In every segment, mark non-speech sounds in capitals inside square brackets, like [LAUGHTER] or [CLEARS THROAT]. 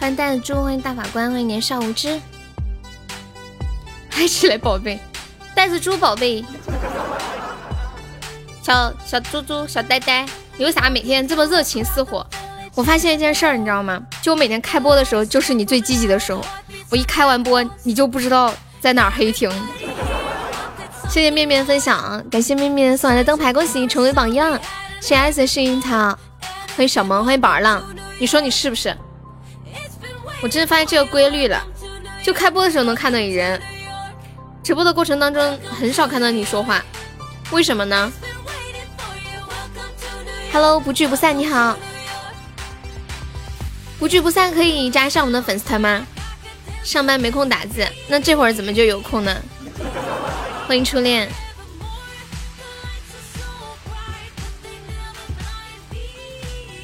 欢迎袋子猪，欢迎大法官，欢迎年少无知。[LAUGHS] 嗨起来，宝贝，袋子猪宝贝，小小猪猪，小呆呆，你为啥每天这么热情似火？我发现一件事儿，你知道吗？就我每天开播的时候，就是你最积极的时候。我一开完播，你就不知道在哪儿黑听。[LAUGHS] 谢谢面面分享，感谢面面送来的灯牌，恭喜你成为榜样。谢谢 S 是樱桃，欢迎小萌，欢迎宝儿浪。你说你是不是？我真的发现这个规律了，就开播的时候能看到你人，直播的过程当中很少看到你说话，为什么呢？Hello，不聚不散，你好。不聚不散，可以加上我们的粉丝团吗？上班没空打字，那这会儿怎么就有空呢？欢迎初恋，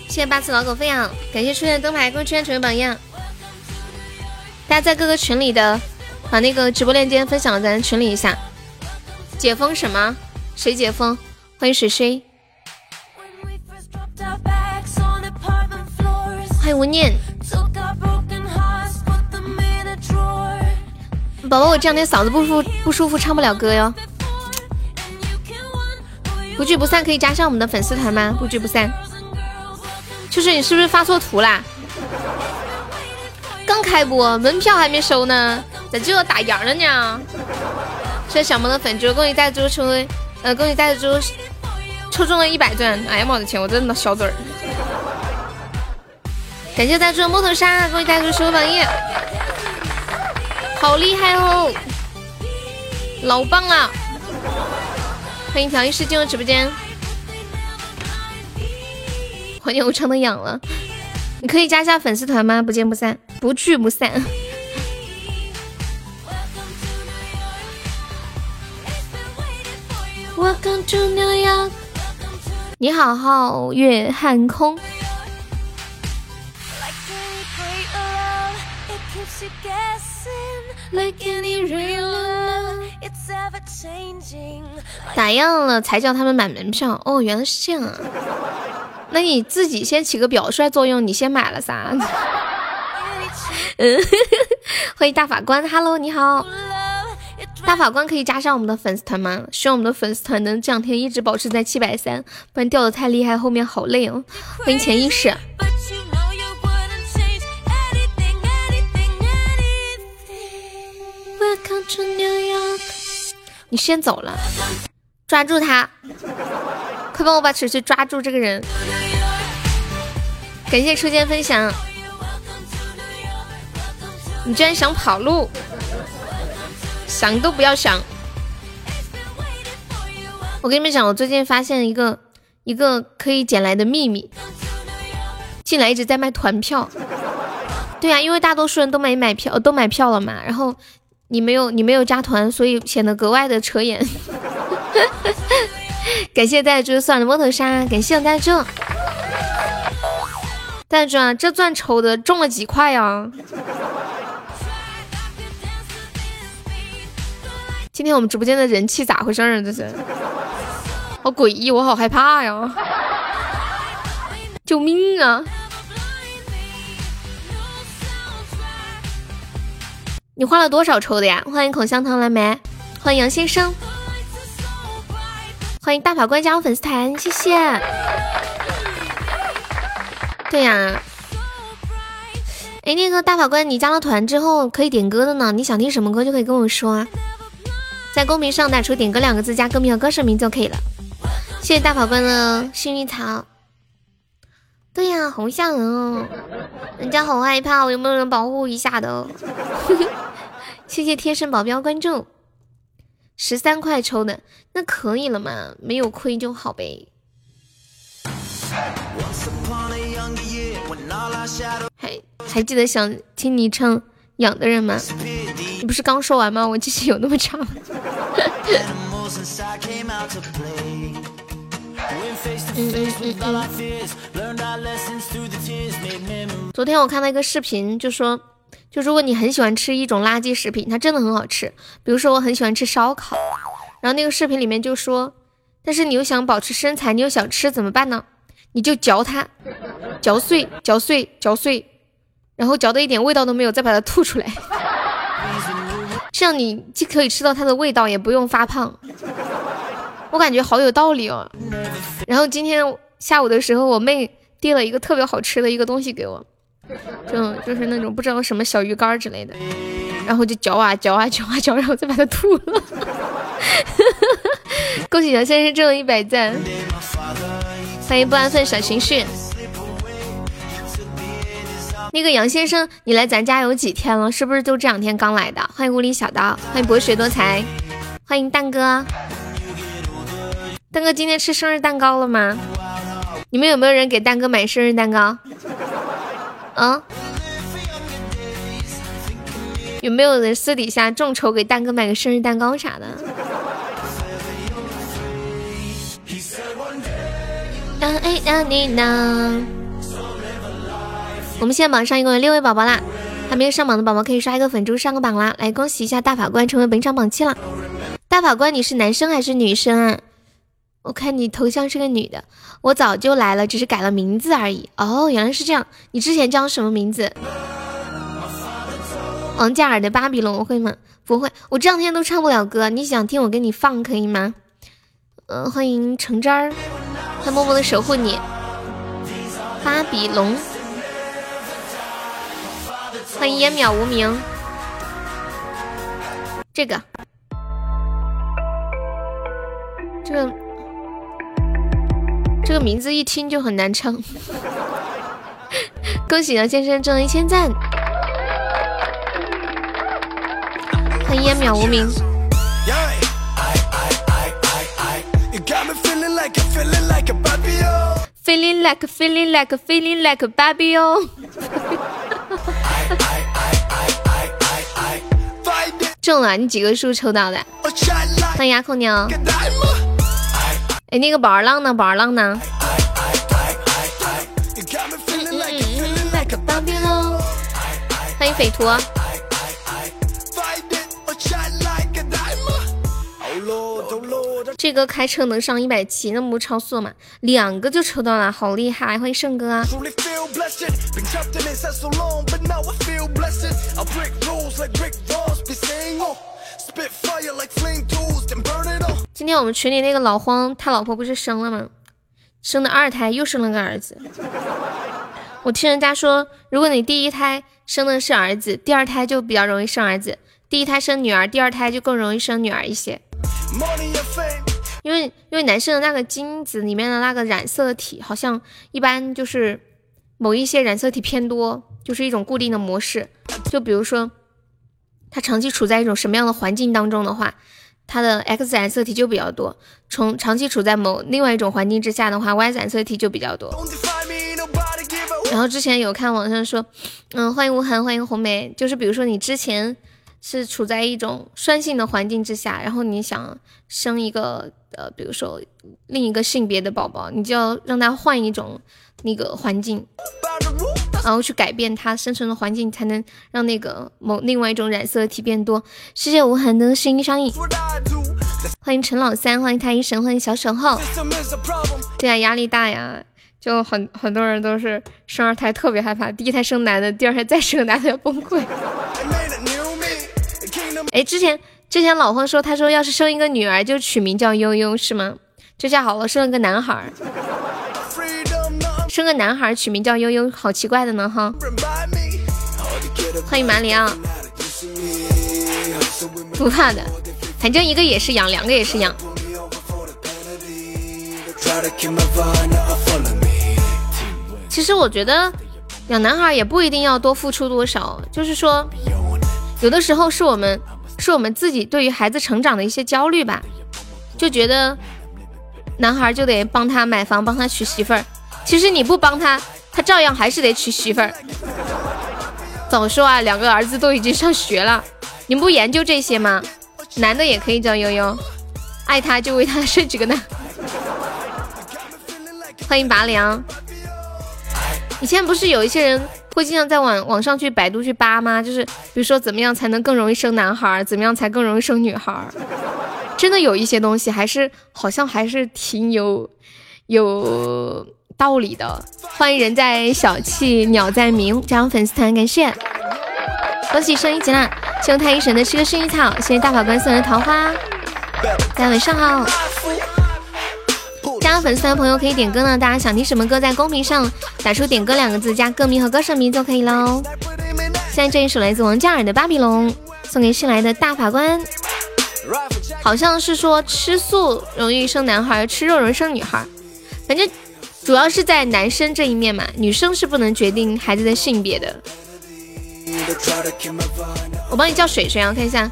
谢谢八次老狗飞扬，感谢初恋灯牌，恭喜初恋成为榜样。大家在各个群里的，把那个直播链接分享咱群里一下。解封什么？谁解封？欢迎水水。欢迎无念，宝宝，我这两天嗓子不舒不舒服，唱不了歌哟。不聚不散，可以加上我们的粉丝团吗？不聚不散。就是你是不是发错图啦？刚开播，门票还没收呢，咋就要打烊了呢？谢谢小萌的粉猪，恭喜袋猪抽，呃，恭喜袋猪抽中了一百钻。哎呀妈的天，我真的小嘴儿。感谢大猪的木头沙，恭喜大猪收榜一，好厉害哦，老棒了！欢迎调音师进入直播间，欢迎我唱的痒了，你可以加一下粉丝团吗？不见不散，不聚不散。你好，皓月汉空。打烊了才叫他们买门票哦，原来是这样啊！那你自己先起个表率作用，你先买了啥？[LAUGHS] 嗯，欢迎大法官，Hello，你好，大法官可以加上我们的粉丝团吗？希望我们的粉丝团能这两天一直保持在七百三，不然掉的太厉害，后面好累哦。欢迎潜意识。你先走了，抓住他！快帮我把锤锤抓住这个人！感谢初见分享。你居然想跑路，想都不要想！我跟你们讲，我最近发现一个一个可以捡来的秘密，进来一直在卖团票。对呀，因为大多数人都没买票，都买票了嘛，然后。你没有你没有加团，所以显得格外的扯眼。[LAUGHS] 感谢戴猪送的摸头杀，感谢我带猪。带猪啊，这钻抽的中了几块呀？今天我们直播间的人气咋回事儿啊？这是，好诡异，我好害怕呀！救命啊！你花了多少抽的呀？欢迎口香糖蓝莓，欢迎杨先生，欢迎大法官加入粉丝团，谢谢。对呀，哎，那个大法官，你加了团之后可以点歌的呢，你想听什么歌就可以跟我说啊，在公屏上打出“点歌”两个字，加歌名和歌手名就可以了。谢谢大法官的幸运草。对呀，好吓人哦，人家好害怕，有没有人保护一下的？[LAUGHS] 谢谢贴身保镖关注，十三块抽的，那可以了嘛？没有亏就好呗。还还记得想听你唱《养的人》吗？你不是刚说完吗？我记性有那么长？昨天我看到一个视频，就说。就如果你很喜欢吃一种垃圾食品，它真的很好吃。比如说我很喜欢吃烧烤，然后那个视频里面就说，但是你又想保持身材，你又想吃怎么办呢？你就嚼它，嚼碎，嚼碎，嚼碎，然后嚼的一点味道都没有，再把它吐出来，这样你既可以吃到它的味道，也不用发胖。我感觉好有道理哦。然后今天下午的时候，我妹递了一个特别好吃的一个东西给我，就就是那种不知道什么小鱼干之类的，然后就嚼啊嚼啊嚼啊嚼，[LAUGHS] 然后再把它吐了。[LAUGHS] 恭喜杨先生中了一百赞，欢迎不安分小情绪。那个杨先生，你来咱家有几天了？是不是就这两天刚来的？欢迎无理小刀，欢迎博学多才，欢迎蛋哥。蛋哥今天吃生日蛋糕了吗？你们有没有人给蛋哥买生日蛋糕？啊？有没有人私底下众筹给蛋哥买个生日蛋糕啥的？我们现在榜上一共有六位宝宝啦，还没有上榜的宝宝可以刷一个粉珠上个榜啦！来恭喜一下大法官成为本场榜七了。大法官，你是男生还是女生啊？我看你头像是个女的，我早就来了，只是改了名字而已。哦，原来是这样。你之前叫什么名字？王嘉尔的《巴比龙》会吗？不会，我这两天都唱不了歌。你想听我给你放可以吗？嗯，欢迎橙汁儿，他默默的守护你。《巴比龙》，欢迎烟渺无名。这个，这个。这个名字一听就很难唱，[LAUGHS] 恭喜杨先生中了一千赞，欢迎烟渺无名。Feeling like feeling like feeling like baby 哦，[LAUGHS] 中了，你几个数抽到的？欢迎牙口鸟。哎，那个宝儿浪呢？宝儿浪呢？欢迎匪徒。这个开车能上一百七，那不超速吗？两个就抽到了，好厉害！欢迎胜哥。今天我们群里那个老荒，他老婆不是生了吗？生的二胎，又生了个儿子。我听人家说，如果你第一胎生的是儿子，第二胎就比较容易生儿子；第一胎生女儿，第二胎就更容易生女儿一些。因为因为男生的那个精子里面的那个染色体，好像一般就是某一些染色体偏多，就是一种固定的模式。就比如说，他长期处在一种什么样的环境当中的话。它的 X 染色体就比较多，从长期处在某另外一种环境之下的话，Y 染色体就比较多。然后之前有看网上说，嗯，欢迎无痕，欢迎红梅，就是比如说你之前是处在一种酸性的环境之下，然后你想生一个呃，比如说另一个性别的宝宝，你就要让他换一种那个环境。然后去改变它生存的环境，才能让那个某另外一种染色体变多。谢谢无痕的心上瘾，欢迎陈老三，欢迎太医神，欢迎小守候。对呀，压力大呀，就很很多人都是生二胎特别害怕，第一胎生男的，第二胎再生男的要崩溃。哎，之前之前老黄说，他说要是生一个女儿就取名叫悠悠，是吗？这下好了，生了个男孩。生个男孩取名叫悠悠，好奇怪的呢哈！欢迎马里奥，不怕的，反正一个也是养，两个也是养。其实我觉得养男孩也不一定要多付出多少，就是说，有的时候是我们是我们自己对于孩子成长的一些焦虑吧，就觉得男孩就得帮他买房，帮他娶媳妇儿。其实你不帮他，他照样还是得娶媳妇儿。早说啊，两个儿子都已经上学了，你们不研究这些吗？男的也可以叫悠悠，爱他就为他生几个男。欢迎拔凉。以前不是有一些人会经常在网网上去百度去扒吗？就是比如说怎么样才能更容易生男孩，怎么样才更容易生女孩？真的有一些东西还是好像还是挺有有。道理的。欢迎人在小气，鸟在鸣，加入粉丝团，感谢。恭喜升一级啦！谢谢太医神的吃个薰衣草，谢谢大法官送的桃花。大家晚上好。加入粉丝团的朋友可以点歌呢，大家想听什么歌，在公屏上打出“点歌”两个字，加歌名和歌手名就可以喽。现在这一首来自王嘉尔的《巴比龙》，送给新来的大法官。好像是说吃素容易生男孩，吃肉容易生女孩。反正主要是在男生这一面嘛，女生是不能决定孩子的性别的。我帮你叫水水啊，我看一下，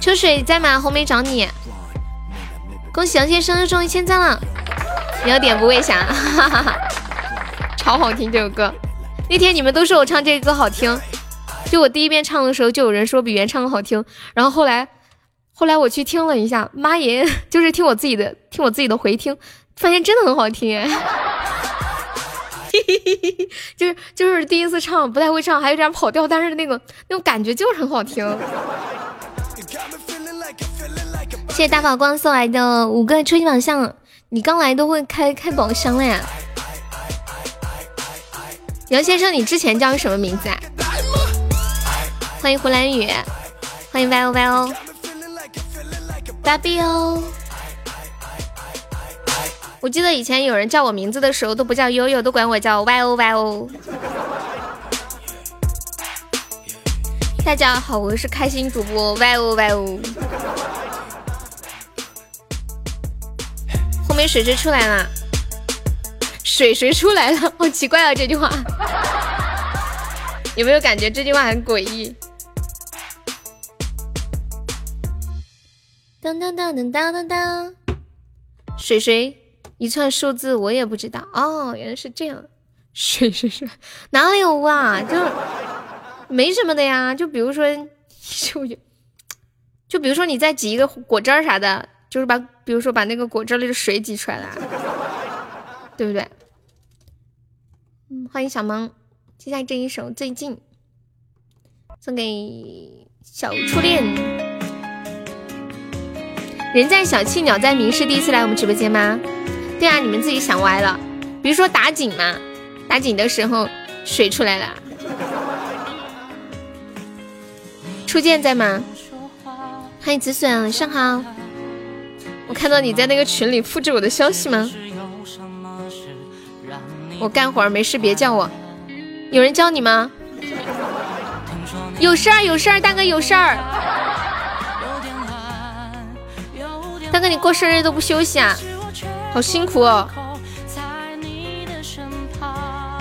秋水在吗？红梅找你。恭喜杨先生日中一千赞了。你要点不为啥？哈哈哈，超好听这首歌。那天你们都说我唱这个歌好听，就我第一遍唱的时候，就有人说比原唱的好听。然后后来，后来我去听了一下，妈耶，[LAUGHS] 就是听我自己的，听我自己的回听，发现真的很好听。[LAUGHS] 就是就是第一次唱，不太会唱，还有点跑调，但是那个那种感觉就是很好听。谢谢大宝光送来的五个初级宝箱。你刚来都会开开宝箱了呀，杨先生，你之前叫什么名字啊？欢迎胡兰雨，欢迎 Y O Y O，芭比哦。我记得以前有人叫我名字的时候都不叫悠悠，都管我叫 Y O Y O。大家好，我是开心主播 Y O Y O。后面水水出来了，水水出来了，好奇怪啊！这句话有没有感觉这句话很诡异？当当当当当当当，水水一串数字我也不知道哦，原来是这样。水水水哪里有啊？就没什么的呀。就比如说，[LAUGHS] 就就比如说你再挤一个果汁儿啥的。就是把，比如说把那个果汁里的水挤出来了，对不对？嗯，欢迎小萌，接下来这一首最近送给小初恋。人在小气，鸟在鸣，是第一次来我们直播间吗？对啊，你们自己想歪了。比如说打井嘛，打井的时候水出来了。初见在吗？欢迎紫笋，晚上好。我看到你在那个群里复制我的消息吗？我干活没事别叫我。有人叫你吗？有事儿有事儿，大哥有事儿。大哥你过生日都不休息啊？好辛苦哦。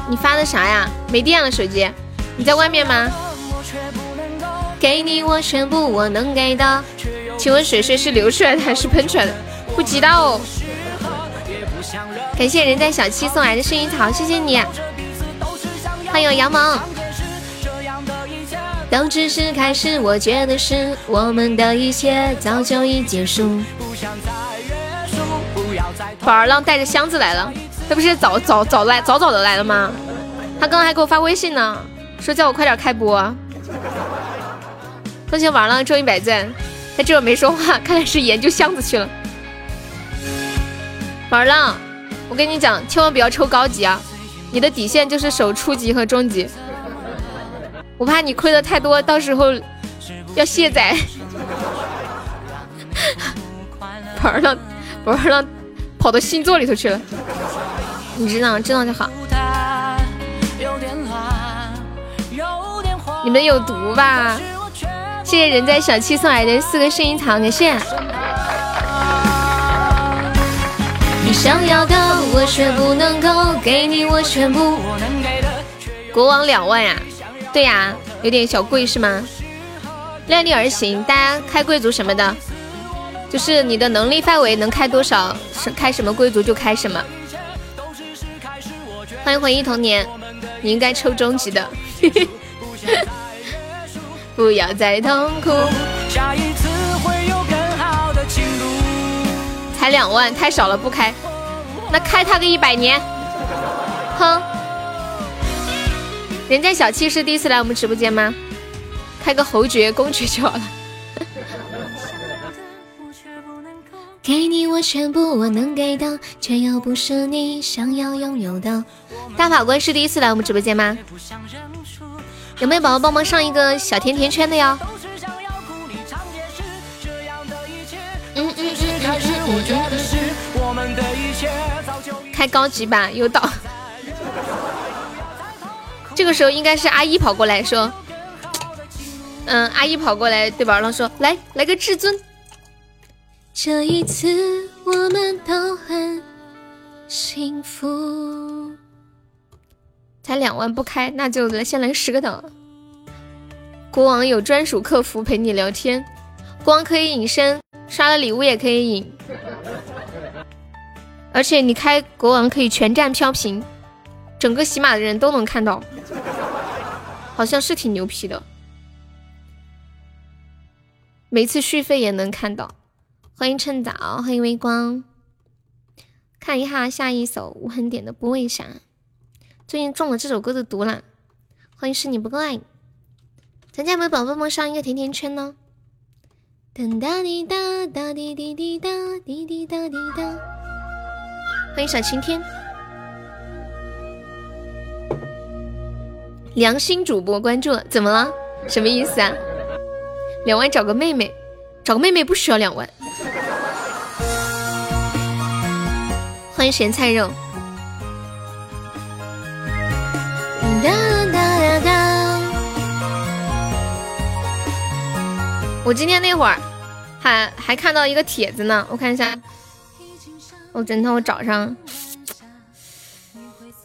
你发的啥呀？没电了手机？你在外面吗？给你我全部我能给的。请问水水是流出来的还是喷出来的？不知道。感谢人在小七送来的薰衣草，谢谢你。欢迎杨萌。都只是开始，我觉得是我们的一切早就已结束。宝儿浪带着箱子来了，他不是早早早来早早的来了吗？他刚刚还给我发微信呢，说叫我快点开播。恭喜宝儿浪中一百赞。他这会没说话，看来是研究箱子去了。宝儿浪，我跟你讲，千万不要抽高级啊！你的底线就是守初级和中级，我怕你亏的太多，到时候要卸载。[LAUGHS] 宝儿浪，宝儿浪跑到星座里头去了。你知道，知道就好。你们有毒吧？谢谢人在小七送来的四个薰衣草，感谢。你想要的我却不能够给你我全部。国王两万呀？对呀，有点小贵是吗？量力而行，大家开贵族什么的，就是你的能力范围能开多少，是开什么贵族就开什么。欢迎回忆童年，你应该抽中级的。[LAUGHS] 不要再痛苦。才两万，太少了，不开。那开他个一百年，哼！人家小七是第一次来我们直播间吗？开个侯爵、公爵就好了。给你我全部我能给的，却又不是你想要拥有的。大法官是第一次来我们直播间吗？有没有宝宝帮忙上一个小甜甜圈的呀？嗯嗯嗯嗯嗯。开高级版有岛。[LAUGHS] 这个时候应该是阿姨跑过来说：“嗯，阿姨跑过来对宝宝说，来来个至尊。”这一次我们都很幸福。才两万不开，那就来先来十个岛。国王有专属客服陪你聊天，国王可以隐身，刷了礼物也可以隐。而且你开国王可以全站飘屏，整个喜马的人都能看到，好像是挺牛皮的。每次续费也能看到。欢迎趁早，欢迎微光。看一下下一首无痕点的不为啥，最近中了这首歌的毒了。欢迎是你不够爱，咱家有没有宝宝帮忙上一个甜甜圈呢？哒滴哒哒滴滴滴哒滴滴哒滴哒。欢迎小晴天，良心主播关注了，怎么了？什么意思啊？两万找个妹妹，找个妹妹不需要两万。欢迎咸菜肉。我今天那会儿还还看到一个帖子呢，我看一下。我枕头我找上。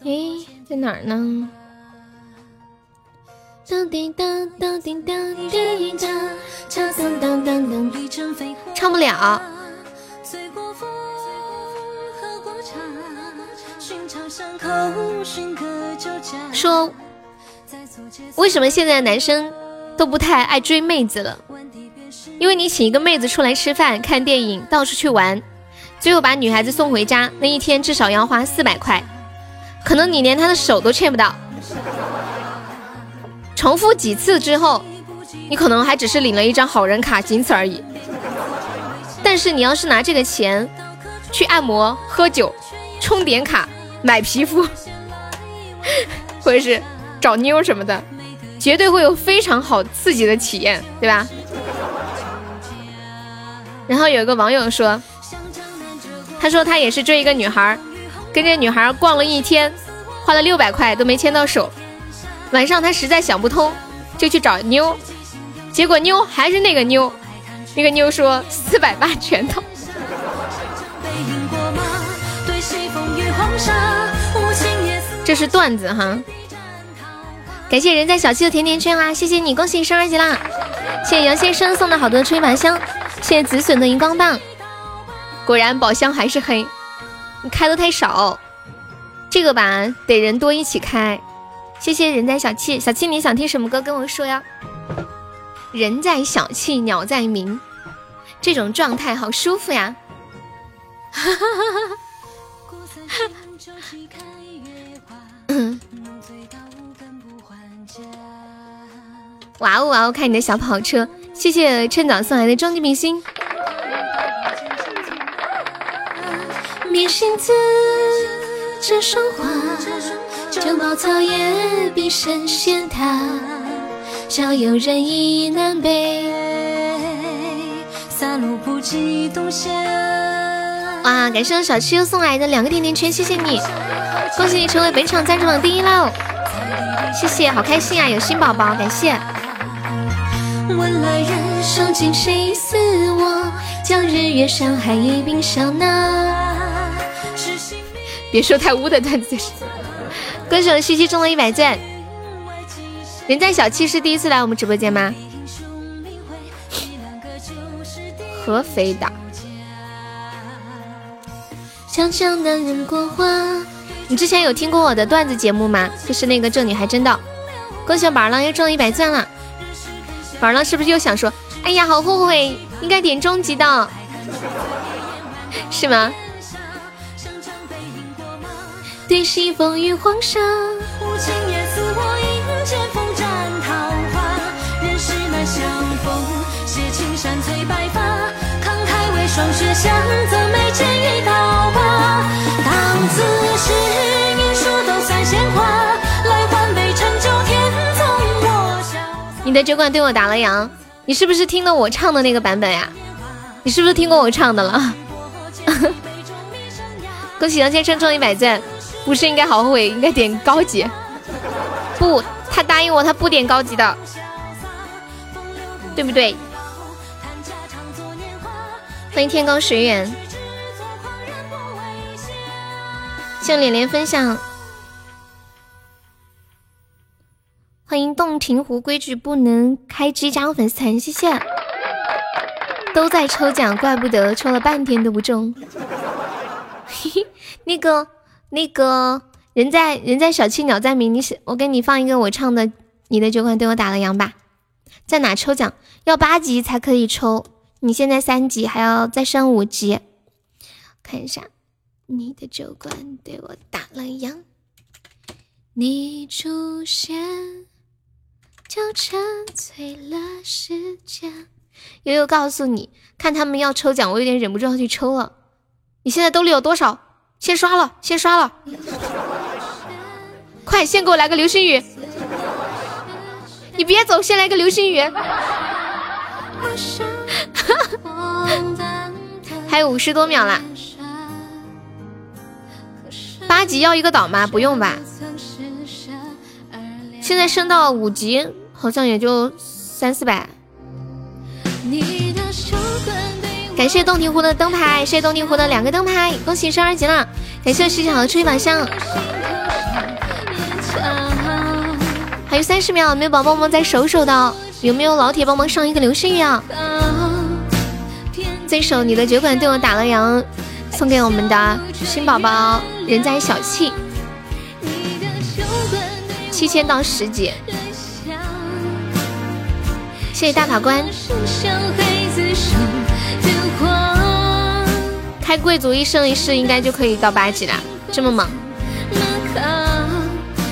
诶，在哪儿呢？唱不了。说，为什么现在男生都不太爱追妹子了？因为你请一个妹子出来吃饭、看电影、到处去玩，最后把女孩子送回家，那一天至少要花四百块，可能你连她的手都牵不到。重复几次之后，你可能还只是领了一张好人卡，仅此而已。但是你要是拿这个钱去按摩、喝酒、充点卡。买皮肤，[LAUGHS] 或者是找妞什么的，绝对会有非常好刺激的体验，对吧？然后有一个网友说，他说他也是追一个女孩，跟这女孩逛了一天，花了六百块都没牵到手。晚上他实在想不通，就去找妞，结果妞还是那个妞，那个妞说四百八全套。这是段子哈，感谢人在小七的甜甜圈啦，谢谢你，恭喜你升二级啦！谢谢杨先生送的好多吹马香，谢谢紫笋的荧光棒，果然宝箱还是黑，你开的太少，这个吧得人多一起开。谢谢人在小气，小气你想听什么歌跟我说呀？人在小气，鸟在鸣，这种状态好舒服呀！哈哈哈哈哈。[COUGHS] 哇哦哇哦！看你的小跑车，谢谢趁早送来的终极明星。别心思这双花，就茅草也比神仙塔。小有人意南北，洒落不羁东邪。哇！感谢我小七又送来的两个甜甜圈，谢谢你，恭喜你成为本场赞助榜第一喽！谢谢，好开心啊，有新宝宝，感谢。别说太污的段子。[LAUGHS] 恭喜我西西中了一百钻。人在小七是第一次来我们直播间吗？合肥的。想想男人过花，你之前有听过我的段子节目吗？就是那个这女孩真的，恭喜宝儿郎又中一百钻了。宝儿郎是不是又想说，哎呀，好后悔，应该点终极的，是吗？对西风雨黄沙，无情也似我迎剑锋斩桃花，人世难相逢，写青山催白发，慷慨为霜雪相赠，眉间一道的酒馆对我打了烊，你是不是听的我唱的那个版本呀？你是不是听过我唱的了？[LAUGHS] 恭喜杨先生中一百赞，不是应该好后悔，应该点高级。不，他答应我，他不点高级的，对不对？欢迎天高水远，向连连分享。欢迎洞庭湖规矩不能开机加入粉丝团，谢谢。都在抽奖，怪不得抽了半天都不中。嘿 [LAUGHS] 嘿，那个那个人在人在小七鸟在鸣，你是我给你放一个我唱的，你的酒馆对我打了烊吧？在哪抽奖？要八级才可以抽，你现在三级，还要再升五级。看一下，你的酒馆对我打了烊，你出现。就沉醉了时间。悠悠告诉你，看他们要抽奖，我有点忍不住要去抽了。你现在兜里有多少？先刷了，先刷了，[LAUGHS] 快，先给我来个流星雨！你别走，先来个流星雨。[LAUGHS] 还有五十多秒啦，八级要一个岛吗？不用吧。现在升到五级，好像也就三四百。感谢洞庭湖的灯牌，谢谢洞庭湖的两个灯牌，恭喜升二级了！感谢石小的出一把香。还有三十秒，没有宝宝们再守守的，有没有老铁帮忙上一个流星雨啊？这首你的酒馆对我打了烊，送给我们的新宝宝人在小气。七千到十级，谢谢大法官。开贵族一生一世应该就可以到八级了，这么猛！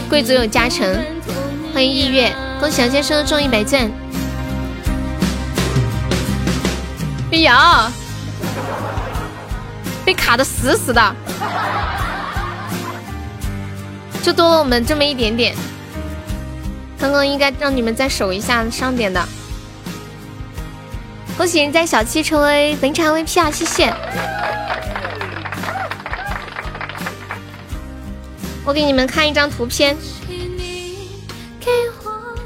贵族有加成，欢迎意月，恭喜杨先生中一百钻。哎呀，被卡的死死的，就多了我们这么一点点。刚刚应该让你们再守一下上点的，恭喜人家小七成为本场 VP 啊！谢谢。我给你们看一张图片，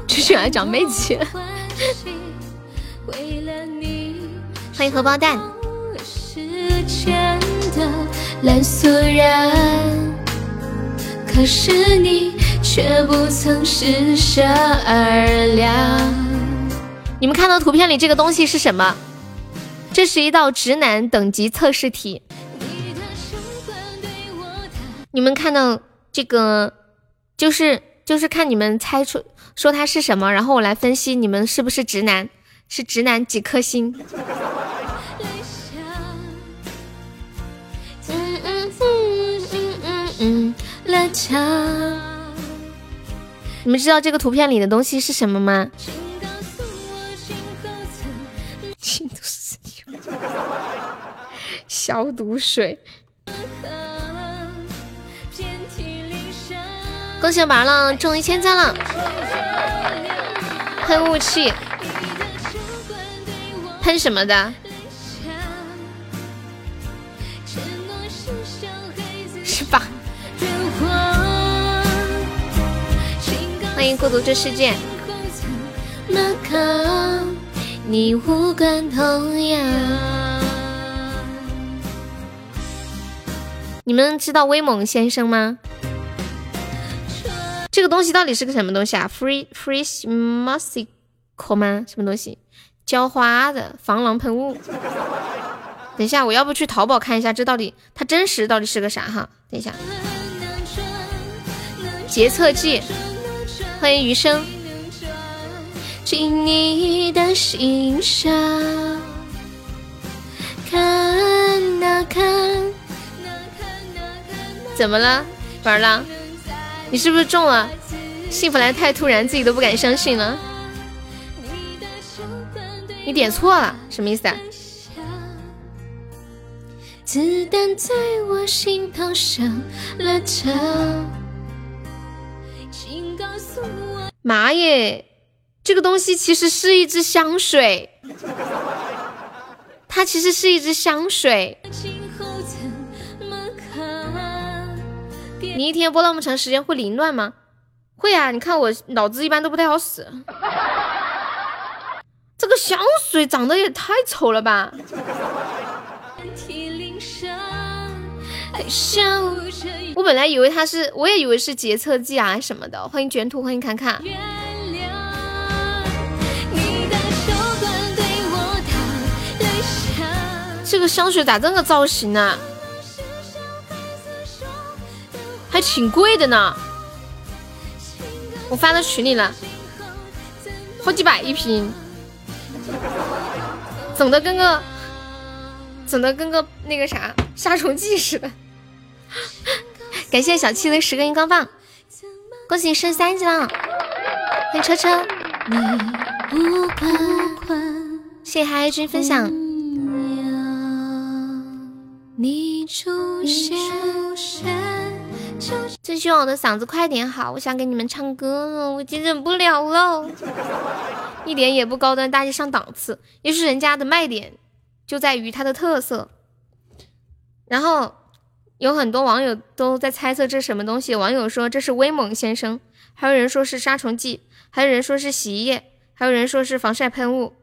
继续来讲妹子。欢迎荷包蛋。可是你。却不曾施舍二两。你们看到图片里这个东西是什么？这是一道直男等级测试题。你们看到这个，就是就是看你们猜出说它是什么，然后我来分析你们是不是直男，是直男几颗星？嗯嗯嗯嗯嗯嗯。你们知道这个图片里的东西是什么吗？消毒水。恭喜宝浪中一千赞了！喷雾器，喷什么的？是吧？欢迎孤独这世界。你无关痛痒。你们知道威猛先生吗？这个东西到底是个什么东西啊？Free Free Musical 吗？什么东西？浇花的防狼喷雾。等一下，我要不去淘宝看一下，这到底它真实到底是个啥哈？等一下，洁厕剂。欢迎余生。你的心上，看啊看。怎么了，玩了？你是不是中了？幸福来太突然，自己都不敢相信了。你点错了，什么意思啊？子弹在我心头射了程。请告诉我，妈耶！这个东西其实是一支香水，它其实是一支香水。你一天播那么长时间会凌乱吗？会啊，你看我脑子一般都不太好使。这个香水长得也太丑了吧！我本来以为它是，我也以为是洁厕剂啊什么的。欢迎卷土，欢迎侃侃。这个香水咋这个造型呢？还挺贵的呢。我发到群里了，好几百一瓶。整的跟个，整的跟个那个啥杀虫剂似的。感谢小七的十个荧光棒，恭喜升三级了！欢迎车车，谢谢海海君分享。真希望我的嗓子快点好，我想给你们唱歌了，我已经忍不了了。一点也不高端大气上档次，也是人家的卖点，就在于它的特色。然后有很多网友都在猜测这是什么东西，网友说这是威猛先生，还有人说是杀虫剂，还有人说是洗衣液，还有人说是防晒喷雾，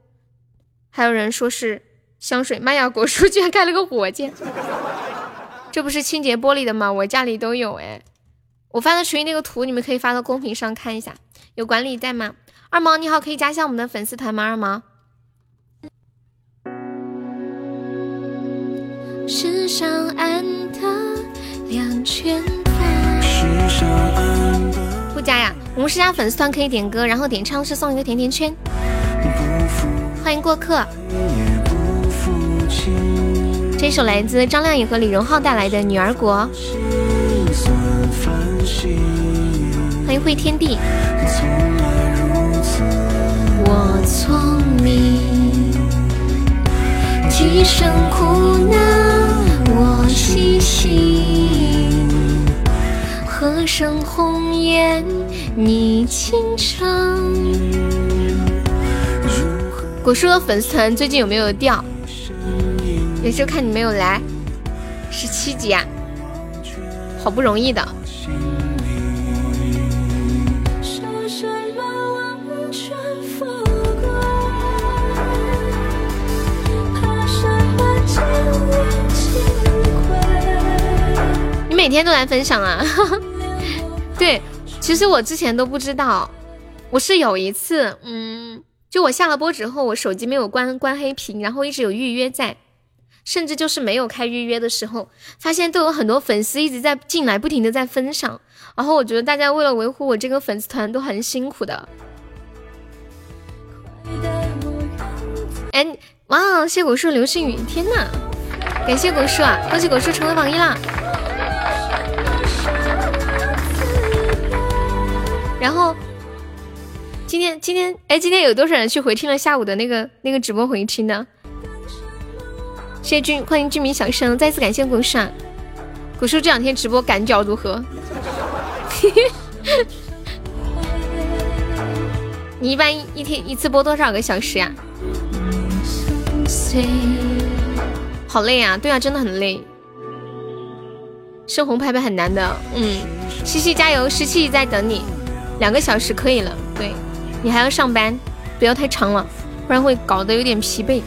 还有人说是香水。麦芽，果蔬居然开了个火箭，这不是清洁玻璃的吗？我家里都有哎，我发的群那个图你们可以发到公屏上看一下，有管理在吗？二毛你好，可以加一下我们的粉丝团吗？二毛。世上安的两全不加呀，我们是加粉丝团可以点歌，然后点唱是送一个甜甜圈。欢迎过客。这首来自张靓颖和李荣浩带来的《女儿国》。欢迎会天地。我聪明，几生苦难我细心，何生红颜你倾城。果叔的粉丝团最近有没有掉？也是看你没有来，十七级啊，好不容易的。你每天都来分享啊？[LAUGHS] 对，其实我之前都不知道，我是有一次，嗯，就我下了播之后，我手机没有关关黑屏，然后一直有预约在，甚至就是没有开预约的时候，发现都有很多粉丝一直在进来，不停的在分享，然后我觉得大家为了维护我这个粉丝团都很辛苦的。哎，哇，谢果树流星雨，天呐！感谢果树啊，恭喜果树成为榜一啦！然后今天今天哎，今天有多少人去回听了下午的那个那个直播回听呢？谢谢君，欢迎军民小生，再次感谢古树啊！果树这两天直播赶脚如何？[LAUGHS] 你一般一天一次播多少个小时呀？好累啊！对啊，真的很累。生红拍拍很难的，嗯，西西加油，十七在等你，两个小时可以了。对你还要上班，不要太长了，不然会搞得有点疲惫。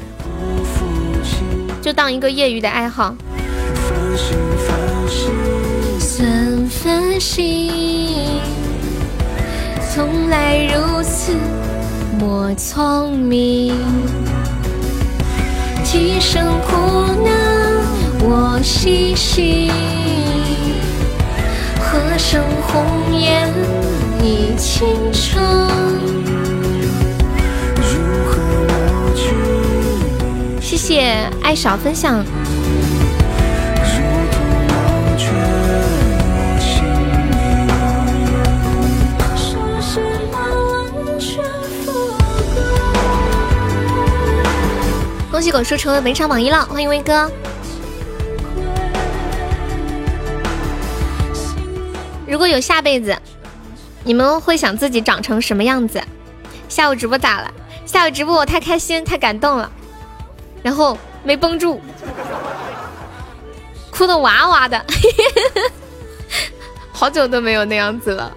就当一个业余的爱好。怎分心？从来如此莫聪明。几生苦难我细心，何生红颜你倾城？谢爱少分享。恭喜狗叔成为本场榜一了，欢迎威哥。如果有下辈子，你们会想自己长成什么样子？下午直播咋了？下午直播我太开心，太感动了。然后没绷住，哭的哇哇的，[LAUGHS] 好久都没有那样子了。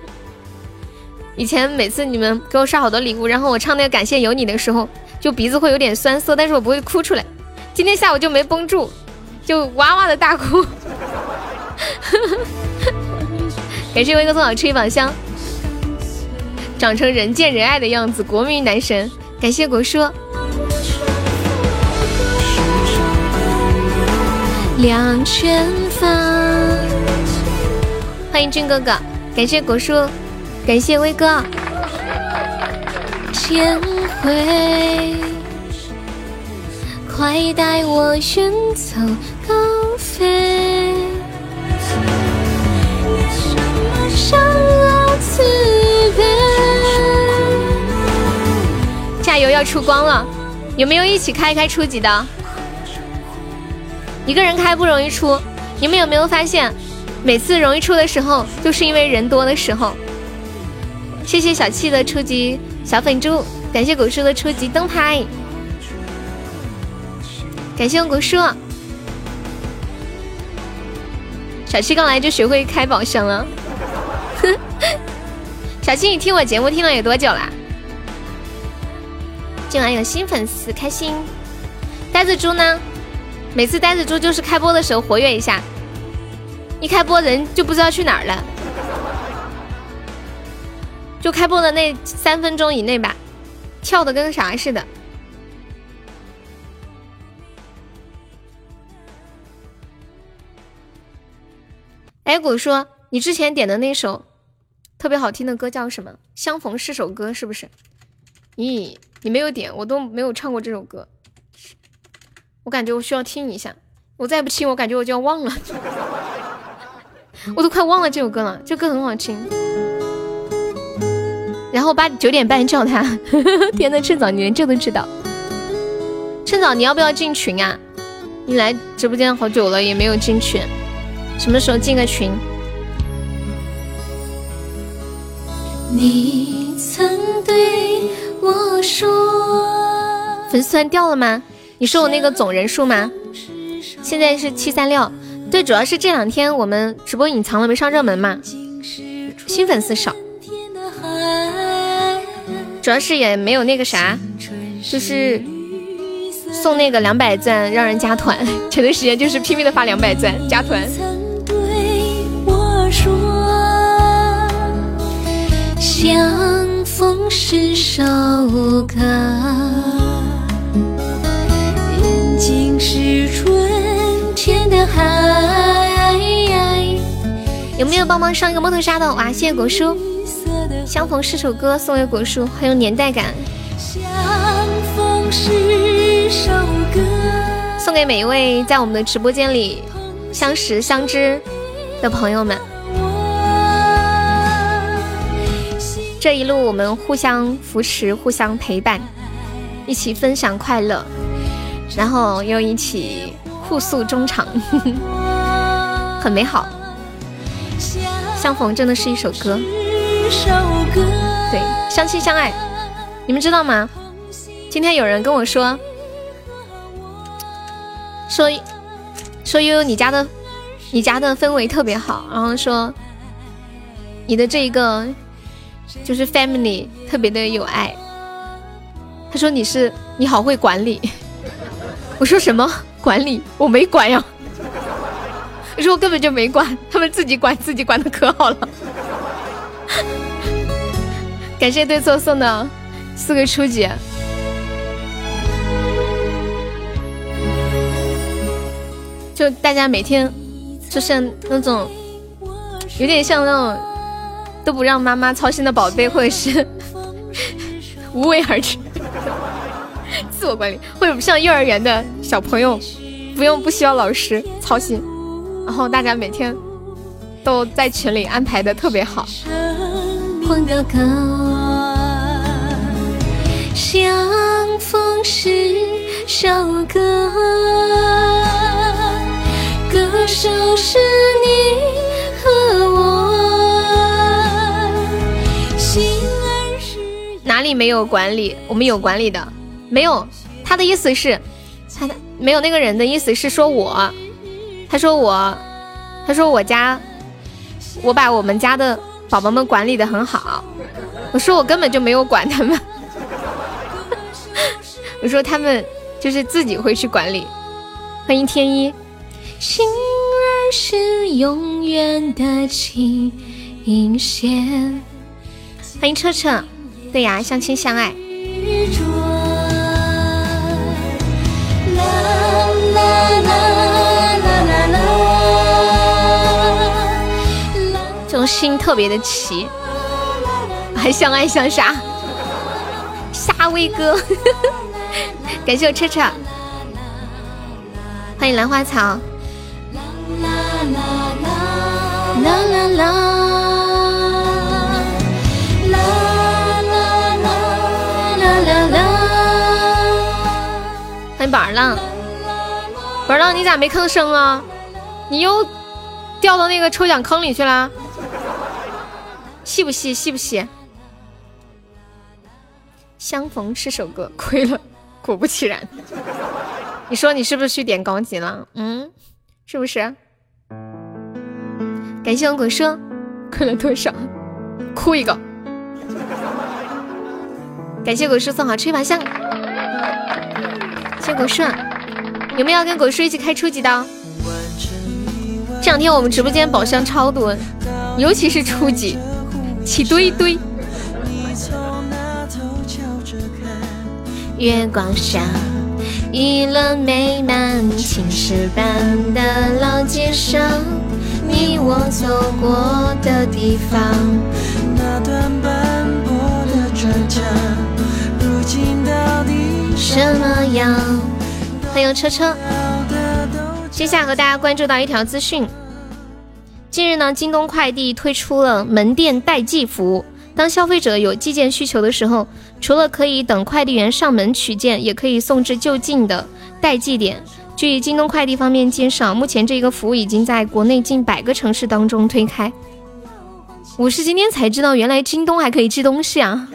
以前每次你们给我刷好多礼物，然后我唱那个感谢有你的时候，就鼻子会有点酸涩，但是我不会哭出来。今天下午就没绷住，就哇哇的大哭。[LAUGHS] 感谢威哥送好吃一宝箱，长成人见人爱的样子，国民男神。感谢国叔，两全方。欢迎俊哥哥，感谢果叔，感谢威哥。千回，快带我远走高飞。加油，要出光了！有没有一起开开初级的？一个人开不容易出，你们有没有发现，每次容易出的时候，就是因为人多的时候。谢谢小七的初级小粉猪，感谢果叔的初级灯牌，感谢果叔。小七刚来就学会开宝箱了。[LAUGHS] 小七，你听我节目听了有多久啦？今晚有新粉丝，开心。呆子猪呢？每次呆子猪就是开播的时候活跃一下，一开播人就不知道去哪儿了。就开播的那三分钟以内吧，跳的跟啥似的。哎，果说，你之前点的那首特别好听的歌叫什么？相逢是首歌，是不是？咦，你没有点，我都没有唱过这首歌。我感觉我需要听一下，我再不听，我感觉我就要忘了。[LAUGHS] 我都快忘了这首歌了，这歌很好听。然后八九点半叫他，[LAUGHS] 天呐，趁早你连这都知道。趁早你要不要进群啊？你来直播间好久了也没有进群，什么时候进个群？你曾对我说，粉丝团掉了吗？你说我那个总人数吗？现在是七三六，对，主要是这两天我们直播隐藏了没上热门嘛，新粉丝少。主要是也没有那个啥，就是送那个两百钻让人加团，前段时间就是拼命的发两百钻加团。相逢是首歌，眼睛是春天的海。有没有帮忙上一个摩托沙的？哇，谢谢果叔。相逢是首歌，送给果叔，很有年代感。相逢是首歌，送给每一位在我们的直播间里相识相知的朋友们。这一路我们互相扶持，互相陪伴，一起分享快乐，然后又一起互诉衷肠，[LAUGHS] 很美好。相逢真的是一首歌。对，相亲相爱，你们知道吗？今天有人跟我说，说说悠悠你家的你家的氛围特别好，然后说你的这一个就是 family 特别的有爱。他说你是你好会管理，我说什么管理？我没管呀，我说我根本就没管，他们自己管自己管的可好了。感谢对错送的四个初级，就大家每天就像那种有点像那种都不让妈妈操心的宝贝，或者是无为而治，[LAUGHS] 自我管理，或者像幼儿园的小朋友，不用不需要老师操心，然后大家每天都在群里安排的特别好。相逢是首歌，歌是你和我。哪里没有管理？我们有管理的。没有。他的意思是，他没有那个人的意思是说我，他说我，他说我家，我把我们家的宝宝们管理的很好。我说我根本就没有管他们，[LAUGHS] 我说他们就是自己会去管理。欢迎天一。心儿是永远的琴弦。欢迎彻彻，对呀，相亲相爱。这种心特别的齐，还相爱相杀。夏威哥，[LAUGHS] 感谢我车车，欢迎兰花草。啦啦啦。欢迎宝儿浪，玩到，你咋没吭声啊？你又掉到那个抽奖坑里去了？细不细？细不细？相逢是首歌，亏了，果不其然。你说你是不是去点高级了？嗯，是不是？感谢我果叔，亏了多少？哭一个。感谢果叔送好吹把香。谢果叔，有没有跟果叔一起开初级的？这两天我们直播间宝箱超多，尤其是初级，起堆堆。月光下，一轮美满，青石板的老街上，你我走过的地方。那段斑驳的砖墙，如今到底。什么样？欢迎车车。接下来和大家关注到一条资讯：近日呢，京东快递推出了门店代寄服务。当消费者有寄件需求的时候，除了可以等快递员上门取件，也可以送至就近的代寄点。据京东快递方面介绍，目前这个服务已经在国内近百个城市当中推开。我是今天才知道，原来京东还可以寄东西啊！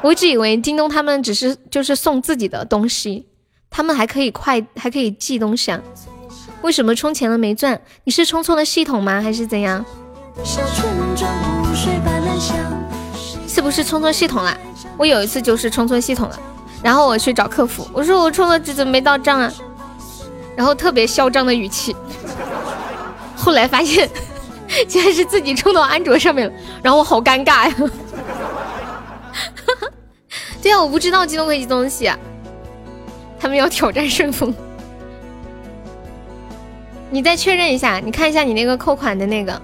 我一直以为京东他们只是就是送自己的东西，他们还可以快还可以寄东西啊？为什么充钱了没赚？你是充错了系统吗？还是怎样？是不是充错系统了？我有一次就是充错系统了，然后我去找客服，我说我充了，这怎么没到账啊？然后特别嚣张的语气，后来发现 [LAUGHS] 竟然是自己充到安卓上面了，然后我好尴尬呀。[LAUGHS] 对啊，我不知道京东可以寄东西，他们要挑战顺丰。你再确认一下，你看一下你那个扣款的那个。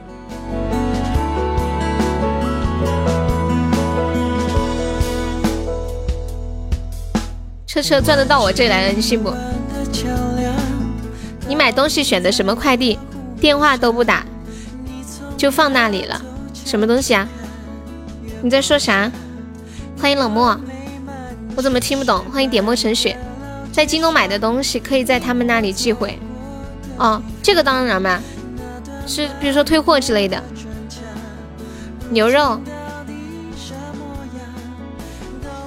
车车转得到我这里来了，你信不？你买东西选的什么快递？电话都不打，就放那里了。什么东西啊？你在说啥？欢迎冷漠。我怎么听不懂？欢迎点墨成雪，在京东买的东西可以在他们那里寄回。哦，这个当然嘛，是比如说退货之类的。牛肉，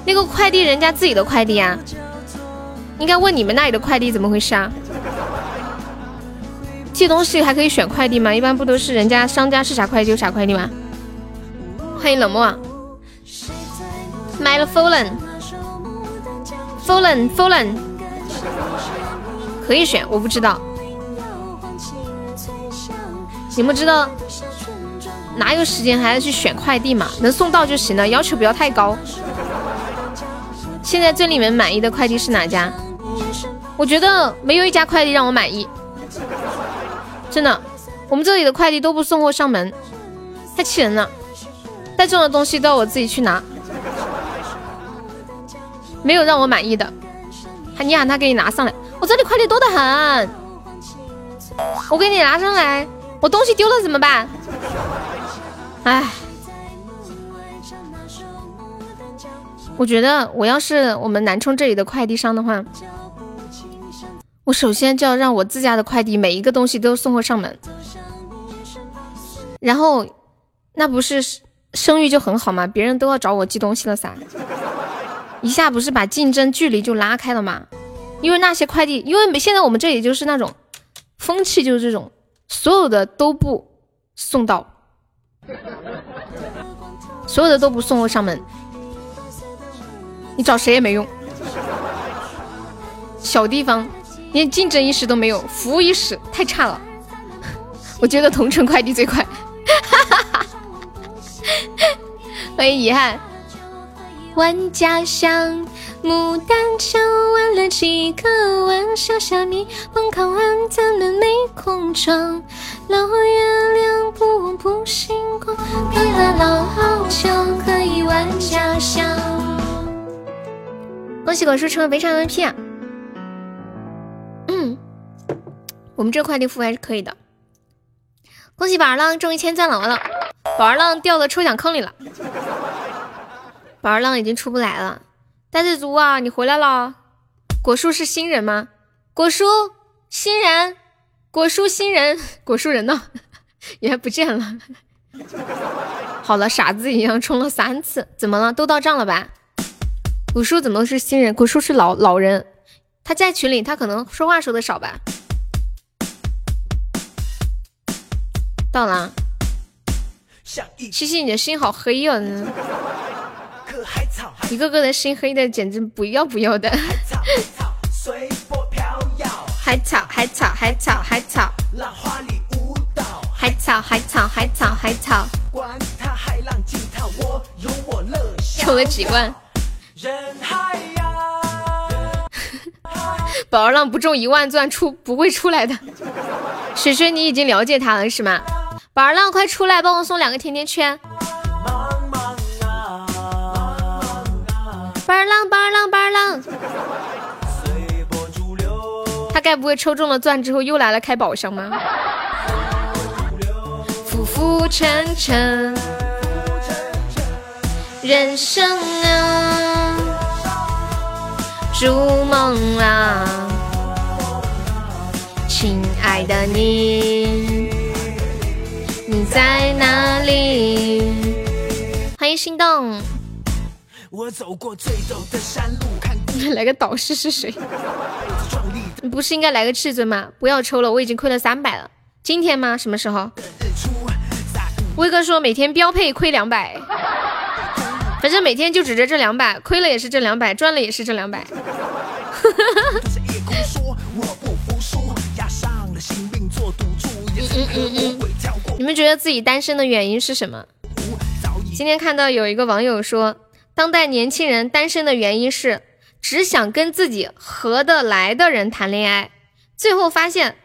那个快递人家自己的快递啊，应该问你们那里的快递怎么回事啊？寄东西还可以选快递吗？一般不都是人家商家是啥快递就啥快递吗？欢迎冷漠，买了 fallen。可以选，我不知道。你们知道哪有时间还要去选快递嘛？能送到就行了，要求不要太高。现在这里面满意的快递是哪家？我觉得没有一家快递让我满意，真的。我们这里的快递都不送货上门，太气人了。带重的东西都要我自己去拿。没有让我满意的，你喊他给你拿上来，我这里快递多得很，我给你拿上来，我东西丢了怎么办？哎，我觉得我要是我们南充这里的快递商的话，我首先就要让我自家的快递每一个东西都送货上门，然后那不是声誉就很好嘛，别人都要找我寄东西了噻，一下不是把竞争距离就拉开了吗？因为那些快递，因为现在我们这里就是那种风气，就是这种，所有的都不送到，所有的都不送货上门，你找谁也没用。小地方连竞争意识都没有，服务意识太差了。我觉得同城快递最快。[LAUGHS] 欢迎遗憾。万家香，牡丹江弯了几个弯，小小你梦看完咱们没空窗。老月亮不不星光，等了老好久，可以万家香。恭喜果叔成为悲伤 MVP！嗯，我们这快递服务还是可以的。恭喜宝儿浪中一千赞了，完了，宝儿浪掉到抽奖坑里了。宝儿浪已经出不来了，呆子族啊，你回来了！果叔是新人吗？果叔新人，果叔新人，[LAUGHS] 果叔人呢？[LAUGHS] 也不见了。[LAUGHS] 好了，傻子一样充了三次，怎么了？都到账了吧？果叔怎么是新人？果叔是老老人，他在群里，他可能说话说的少吧。到了，西西，你的心好黑哟！一个个的心黑的，简直不要不要的。海草海草海草海草，海草海草海草海草。管他海浪惊涛，我有我乐。抽了几万。[LAUGHS] 宝儿浪不中一万钻出不会出来的。水水，你已经了解他了是吗？宝儿浪快出来，帮我送两个甜甜圈。宝儿浪，宝儿浪，宝儿浪，他该不会抽中了钻之后又来了开宝箱吗？浮浮沉沉，人生啊，如梦啊，亲爱的你，你在哪里？欢迎心动。我走过最陡的山路，看来个导师是谁？你不是应该来个至尊吗？不要抽了，我已经亏了三百了。今天吗？什么时候？威哥说每天标配亏两百，反正每天就指着这两百，亏了也是这两百，赚了也是这两百。[LAUGHS] 你们觉得自己单身的原因是什么？今天看到有一个网友说。当代年轻人单身的原因是只想跟自己合得来的人谈恋爱，最后发现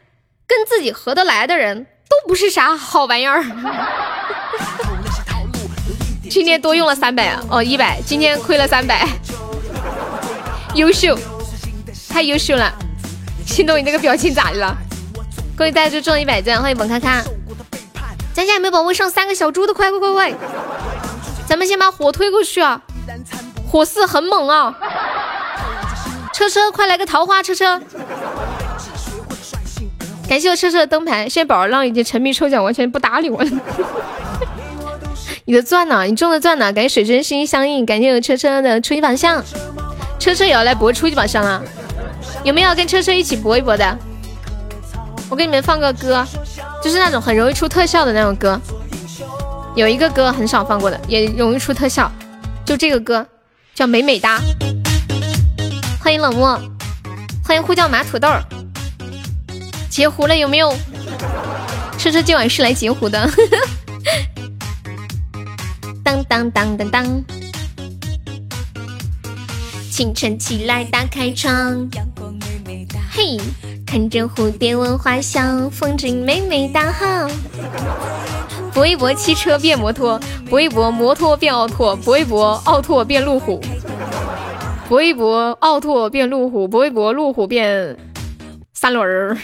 跟自己合得来的人都不是啥好玩意儿。今天多用了三百哦，一百，今天亏了三百，优秀，太优秀了。心动，你那个表情咋的了？恭喜大家就中一百钻，欢迎本卡卡。咱家有没有宝宝上三个小猪的？快快快快！咱们先把火推过去啊！火势很猛啊！车车，快来个桃花车车！感谢我车车的灯牌。现在宝儿浪已经沉迷抽奖，完全不搭理我了。你的钻呢？你中的钻呢？感谢水真心相印，感谢我车车的初级宝箱。车车也要来博初级宝箱了，有没有跟车车一起博一博的？我给你们放个歌，就是那种很容易出特效的那种歌。有一个歌很少放过的，也容易出特效。就这个歌叫美美哒，欢迎冷漠，欢迎呼叫马土豆，截胡了有没有？车车今晚是来截胡的，[LAUGHS] 当当当当当，清晨起来打开窗，嘿，看着蝴蝶闻花香，风景美美哒哈。搏一搏，汽车变摩托；搏一搏，摩托变奥拓；搏一搏，奥拓变路虎；搏一搏，奥拓变路虎；搏一搏，路虎变三轮儿，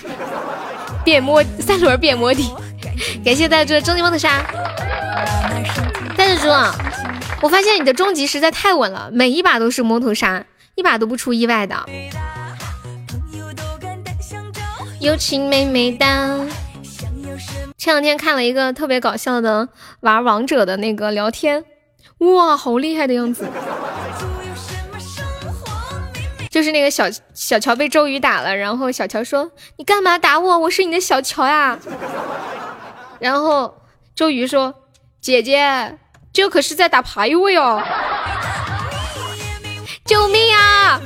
变摩三轮儿变摩的。感谢大家的终极摩托沙。但是猪，我发现你的终极实在太稳了，每一把都是摩托杀，一把都不出意外的。友情美美哒。前两天看了一个特别搞笑的玩王者的那个聊天，哇，好厉害的样子！就是那个小小乔被周瑜打了，然后小乔说：“你干嘛打我？我是你的小乔呀。”然后周瑜说：“姐姐，这可是在打排位哦！”救命啊！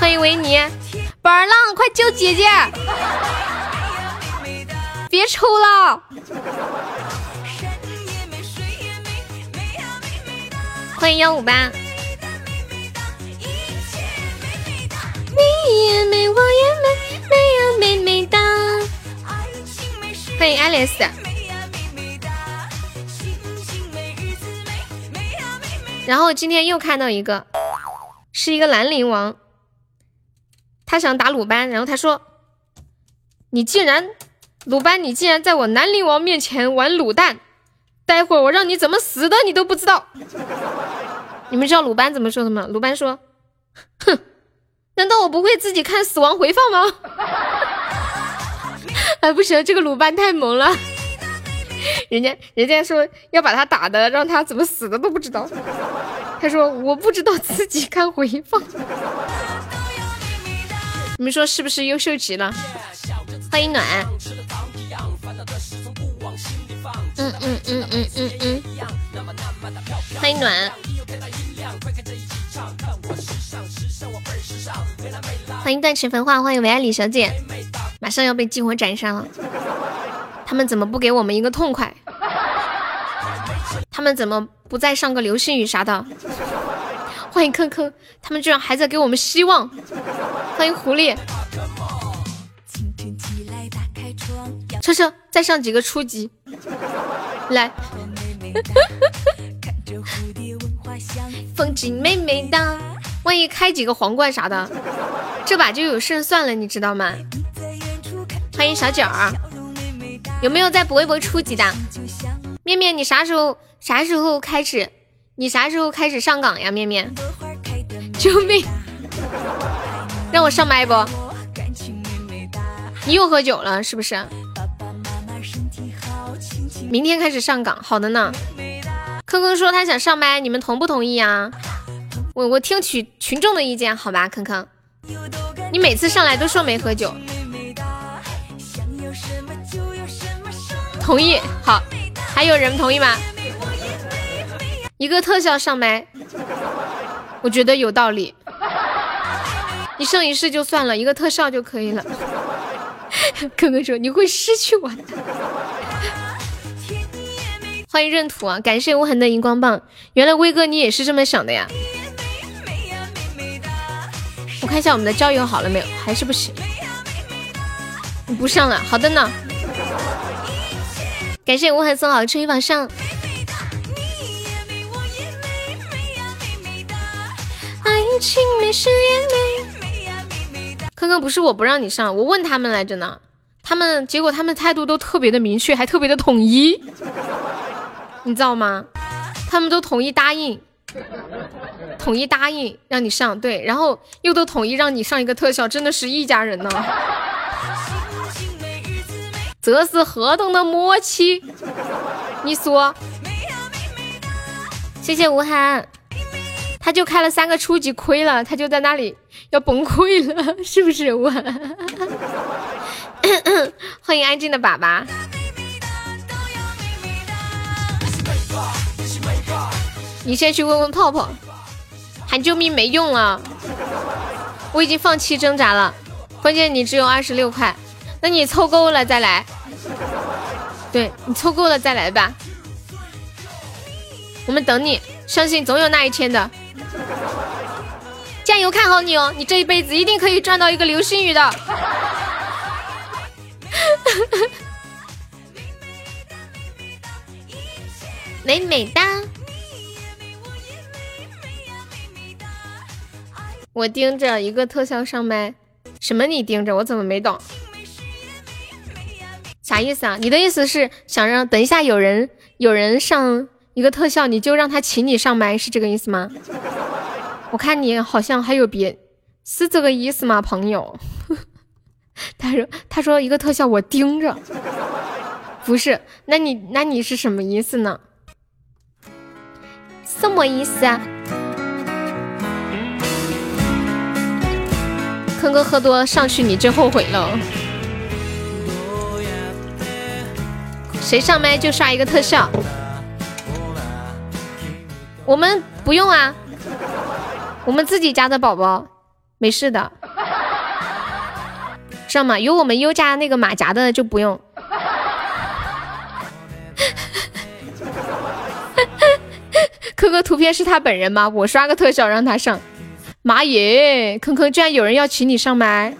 欢迎维尼，宝儿浪，快救姐姐！别抽了！欢迎幺五八。你也美，我也美，没有美美的。欢迎 Alice。然后今天又看到一个，是一个兰陵王，他想打鲁班，然后他说：“你竟然，鲁班，你竟然在我兰陵王面前玩卤蛋，待会儿我让你怎么死的你都不知道。”你们知道鲁班怎么说的吗？鲁班说：“哼。”难道我不会自己看死亡回放吗？[LAUGHS] 哎，不行，这个鲁班太萌了。人家人家说要把他打的，让他怎么死的都不知道。他说我不知道自己看回放。你们说是不是优秀极了？欢迎暖。嗯嗯嗯嗯嗯。欢迎暖。欢迎断情焚化，欢迎唯爱李小姐，马上要被激活斩杀了。他们怎么不给我们一个痛快？他们怎么不再上个流星雨啥的？欢迎坑坑，他们居然还在给我们希望。欢迎狐狸，车车再上几个初级，来。风景美美的，万一开几个皇冠啥的，这把就有胜算了，你知道吗？欢迎小九儿，有没有再搏一搏初级的？面面，你啥时候啥时候开始？你啥时候开始上岗呀？面面，救命！让我上麦不？你又喝酒了是不是？明天开始上岗，好的呢。坑坑说他想上麦，你们同不同意啊？我我听取群众的意见，好吧，坑坑。你每次上来都说没喝酒，同意，好，还有人同意吗？一个特效上麦，我觉得有道理。你剩一试就算了，一个特效就可以了。[LAUGHS] 坑坑说你会失去我的。欢迎闰土啊！感谢无痕的荧光棒。原来威哥你也是这么想的呀？我看一下我们的交友好了没有？还是不行。不上了，好的呢。感谢无痕送好春雨榜上。爱情没誓言坑坑不是我不让你上，我问他们来着呢。他们结果他们态度都特别的明确，还特别的统一。你知道吗？他们都统一答应，统一答应让你上，对，然后又都统一让你上一个特效，真的是一家人呢。这是合同的默契，你说？谢谢吴涵，他就开了三个初级，亏了，他就在那里要崩溃了，是不是吴涵？[COUGHS] 欢迎安静的粑粑。你先去问问泡泡，喊救命没用啊！我已经放弃挣扎了，关键你只有二十六块，那你凑够了再来。对你凑够了再来吧，我们等你，相信总有那一天的。加油，看好你哦，你这一辈子一定可以赚到一个流星雨的。[LAUGHS] 美美哒！我盯着一个特效上麦，什么？你盯着我怎么没懂？啥意思啊？你的意思是想让等一下有人有人上一个特效，你就让他请你上麦，是这个意思吗？我看你好像还有别，是这个意思吗，朋友？[LAUGHS] 他说他说一个特效我盯着。不是，那你那你是什么意思呢？什么意思啊？坤哥喝多上去，你真后悔了。谁上麦就刷一个特效，我们不用啊，我们自己家的宝宝没事的，知道吗？有我们优家那个马甲的就不用。[LAUGHS] 坤哥图片是他本人吗？我刷个特效让他上。妈耶！坑坑居然有人要请你上麦，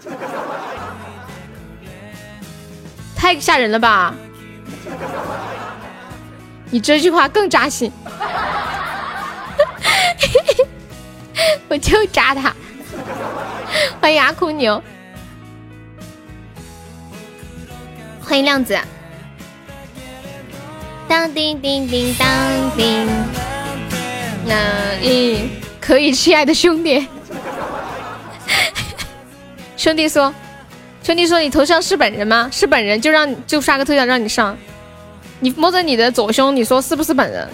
太吓人了吧！你这句话更扎心，[LAUGHS] 我就扎他。欢迎阿空牛，欢迎亮子。当叮叮叮当叮，那一。可以，亲爱的兄弟。兄弟说，兄弟说，你头像是本人吗？是本人就让就刷个特效让你上。你摸着你的左胸，你说是不是本人？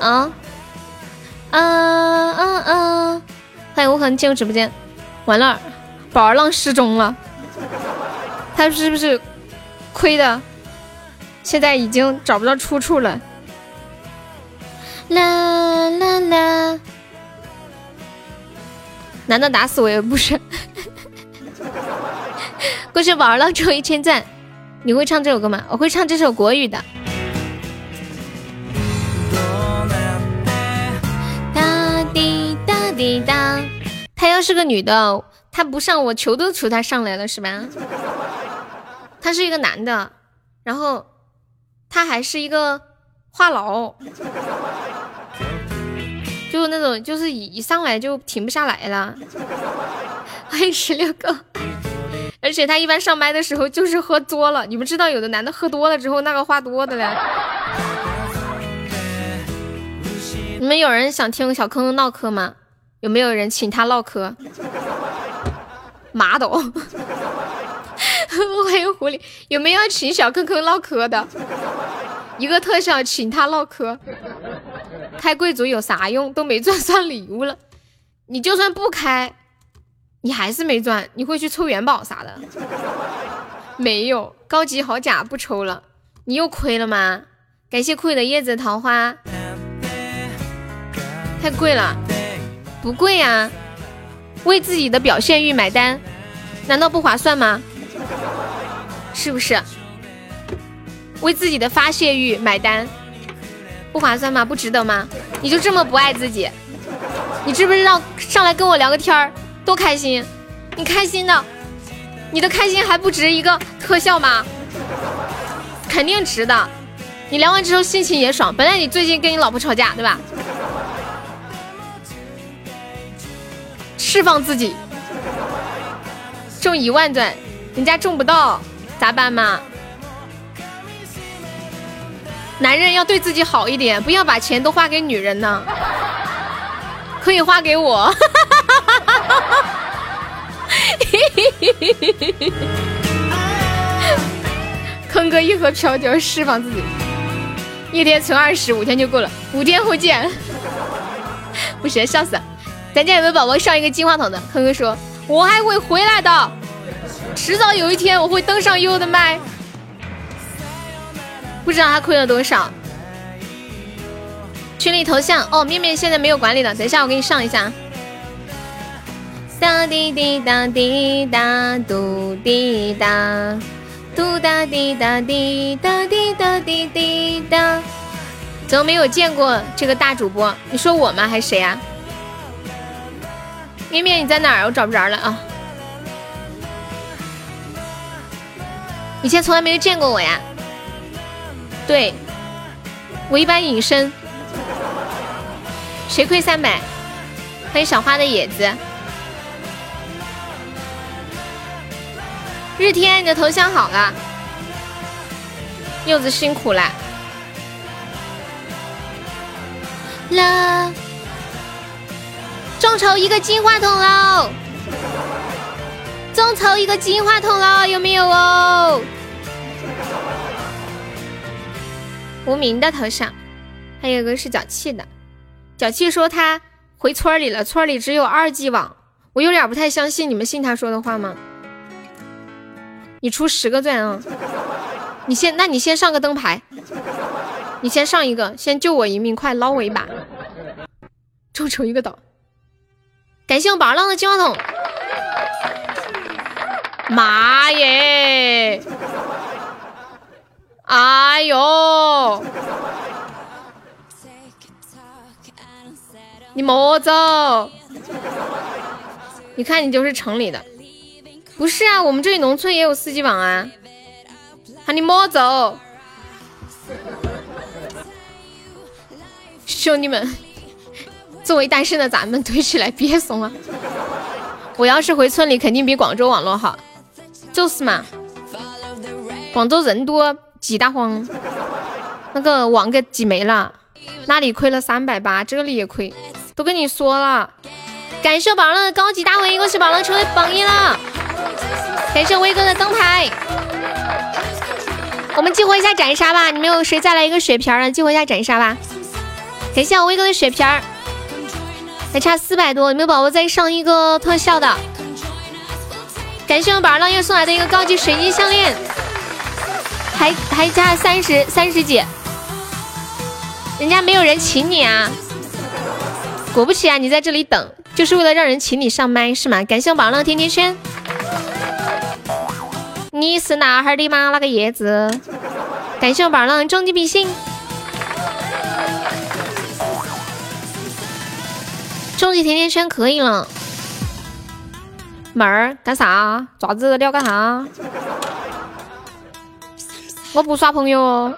啊？嗯嗯嗯。欢迎无痕进入直播间。完了，宝儿浪失踪了。他是不是亏的？现在已经找不到出处了。啦啦啦。难道打死我也不是？恭喜宝儿浪中一千赞！你会唱这首歌吗？我会唱这首国语的。哒滴哒滴哒。她要是个女的，她不上我求都求她上来了是吧？他是一个男的，然后他还是一个话痨。就那种，就是一一上来就停不下来了。[LAUGHS] 欢迎十六哥，而且他一般上麦的时候就是喝多了。你们知道，有的男的喝多了之后那个话多的嘞。你们有人想听小坑坑唠嗑吗？有没有人请他唠嗑？马董，[LAUGHS] 欢迎狐狸，有没有请小坑坑唠嗑的？一个特效，请他唠嗑。开贵族有啥用？都没赚上礼物了。你就算不开，你还是没赚。你会去抽元宝啥的？[LAUGHS] 没有，高级好甲不抽了。你又亏了吗？感谢酷的叶子桃花，太贵了。不贵呀，为自己的表现欲买单，难道不划算吗？是不是？为自己的发泄欲买单。不划算吗？不值得吗？你就这么不爱自己？你知不知道上来跟我聊个天儿多开心？你开心的，你的开心还不值一个特效吗？肯定值的。你聊完之后心情也爽。本来你最近跟你老婆吵架，对吧？释放自己，中一万钻，人家中不到，咋办嘛？男人要对自己好一点，不要把钱都花给女人呢。[LAUGHS] 可以花给我。[LAUGHS] 坑哥一盒飘就释放自己，一天存二十五天就够了，五天后见。[LAUGHS] 不行，笑死了。咱家有没有宝宝上一个金话筒的？坑哥说，我还会回来的，迟早有一天我会登上悠悠的麦。不知道他亏了多少。群里头像哦，面面现在没有管理了，等一下我给你上一下。哒滴滴哒滴哒嘟滴哒，嘟哒滴哒滴哒滴哒滴滴哒。怎么没有见过这个大主播？你说我吗？还是谁啊？面面你在哪儿？我找不着了啊。以前从来没有见过我呀。对，我一般隐身。谁亏三百？欢迎小花的野子。日天，你的头像好了。柚子辛苦了。啦！众筹一个金话筒喽！众筹一个金话筒喽，有没有哦？无名的头像，还有个是脚气的。脚气说他回村里了，村里只有二 G 网，我有点不太相信，你们信他说的话吗？你出十个钻啊！你先，那你先上个灯牌，你先上一个，先救我一命，快捞我一把！众筹一个岛，感谢我宝儿浪的金话筒。妈耶！哎呦！你莫走！你看你就是城里的，不是啊？我们这里农村也有四 G 网啊！喊你莫走！兄弟们，作为单身的咱们堆起来，别怂啊！我要是回村里，肯定比广州网络好。就是嘛，广州人多挤大慌，那个网给挤没了，那里亏了三百八，这里也亏，都跟你说了。感谢宝浪的高级大回，恭喜宝浪成为榜一了。感谢威哥的灯牌，我们激活一下斩杀吧。你们有谁再来一个血瓶的？激活一下斩杀吧。感谢我威哥的血瓶，还差四百多，有没有宝宝再上一个特效的？感谢我宝儿浪又送来的一个高级水晶项链，还还加三十三十几，人家没有人请你啊！果不其然，你在这里等，就是为了让人请你上麦是吗？感谢我宝浪甜甜圈，你是哪哈的吗？那个叶子？感谢我宝浪终极比心，终极甜甜圈可以了。妹儿干啥？爪子你要干啥？我不耍朋友哦。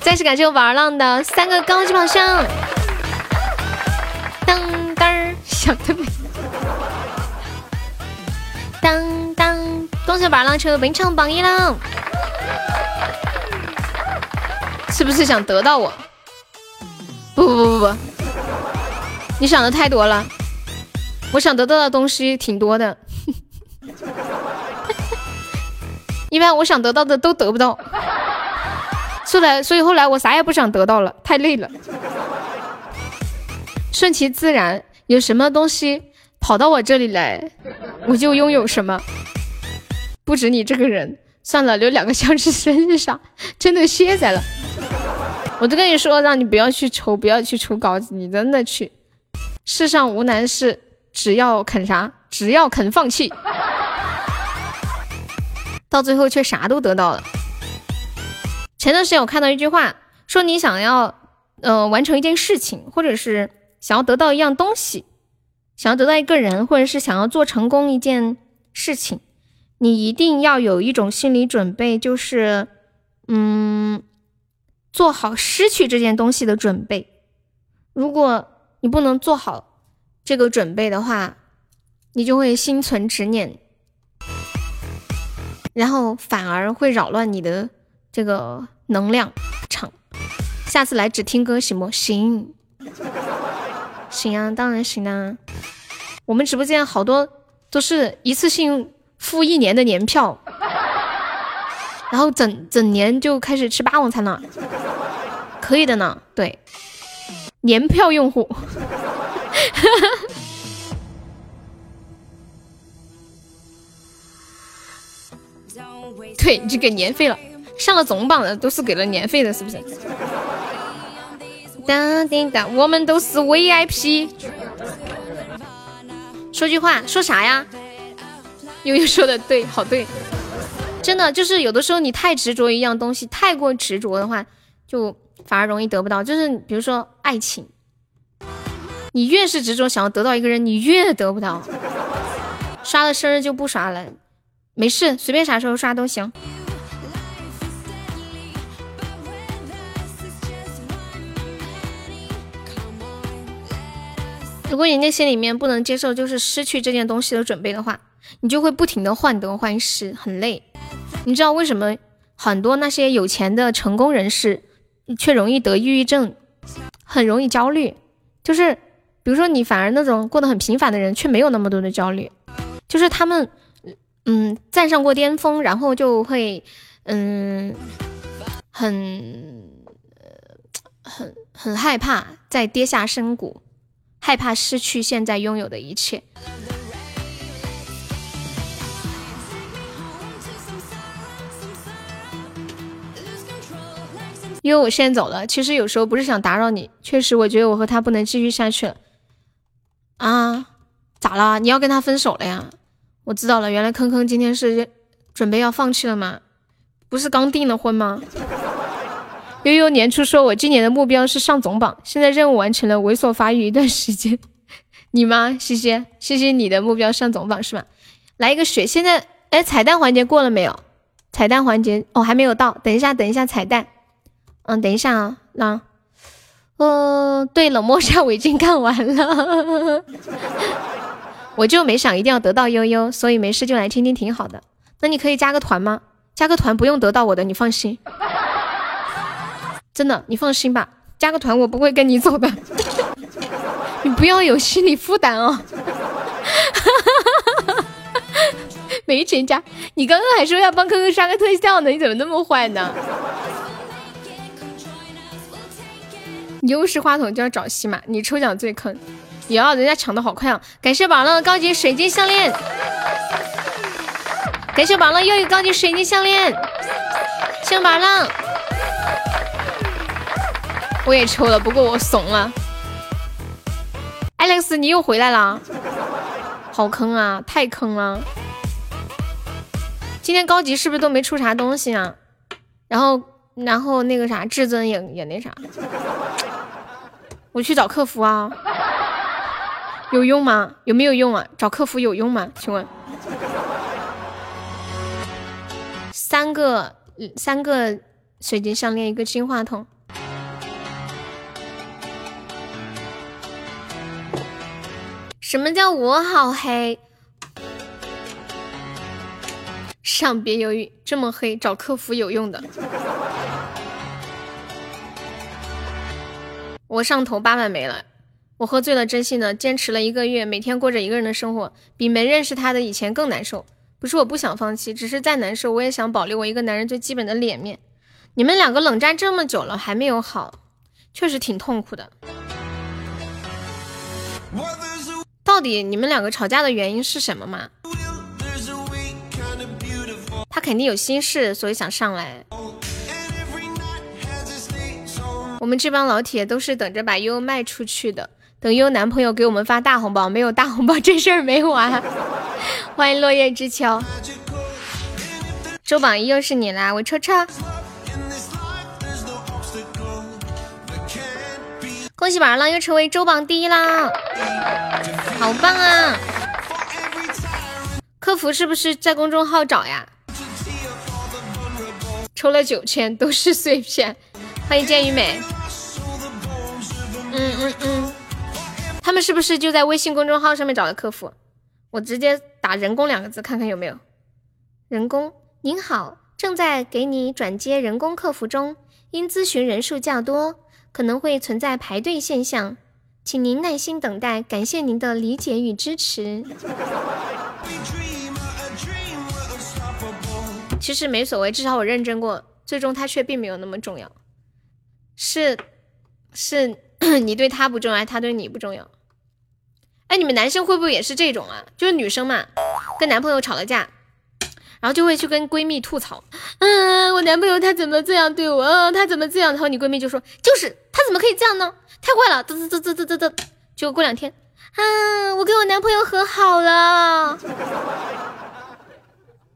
再次感谢我宝儿浪的三个高级宝箱。当当，想得美。当当，恭喜宝儿浪成为本场榜一了。是不是想得到我？不不不不不。你想的太多了，我想得到的东西挺多的，一般我想得到的都得不到，后来所以后来我啥也不想得到了，太累了，顺其自然，有什么东西跑到我这里来，我就拥有什么。不止你这个人，算了，留两个相纸身上，真的卸载了。我都跟你说，让你不要去抽，不要去抽稿子，你真的去。世上无难事，只要肯啥，只要肯放弃，到最后却啥都得到了。前段时间我看到一句话，说你想要，呃，完成一件事情，或者是想要得到一样东西，想要得到一个人，或者是想要做成功一件事情，你一定要有一种心理准备，就是，嗯，做好失去这件东西的准备。如果你不能做好这个准备的话，你就会心存执念，然后反而会扰乱你的这个能量场。下次来只听歌行不行？行啊，当然行啊。我们直播间好多都是一次性付一年的年票，然后整整年就开始吃霸王餐了，可以的呢。对。年票用户，对，就给年费了。上了总榜的都是给了年费的，是不是？当叮当，我们都是 VIP。说句话，说啥呀？悠悠说的对，好对。真的就是有的时候你太执着一样东西，太过执着的话，就。反而容易得不到，就是比如说爱情，你越是执着想要得到一个人，你越得不到。刷了生日就不刷了，没事，随便啥时候刷都行。如果你内心里面不能接受就是失去这件东西的准备的话，你就会不停的患得患失，很累。你知道为什么很多那些有钱的成功人士？却容易得抑郁症，很容易焦虑。就是，比如说你反而那种过得很平凡的人，却没有那么多的焦虑。就是他们，嗯，站上过巅峰，然后就会，嗯，很很很害怕再跌下深谷，害怕失去现在拥有的一切。因为我现在走了，其实有时候不是想打扰你，确实我觉得我和他不能继续下去了。啊，咋了？你要跟他分手了呀？我知道了，原来坑坑今天是准备要放弃了吗？不是刚订了婚吗？悠悠年初说，我今年的目标是上总榜，现在任务完成了，猥琐发育一段时间。[LAUGHS] 你吗？谢谢，谢谢你的目标上总榜是吧？来一个水，现在哎，彩蛋环节过了没有？彩蛋环节哦，还没有到，等一下，等一下彩蛋。嗯，等一下啊，那，呃，对冷漠下我已经看完了，我就没想一定要得到悠悠，所以没事就来听听挺好的。那你可以加个团吗？加个团不用得到我的，你放心，真的，你放心吧，加个团我不会跟你走的，你不要有心理负担哦。没钱加，你刚刚还说要帮哥哥刷个特效呢，你怎么那么坏呢？优势话筒就要找西马，你抽奖最坑。哟，人家抢的好快啊！感谢宝浪高级水晶项链，感谢宝浪又一高级水晶项链，谢宝浪。我也抽了，不过我怂了。Alex，你又回来了，好坑啊，太坑了。今天高级是不是都没出啥东西啊？然后，然后那个啥，至尊也也那啥。我去找客服啊，有用吗？有没有用啊？找客服有用吗？请问，三个三个水晶项链，一个金话筒。什么叫我好黑？上别犹豫，这么黑，找客服有用的。我上头八万没了，我喝醉了，真心的坚持了一个月，每天过着一个人的生活，比没认识他的以前更难受。不是我不想放弃，只是再难受，我也想保留我一个男人最基本的脸面。你们两个冷战这么久了还没有好，确实挺痛苦的。到底你们两个吵架的原因是什么嘛？他肯定有心事，所以想上来。我们这帮老铁都是等着把优卖出去的，等优男朋友给我们发大红包，没有大红包 [LAUGHS] 这事儿没完。欢迎落叶知秋，周榜一又是你啦，我抽抽。恭喜宝儿浪又成为周榜第一啦，好棒啊！客服是不是在公众号找呀？抽了九千，都是碎片。欢迎剑与美，嗯嗯嗯，他们是不是就在微信公众号上面找的客服？我直接打人工两个字看看有没有。人工，您好，正在给你转接人工客服中，因咨询人数较多，可能会存在排队现象，请您耐心等待，感谢您的理解与支持。其实没所谓，至少我认真过，最终他却并没有那么重要。是，是你对他不重要，他对你不重要。哎，你们男生会不会也是这种啊？就是女生嘛，跟男朋友吵了架，然后就会去跟闺蜜吐槽，嗯，我男朋友他怎么这样对我？嗯，他怎么这样？然后你闺蜜就说，就是他怎么可以这样呢？太坏了！嘚嘚嘚嘚嘚嘚嘚。结果过两天，啊，我跟我男朋友和好了。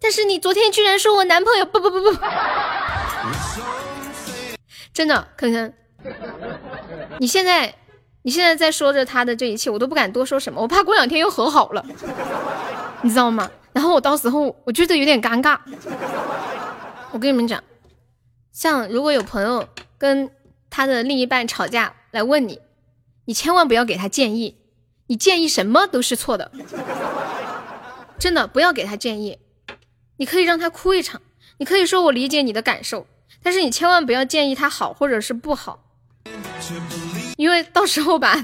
但是你昨天居然说我男朋友不不不不。真的，坑坑，你现在你现在在说着他的这一切，我都不敢多说什么，我怕过两天又和好了，你知道吗？然后我到时候我觉得有点尴尬。我跟你们讲，像如果有朋友跟他的另一半吵架来问你，你千万不要给他建议，你建议什么都是错的，真的不要给他建议。你可以让他哭一场，你可以说我理解你的感受。但是你千万不要建议他好或者是不好，因为到时候吧，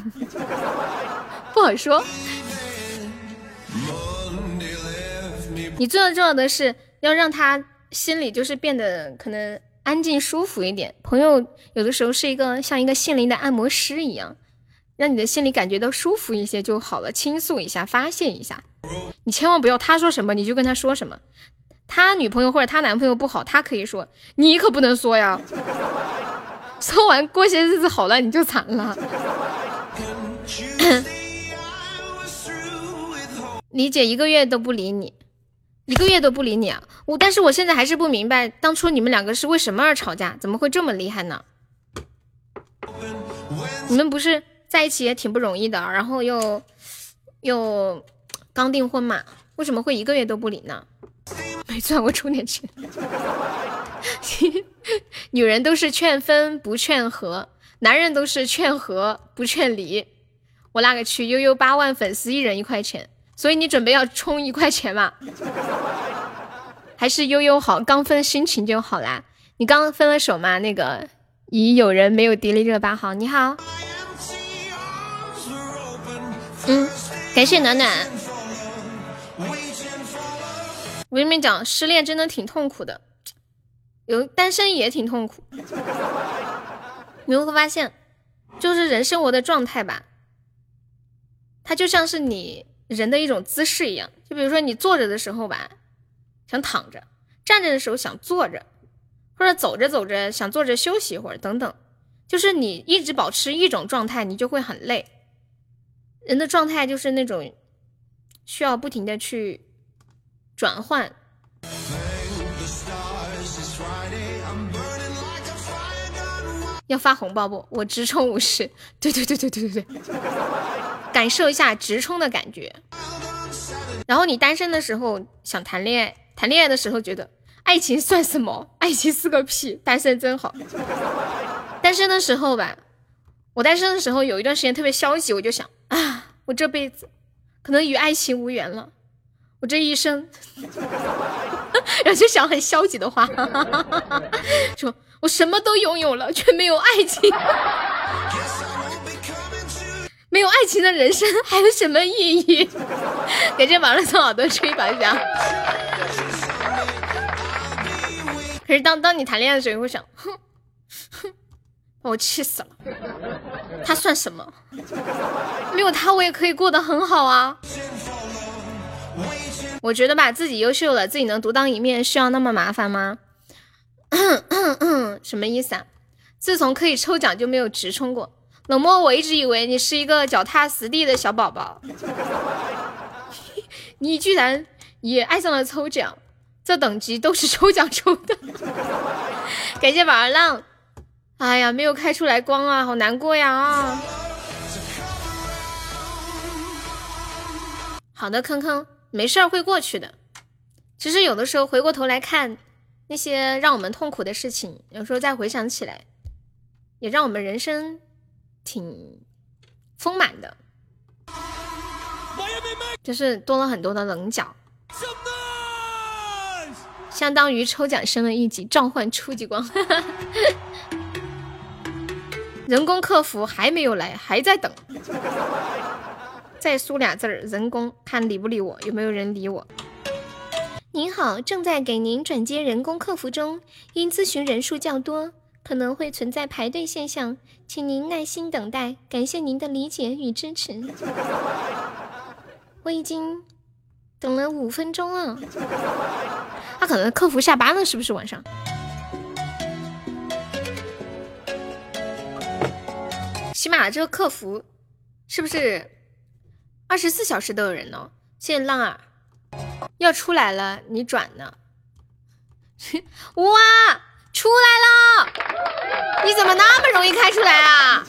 不好说。你最重要的是要让他心里就是变得可能安静舒服一点。朋友有的时候是一个像一个心灵的按摩师一样，让你的心里感觉到舒服一些就好了，倾诉一下，发泄一下。你千万不要他说什么你就跟他说什么。他女朋友或者他男朋友不好，他可以说，你可不能说呀。说完过些日子好了，你就惨了。[COUGHS] 理解一个月都不理你，一个月都不理你啊！我但是我现在还是不明白，当初你们两个是为什么而吵架？怎么会这么厉害呢？你们不是在一起也挺不容易的，然后又又刚订婚嘛？为什么会一个月都不理呢？没赚过充点钱。[LAUGHS] 女人都是劝分不劝和，男人都是劝和不劝离。我那个去？悠悠八万粉丝，一人一块钱。所以你准备要充一块钱吗？还是悠悠好，刚分心情就好啦。你刚分了手吗？那个已有人没有迪丽热巴好，你好。嗯，感谢暖暖。我跟你们讲，失恋真的挺痛苦的，有单身也挺痛苦。你会发现，就是人生活的状态吧，它就像是你。人的一种姿势一样，就比如说你坐着的时候吧，想躺着；站着的时候想坐着，或者走着走着想坐着休息一会儿，等等。就是你一直保持一种状态，你就会很累。人的状态就是那种需要不停的去转换。要发红包不？我直充五十。对对对对对对对。感受一下直冲的感觉，然后你单身的时候想谈恋爱，谈恋爱的时候觉得爱情算什么？爱情是个屁，单身真好。单身的时候吧，我单身的时候有一段时间特别消极，我就想啊，我这辈子可能与爱情无缘了，我这一生，[LAUGHS] 然后就想很消极的话，[LAUGHS] 说我什么都拥有了，却没有爱情。没有爱情的人生还有什么意义？感谢网上送好多吹把奖。可是当当你谈恋爱的时候，你会想，哼哼，把我气死了。他算什么？没有他我也可以过得很好啊。我觉得吧，自己优秀了，自己能独当一面，需要那么麻烦吗？什么意思啊？自从可以抽奖就没有直冲过。冷漠，我一直以为你是一个脚踏实地的小宝宝，[LAUGHS] 你居然也爱上了抽奖，这等级都是抽奖抽的。[LAUGHS] 感谢宝儿浪，哎呀，没有开出来光啊，好难过呀啊！好的，坑坑，没事儿会过去的。其实有的时候回过头来看那些让我们痛苦的事情，有时候再回想起来，也让我们人生。挺丰满的，就是多了很多的棱角，相当于抽奖升了一级，召唤初级光。[LAUGHS] 人工客服还没有来，还在等。再输俩字儿，人工，看理不理我，有没有人理我？您好，正在给您转接人工客服中，因咨询人数较多。可能会存在排队现象，请您耐心等待，感谢您的理解与支持。[LAUGHS] 我已经等了五分钟了，他可能客服下班了，是不是晚上？起码这个客服是不是二十四小时都有人呢？谢谢浪儿要出来了，你转呢？哇！出来了！你怎么那么容易开出来啊？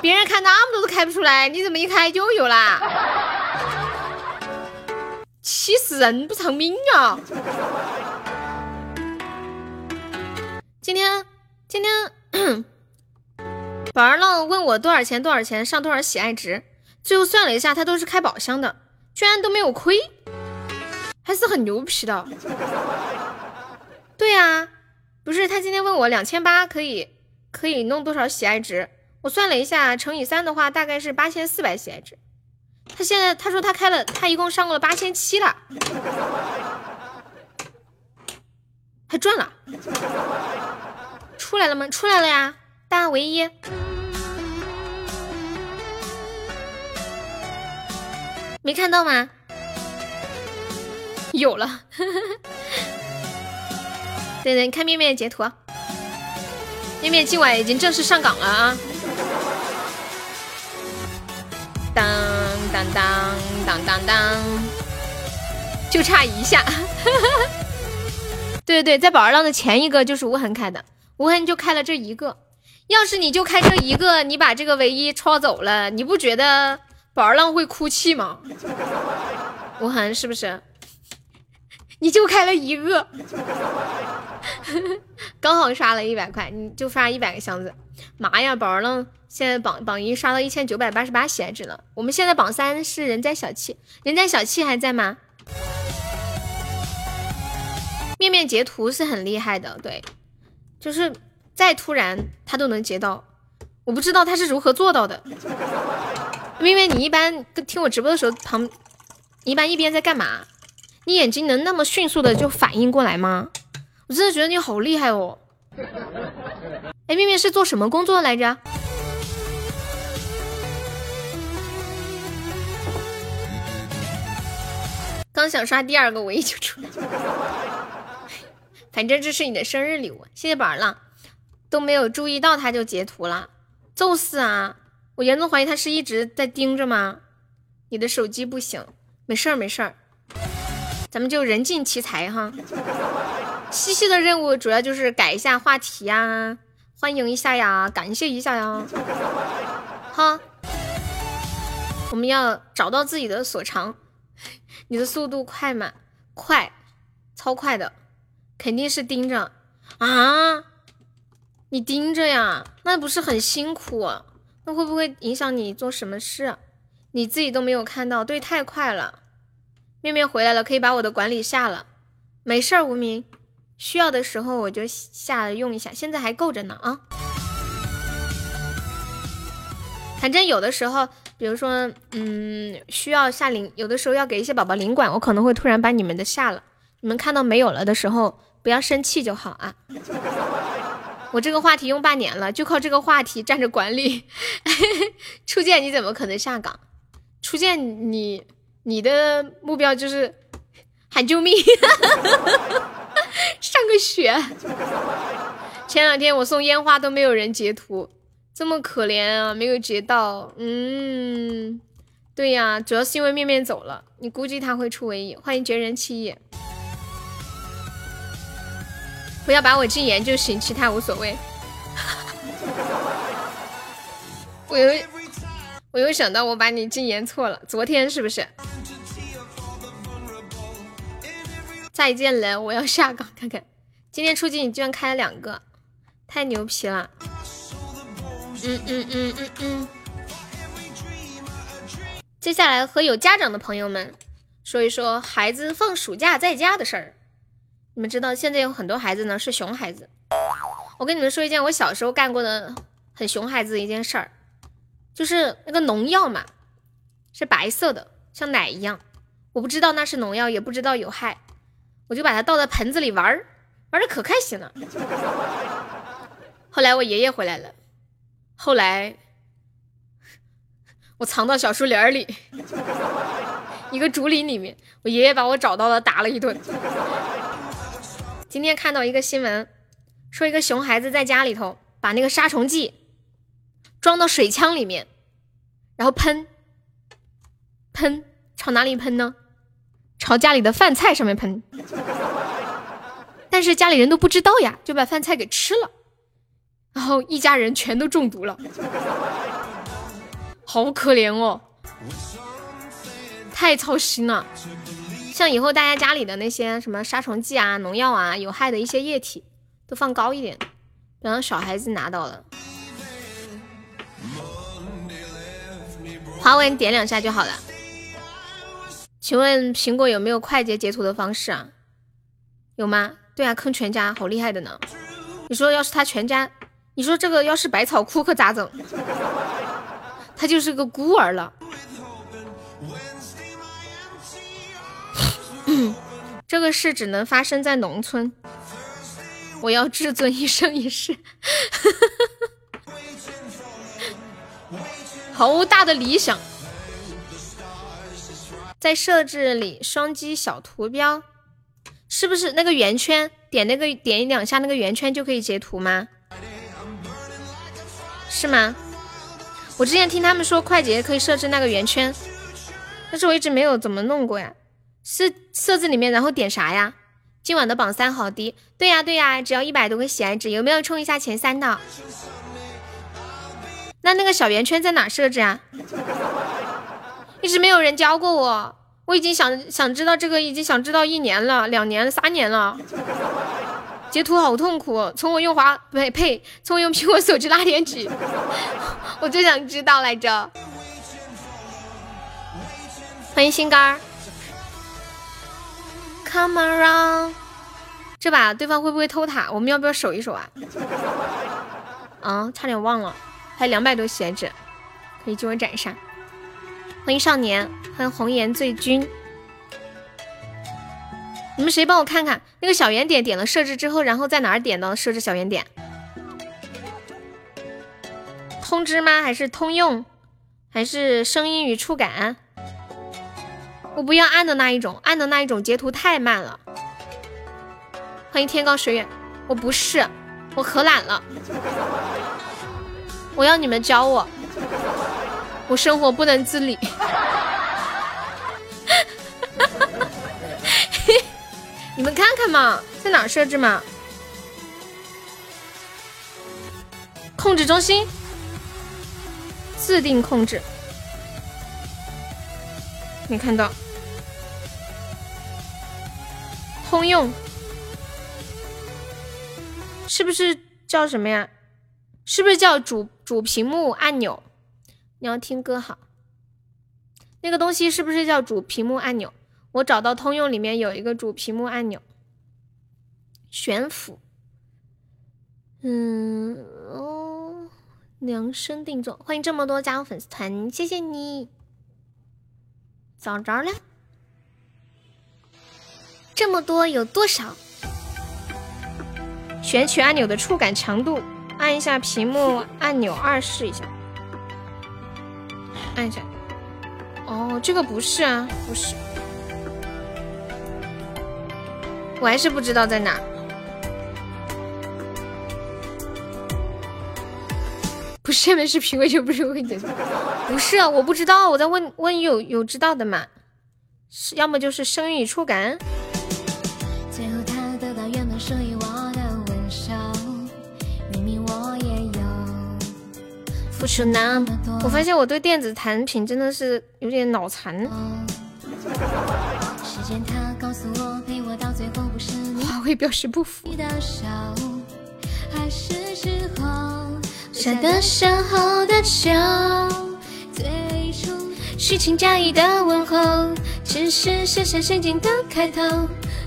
别人开那么多都开不出来，你怎么一开就有啦？气死人不偿命啊！今天今天，宝儿浪问我多少钱多少钱上多少喜爱值，最后算了一下，他都是开宝箱的，居然都没有亏，还是很牛皮的。对呀。不是他今天问我两千八可以可以弄多少喜爱值？我算了一下，乘以三的话大概是八千四百喜爱值。他现在他说他开了，他一共上过了八千七了。还赚了，出来了吗？出来了呀，大唯一。没看到吗？有了，[LAUGHS] 对对，看面面截图，面面今晚已经正式上岗了啊！当当当当当当，就差一下。[LAUGHS] 对对对，在宝儿浪的前一个就是无痕开的，无痕就开了这一个。要是你就开这一个，你把这个唯一抄走了，你不觉得？宝儿浪会哭泣吗？无痕是不是？你就开了一个，[LAUGHS] 刚好刷了一百块，你就刷一百个箱子。妈呀，宝儿浪现在榜榜一刷到一千九百八十八喜爱值了。我们现在榜三是人在小气，人在小气还在吗？面面截图是很厉害的，对，就是再突然他都能截到，我不知道他是如何做到的。妹妹，你一般听我直播的时候，旁你一般一边在干嘛？你眼睛能那么迅速的就反应过来吗？我真的觉得你好厉害哦！哎，妹妹是做什么工作来着？刚想刷第二个，我一就出来。反正这是你的生日礼物，谢谢宝儿浪，都没有注意到他就截图了，就是啊。我严重怀疑他是一直在盯着吗？你的手机不行，没事儿没事儿，咱们就人尽其才哈。西西的任务主要就是改一下话题呀，欢迎一下呀，感谢一下呀。哈，我们要找到自己的所长。你的速度快吗？快，超快的，肯定是盯着啊！你盯着呀，那不是很辛苦？那会不会影响你做什么事？你自己都没有看到，对，太快了。面面回来了，可以把我的管理下了。没事儿，无名，需要的时候我就下了用一下，现在还够着呢啊。反正有的时候，比如说，嗯，需要下领，有的时候要给一些宝宝领管，我可能会突然把你们的下了。你们看到没有了的时候，不要生气就好啊。我这个话题用半年了，就靠这个话题站着管理。[LAUGHS] 初见你怎么可能下岗？初见你你的目标就是喊救命，[LAUGHS] 上个学。前两天我送烟花都没有人截图，这么可怜啊，没有截到。嗯，对呀，主要是因为面面走了，你估计他会出唯一。欢迎绝人弃义。不要把我禁言就行，其他无所谓。[LAUGHS] 我又我又想到我把你禁言错了，昨天是不是？再见了，我要下岗看看。今天出击你居然开了两个，太牛皮了。嗯嗯嗯嗯嗯。接下来和有家长的朋友们说一说孩子放暑假在家的事儿。你们知道现在有很多孩子呢是熊孩子，我跟你们说一件我小时候干过的很熊孩子的一件事儿，就是那个农药嘛，是白色的，像奶一样，我不知道那是农药，也不知道有害，我就把它倒在盆子里玩儿，玩的可开心了。后来我爷爷回来了，后来我藏到小树林里，[LAUGHS] 一个竹林里面，我爷爷把我找到了，打了一顿。今天看到一个新闻，说一个熊孩子在家里头把那个杀虫剂装到水枪里面，然后喷喷朝哪里喷呢？朝家里的饭菜上面喷。但是家里人都不知道呀，就把饭菜给吃了，然后一家人全都中毒了，好可怜哦，太操心了。像以后大家家里的那些什么杀虫剂啊、农药啊、有害的一些液体，都放高一点，别让小孩子拿到了。华为点两下就好了。请问苹果有没有快捷截图的方式啊？有吗？对啊，坑全家好厉害的呢。你说要是他全家，你说这个要是百草枯可咋整？[LAUGHS] 他就是个孤儿了。[CLEARS THROAT] 这个事只能发生在农村。我要至尊一生一世，好大的理想。在设置里双击小图标，是不是那个圆圈？点那个点一两下那个圆圈就可以截图吗？是吗？我之前听他们说快捷可以设置那个圆圈，但是我一直没有怎么弄过呀。设设置里面，然后点啥呀？今晚的榜三好低。对呀对呀，只要一百多个喜爱值，有没有冲一下前三的？那那个小圆圈在哪设置啊？一直没有人教过我，我已经想想知道这个，已经想知道一年了、两年了、三年了。截图好痛苦，从我用华呸呸，从我用苹果手机拉点纸，[LAUGHS] 我就想知道来着。欢迎心肝儿，Come around，这把对方会不会偷塔？我们要不要守一守啊？啊，差点忘了，还有两百多血值，可以救我斩杀。欢迎少年，欢迎红颜醉君。你们谁帮我看看那个小圆点点了设置之后，然后在哪儿点的设置小圆点？通知吗？还是通用？还是声音与触感？我不要按的那一种，按的那一种截图太慢了。欢迎天高水远，我不是，我可懒了。我要你们教我。我生活不能自理，[LAUGHS] 你们看看嘛，在哪设置嘛？控制中心，自定控制，没看到。通用是不是叫什么呀？是不是叫主主屏幕按钮？你要听歌好，那个东西是不是叫主屏幕按钮？我找到通用里面有一个主屏幕按钮，悬浮。嗯哦，量身定做，欢迎这么多加入粉丝团，谢谢你，找着了。这么多有多少？选取按钮的触感强度，按一下屏幕按钮二试一下。按一下，哦，这个不是啊，不是，我还是不知道在哪。不是下面是评委就不是问的，不是，我不知道，我在问问有有知道的嘛？是要么就是声音与触感。付出那么多。我发现我对电子产品真的是有点脑残。华为表示不服。下的时候的酒，虚情假意的问候，只是深深陷阱的开头。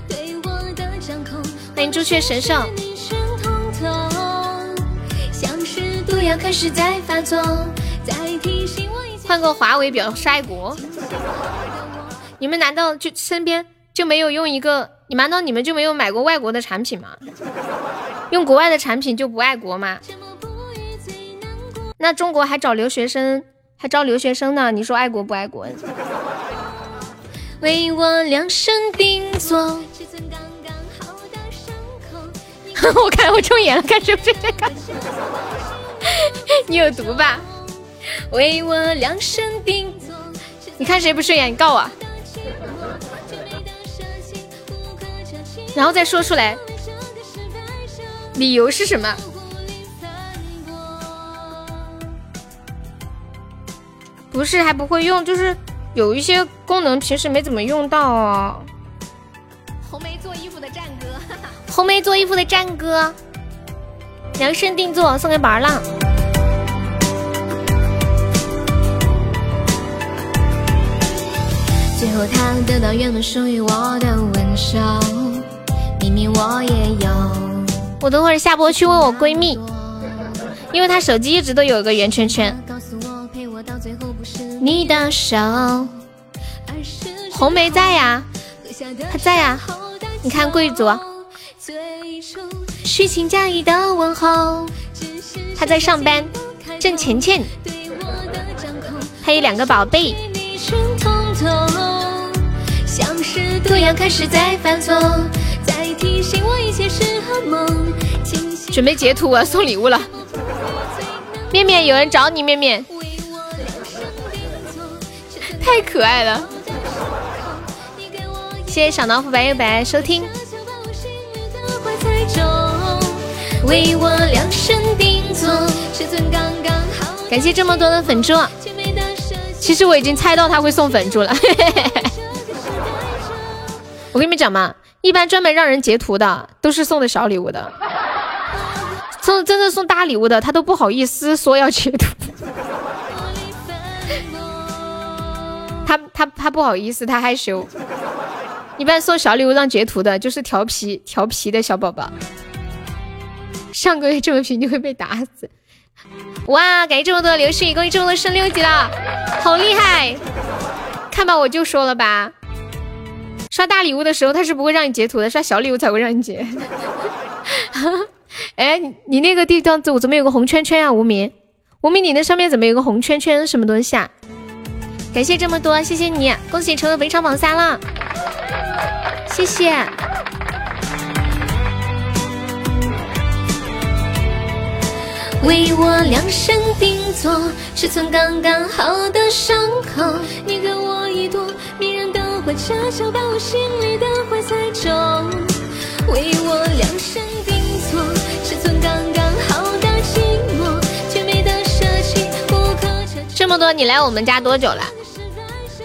对我的掌控，欢迎朱雀神兽。像是毒药开始再发作，在提醒我换个华为表示爱国。你们难道就身边就没有用一个？你难道你们就没有买过外国的产品吗？用国外的产品就不爱国吗？那中国还找留学生，还招留学生呢？你说爱国不爱国？为我量身定做。[LAUGHS] 我看我了，看是不是这个？[LAUGHS] 你有毒吧？为我量身定做。你看谁不顺眼，你告我。然后再说出来，理由是什么？不是还不会用，就是有一些功能平时没怎么用到哦。红梅做衣服的战歌，红梅做衣服的战歌，量身定做送给宝儿浪。最后他得到原本属于我的温柔，明明我也有。我等会儿下播去问我闺蜜，因为她手机一直都有一个圆圈圈。你的手，红梅在呀，她在呀。你看贵族，虚情假意的问候。他在上班，挣钱钱。还有两个宝贝。杜阳开始在犯错准备截图，我要送礼物了。面面，有人找你，面面。太可爱了。谢谢小老虎白又白收听。感谢这么多的粉猪。其实我已经猜到他会送粉猪了。[LAUGHS] 我跟你们讲嘛，一般专门让人截图的都是送的小礼物的，送真正送大礼物的他都不好意思说要截图。他他他不好意思，他害羞。一般送小礼物让截图的，就是调皮调皮的小宝宝。上个月这么皮就会被打死。哇，感谢这么多流星雨，恭喜这么多升六级了，好厉害！看吧，我就说了吧，刷大礼物的时候他是不会让你截图的，刷小礼物才会让你截。[LAUGHS] 哎，你那个地方怎怎么有个红圈圈啊？无名，无名，你那上面怎么有个红圈圈？什么东西啊？感谢这么多，谢谢你，恭喜成为本场榜三了，谢谢。为我量身定做，尺寸刚刚好的伤口。你给我一朵迷人的花，悄悄把我心里的花塞走。为我量身定做，尺寸刚刚好的寂寞，却没得舍弃，不可奢这么多，你来我们家多久了？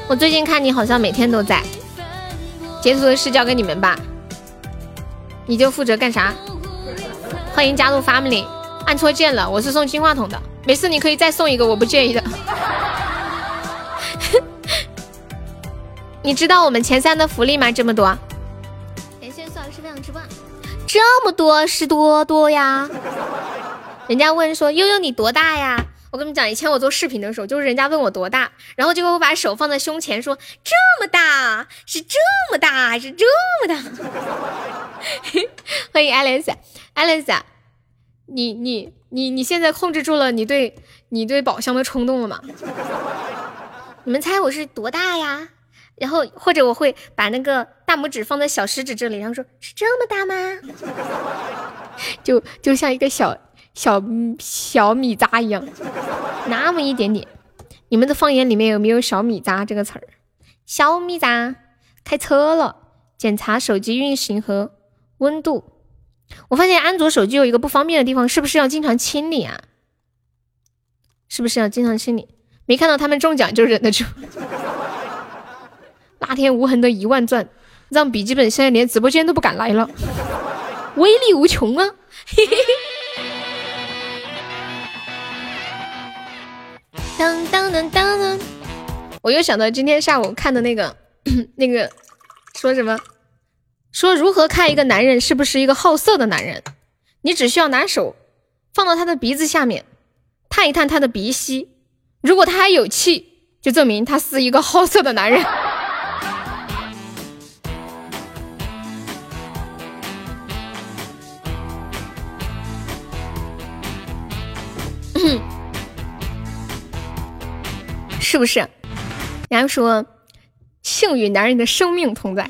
我最近看你好像每天都在。截图的事交给你们吧，你就负责干啥？欢迎加入 family。按错键了，我是送金话筒的，没事，你可以再送一个，我不介意的。[LAUGHS] 你知道我们前三的福利吗？这么多，感谢苏老师分享直播，这么多是多多呀。人家问说悠悠你多大呀？我跟你们讲，以前我做视频的时候，就是人家问我多大，然后结果我把手放在胸前说这么大，是这么大，是这么大。[LAUGHS] 欢迎 Alice，Alice。你你你你现在控制住了你对你对宝箱的冲动了吗？[LAUGHS] 你们猜我是多大呀？然后或者我会把那个大拇指放在小食指这里，然后说是这么大吗？[LAUGHS] 就就像一个小小小米渣一样，那么一点点。你们的方言里面有没有小米渣这个词儿？小米渣开车了，检查手机运行和温度。我发现安卓手机有一个不方便的地方，是不是要经常清理啊？是不是要经常清理？没看到他们中奖就忍得住。[LAUGHS] 那天无痕的一万钻，让笔记本现在连直播间都不敢来了，威力无穷啊！[LAUGHS] 当当当当当，我又想到今天下午看的那个 [COUGHS] 那个说什么？说如何看一个男人是不是一个好色的男人？你只需要拿手放到他的鼻子下面，探一探他的鼻息，如果他还有气，就证明他是一个好色的男人。[CLEARS THROAT] 是不是？人家说，性与男人的生命同在。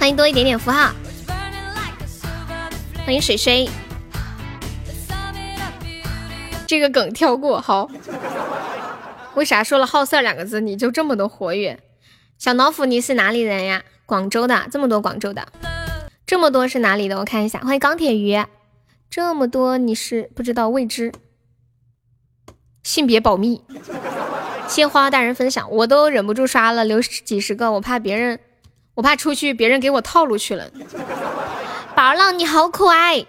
欢迎多一点点符号，欢迎水水。这个梗跳过，好。为啥说了好色两个字你就这么多活跃？小老虎，你是哪里人呀？广州的，这么多广州的，这么多是哪里的？我看一下。欢迎钢铁鱼，这么多你是不知道未知，性别保密。谢花大人分享，我都忍不住刷了，留几十个，我怕别人。我怕出去别人给我套路去了。宝浪你好可爱，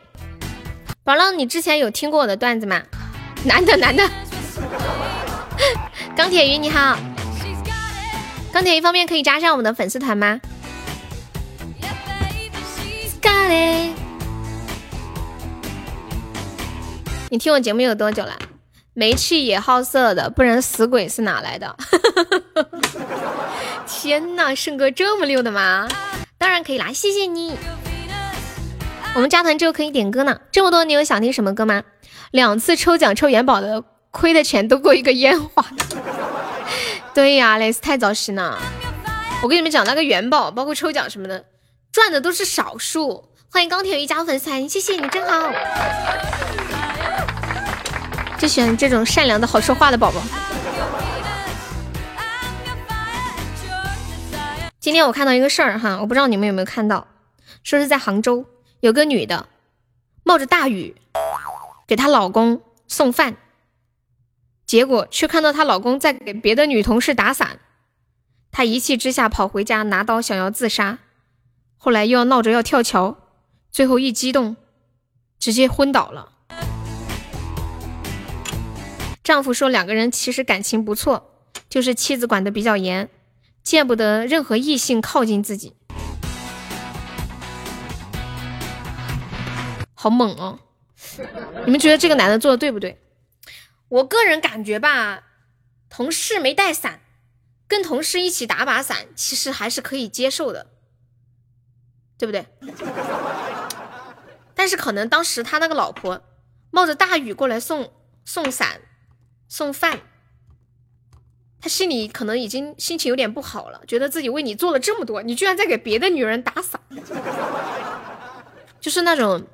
宝浪你之前有听过我的段子吗？男的男的。[LAUGHS] 钢铁鱼你好，钢铁鱼方面可以加上我们的粉丝团吗？你听我节目有多久了？没气也好色的，不然死鬼是哪来的？天呐，胜哥这么溜的吗？当然可以啦，谢谢你。我们加团之后可以点歌呢，这么多你有想听什么歌吗？两次抽奖抽元宝的，亏的钱都够一个烟花。[LAUGHS] 对呀，蕾丝太早实呢。我跟你们讲，那个元宝包括抽奖什么的，赚的都是少数。欢迎钢铁鱼加粉丝团，谢谢你，真好。就喜欢这种善良的好说话的宝宝。今天我看到一个事儿哈，我不知道你们有没有看到，说是在杭州有个女的冒着大雨给她老公送饭，结果却看到她老公在给别的女同事打伞，她一气之下跑回家拿刀想要自杀，后来又要闹着要跳桥，最后一激动直接昏倒了。丈夫说两个人其实感情不错，就是妻子管得比较严。见不得任何异性靠近自己，好猛哦！你们觉得这个男的做的对不对？我个人感觉吧，同事没带伞，跟同事一起打把伞，其实还是可以接受的，对不对？[LAUGHS] 但是可能当时他那个老婆冒着大雨过来送送伞、送饭。他心里可能已经心情有点不好了，觉得自己为你做了这么多，你居然在给别的女人打伞，就是那种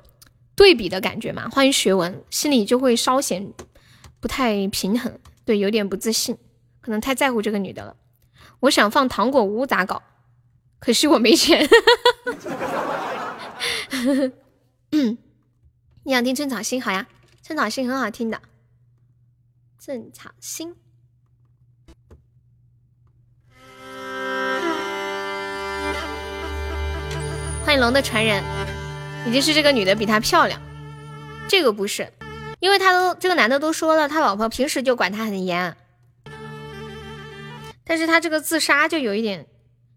对比的感觉嘛。欢迎学文，心里就会稍显不太平衡，对，有点不自信，可能太在乎这个女的了。我想放糖果屋咋搞？可惜我没钱。[COUGHS] 你想听春草心？好呀，春草心很好听的，正草心。欢迎龙的传人，已经是这个女的比他漂亮，这个不是，因为他都这个男的都说了，他老婆平时就管他很严，但是他这个自杀就有一点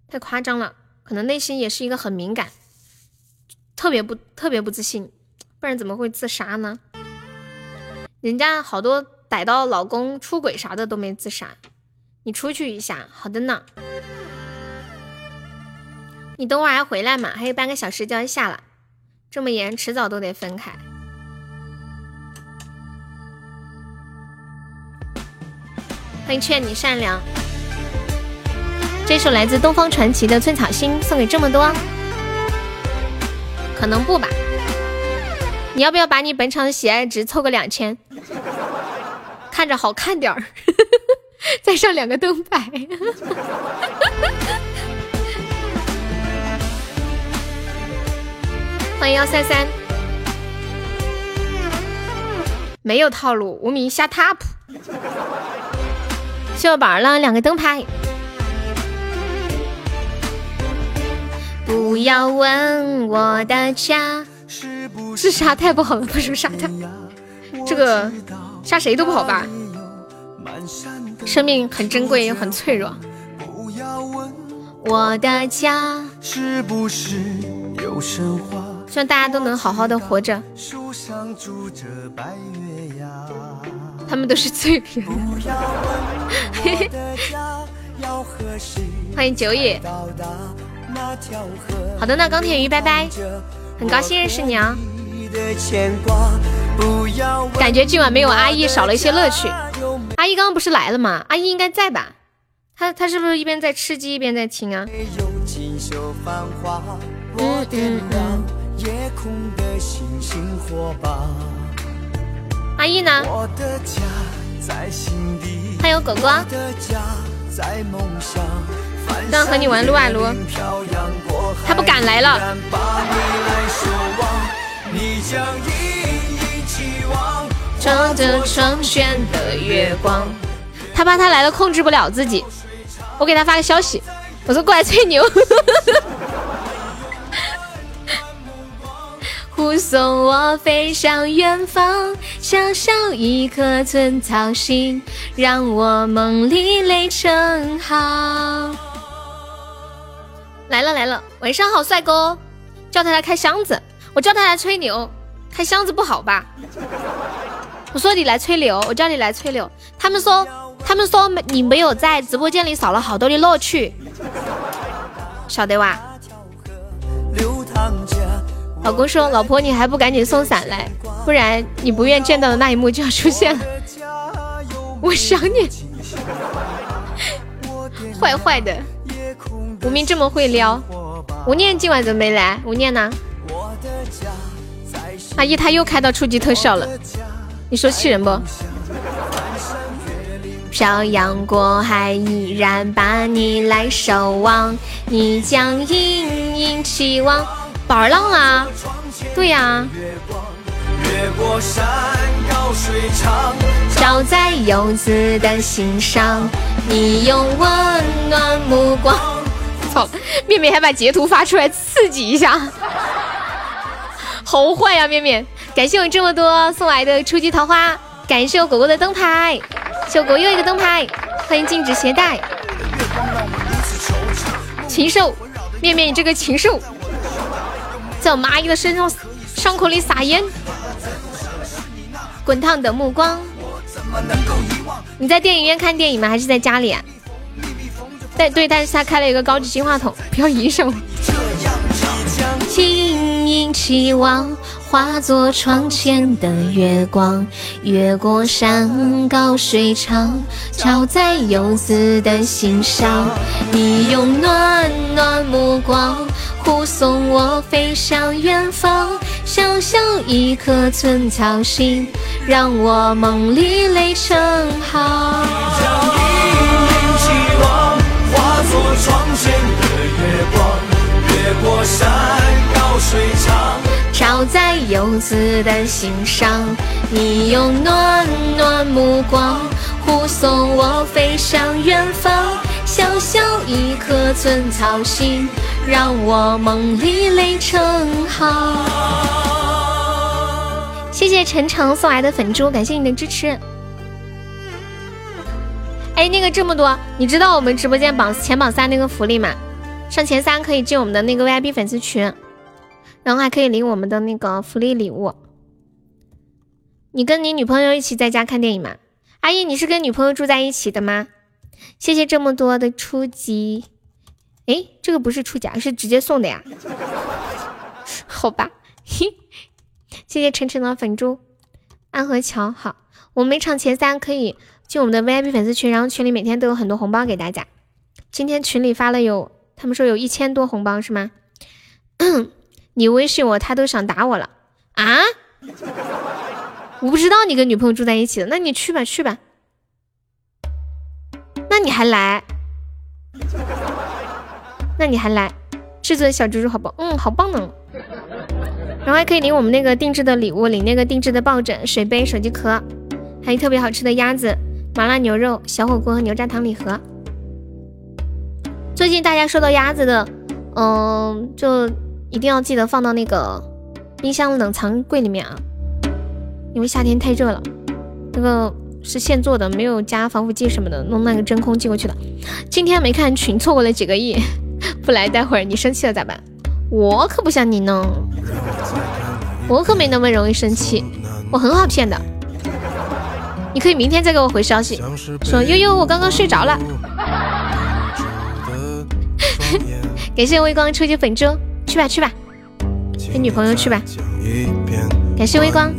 太夸张了，可能内心也是一个很敏感，特别不特别不自信，不然怎么会自杀呢？人家好多逮到老公出轨啥的都没自杀，你出去一下，好的呢。你等会儿还回来吗？还有半个小时就要下了，这么严，迟早都得分开。欢迎劝你善良，这首来自东方传奇的《寸草心》送给这么多，可能不吧？你要不要把你本场的喜爱值凑个两千，看着好看点儿，[LAUGHS] 再上两个灯牌。欢迎幺三三，没有套路，无名瞎 top，秀宝了两个灯牌。不要问我的家，自杀太不好了，不是杀他，这个杀谁都不好吧？生命很珍贵又很脆弱。不要问我的家是不是有神话？希望大家都能好好的活着。他们都是罪人。[LAUGHS] 欢迎九野。好的，那钢铁鱼，拜拜。很高兴认识你啊。感觉今晚没有阿姨少了一些乐趣。阿姨刚刚不是来了吗？阿姨应该在吧？她她是不是一边在吃鸡一边在听啊？嗯嗯嗯。夜空的星星火把。阿姨呢？还有狗狗。刚和你玩撸啊撸，他不敢来了。照着窗前的月光，他怕他来了控制不了自己。我给他发个消息，我说过来吹牛。护送我飞向远方，小小一颗寸草心，让我梦里泪成行。来了来了，晚上好，帅哥，叫他来开箱子，我叫他来吹牛，开箱子不好吧？我说你来吹牛，我叫你来吹牛，他们说他们说你没有在直播间里少了好多的乐趣，晓得哇？老公说：“老婆，你还不赶紧送伞来，不然你不愿见到的那一幕就要出现了。[LAUGHS] ”我想你，坏坏的。无名这么会撩，吴念今晚怎么没来？吴念呢？阿姨，他又开到初级特效了，你说气人不？漂洋过海，依然把你来守望，你将隐隐期望。宝儿浪啊，对呀。照在游子的心上，你用温暖目光。[LAUGHS] 操，面面还把截图发出来刺激一下，[LAUGHS] 好坏呀！面面，感谢我这么多送来的初级桃花，感谢我果果的灯牌，谢果又一个灯牌，欢迎禁止携带。禽兽，面面你这个禽兽，在我们阿姨的身上伤口里撒盐。滚烫的目光，你在电影院看电影吗？还是在家里？啊？对对，但是他开了一个高级金话筒，不要移手。轻盈期望化作窗前的月光，越过山高水长，照在游子的心上。你用暖暖目光护送我飞向远方，小小一颗寸草心，让我梦里泪成行。化作窗前的月光，越过山，在游子的心上。你用暖暖目光护送我飞向远方，小小一颗寸草心，让我梦里泪成行。谢谢晨晨送来的粉猪，感谢你的支持。哎，那个这么多，你知道我们直播间榜前榜三那个福利吗？上前三可以进我们的那个 VIP 粉丝群，然后还可以领我们的那个福利礼物。你跟你女朋友一起在家看电影吗？阿姨，你是跟女朋友住在一起的吗？谢谢这么多的初级，哎，这个不是初级，是直接送的呀？[LAUGHS] 好吧，嘿，谢谢晨晨的粉猪，安河桥好，我们每场前三可以。进我们的 VIP 粉丝群，然后群里每天都有很多红包给大家。今天群里发了有，他们说有一千多红包是吗？[COUGHS] 你微信我，他都想打我了啊！[LAUGHS] 我不知道你跟女朋友住在一起的，那你去吧去吧。那你还来？那你还来？至尊小猪猪好棒，嗯，好棒呢。然后还可以领我们那个定制的礼物，领那个定制的抱枕、水杯、手机壳，还有特别好吃的鸭子。麻辣牛肉、小火锅和牛轧糖礼盒。最近大家收到鸭子的，嗯，就一定要记得放到那个冰箱冷藏柜里面啊，因为夏天太热了。这个是现做的，没有加防腐剂什么的，弄那个真空寄过去的。今天没看群，错过了几个亿，[LAUGHS] 不来待会儿你生气了咋办？我可不像你呢，我可没那么容易生气，我很好骗的。你可以明天再给我回消息，说悠悠，我刚刚睡着了。[LAUGHS] 感谢微光初级粉猪，去吧去吧，跟女朋友去吧。感谢微光。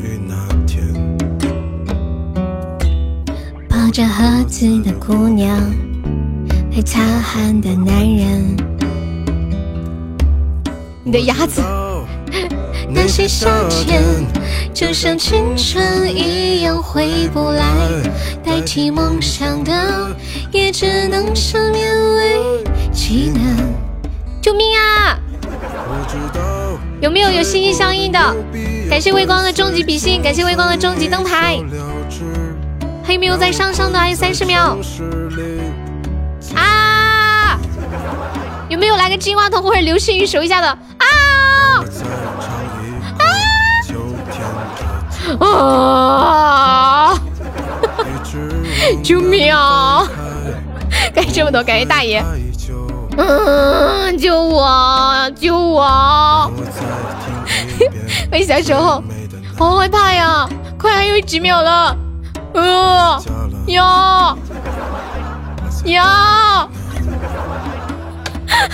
抱着盒子的姑娘，还擦汗的男人，你的鸭子。那些夏天，就像青春一样回不来，代替梦想的，也只能是勉为其难。救命啊！有没有有心心相印的？感谢微光的终极比心，感谢微光的终极灯牌。还有没有在上上的？还有三十秒。啊！有没有来个金话筒或者流星雨守一下的？啊！啊！[LAUGHS] 救命啊！[LAUGHS] 感谢这么多，感谢大爷。嗯，救我，救我！喂，[LAUGHS] 小时候好害怕呀，快还有几秒了。呃，呀呀！哈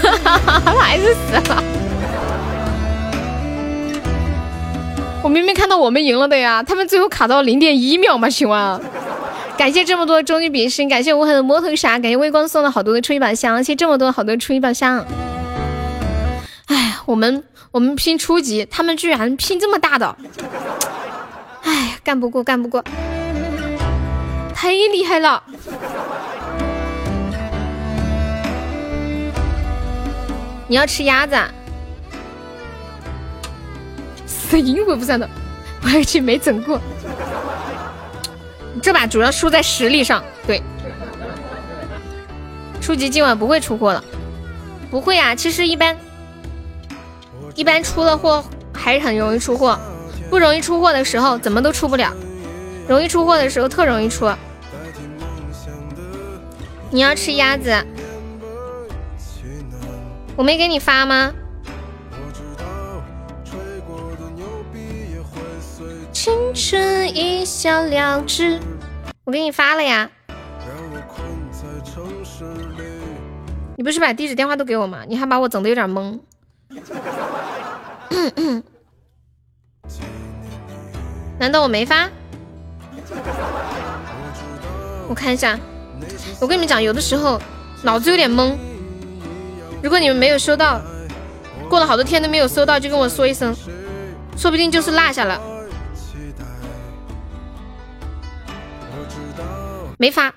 哈哈哈哈！[LAUGHS] 还是死了。我明明看到我们赢了的呀，他们最后卡到零点一秒吗？请问？感谢这么多终极比心，感谢无痕的摸头杀，感谢微光送了好多的初一宝箱，谢谢这么多好多初一宝箱。哎，我们我们拼初级，他们居然拼这么大的，哎，干不过，干不过，太厉害了。你要吃鸭子？啊死阴魂不散的，我而且没整过。这把主要输在实力上，对。初级今晚不会出货了，不会啊。其实一般，一般出了货还是很容易出货，不容易出货的时候怎么都出不了，容易出货的时候特容易出。你要吃鸭子？我没给你发吗？青春一笑了之。我给你发了呀，你不是把地址电话都给我吗？你还把我整的有点懵。[COUGHS] 难道我没发？我看一下。我跟你们讲，有的时候脑子有点懵。如果你们没有收到，过了好多天都没有收到，就跟我说一声，说不定就是落下了。没发，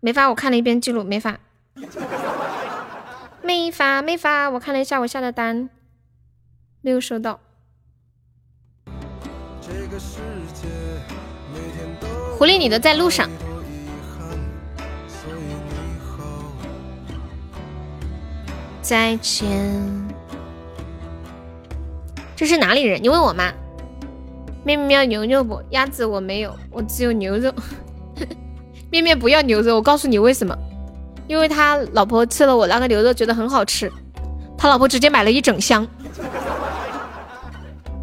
没发，我看了一遍记录，没发，没发，没发，我看了一下我下的单，没有收到。狐狸，你的在路上。再见。这是哪里人？你问我吗？喵喵牛肉不？鸭子我没有，我只有牛肉。面面不要牛肉，我告诉你为什么？因为他老婆吃了我那个牛肉，觉得很好吃，他老婆直接买了一整箱，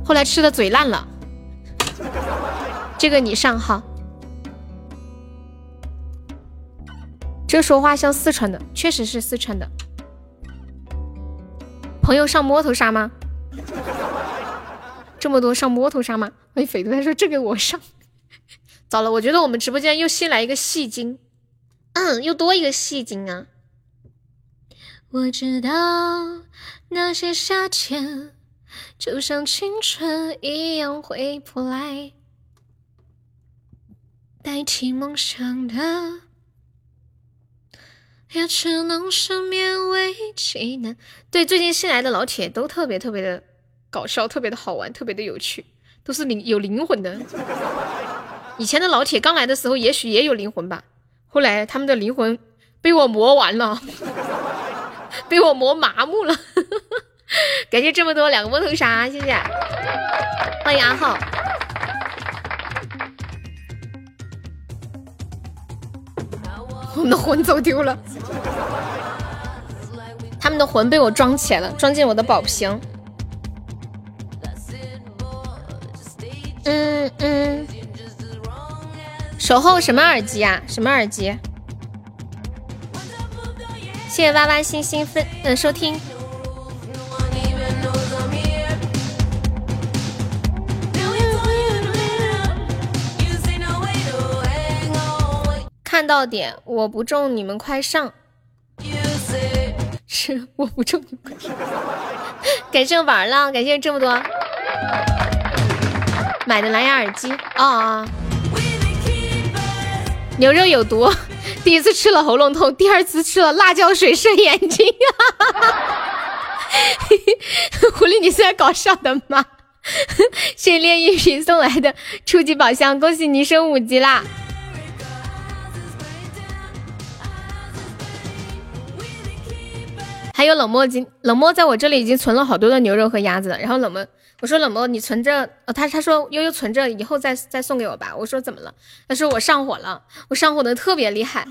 后来吃的嘴烂了。这个你上哈，这说话像四川的，确实是四川的。朋友上摸头杀吗？这么多上摸头杀吗？哎匪徒，他说这个我上。糟了，我觉得我们直播间又新来一个戏精，嗯，又多一个戏精啊！我知道那些夏天就像青春一样回不来，代替梦想的也只能是勉为其难。对，最近新来的老铁都特别特别的搞笑，特别的好玩，特别的有趣，都是灵有灵魂的。以前的老铁刚来的时候，也许也有灵魂吧，后来他们的灵魂被我磨完了，[LAUGHS] 被我磨麻木了。[LAUGHS] 感谢这么多两个摸头杀，谢谢，欢迎阿浩。我们的魂走丢了，他们的魂被我装起来了，装进我的宝瓶。嗯嗯。守候什么耳机啊？什么耳机？谢谢哇哇星星分呃收听。看到点，我不中，你们快上。是我不中，你们快上。[LAUGHS] 感谢玩了，感谢这么多。买的蓝牙耳机啊。牛肉有毒，[LAUGHS] 第一次吃了喉咙痛，第二次吃了辣椒水射眼睛。[LAUGHS] 狐狸，你是在搞笑的吗？谢谢炼一瓶送来的初级宝箱，恭喜你升五级啦！还有冷漠金，冷漠在我这里已经存了好多的牛肉和鸭子了，然后冷漠。我说冷漠，你存着，他他说悠悠存着，以后再再送给我吧。我说怎么了？他说我上火了，我上火的特别厉害。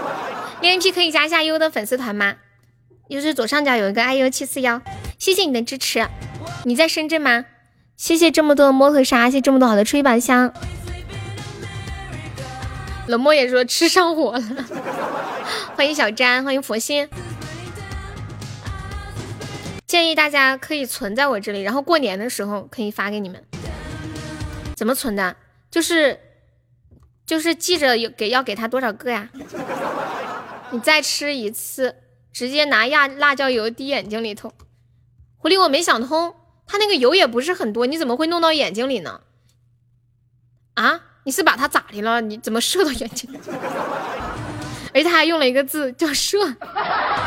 [LAUGHS] 连 P 可以加一下悠悠的粉丝团吗？就是左上角有一个 iu 七四幺，谢谢你的支持。你在深圳吗？谢谢这么多的摸头杀，谢谢这么多好的吹宝箱。冷漠也说吃上火了。[LAUGHS] 欢迎小詹，欢迎佛心。建议大家可以存在我这里，然后过年的时候可以发给你们。怎么存的？就是就是记着有给要给他多少个呀？[LAUGHS] 你再吃一次，直接拿辣辣椒油滴眼睛里头。狐狸，我没想通，他那个油也不是很多，你怎么会弄到眼睛里呢？啊？你是把它咋的了？你怎么射到眼睛？而 [LAUGHS] 且他还用了一个字叫射，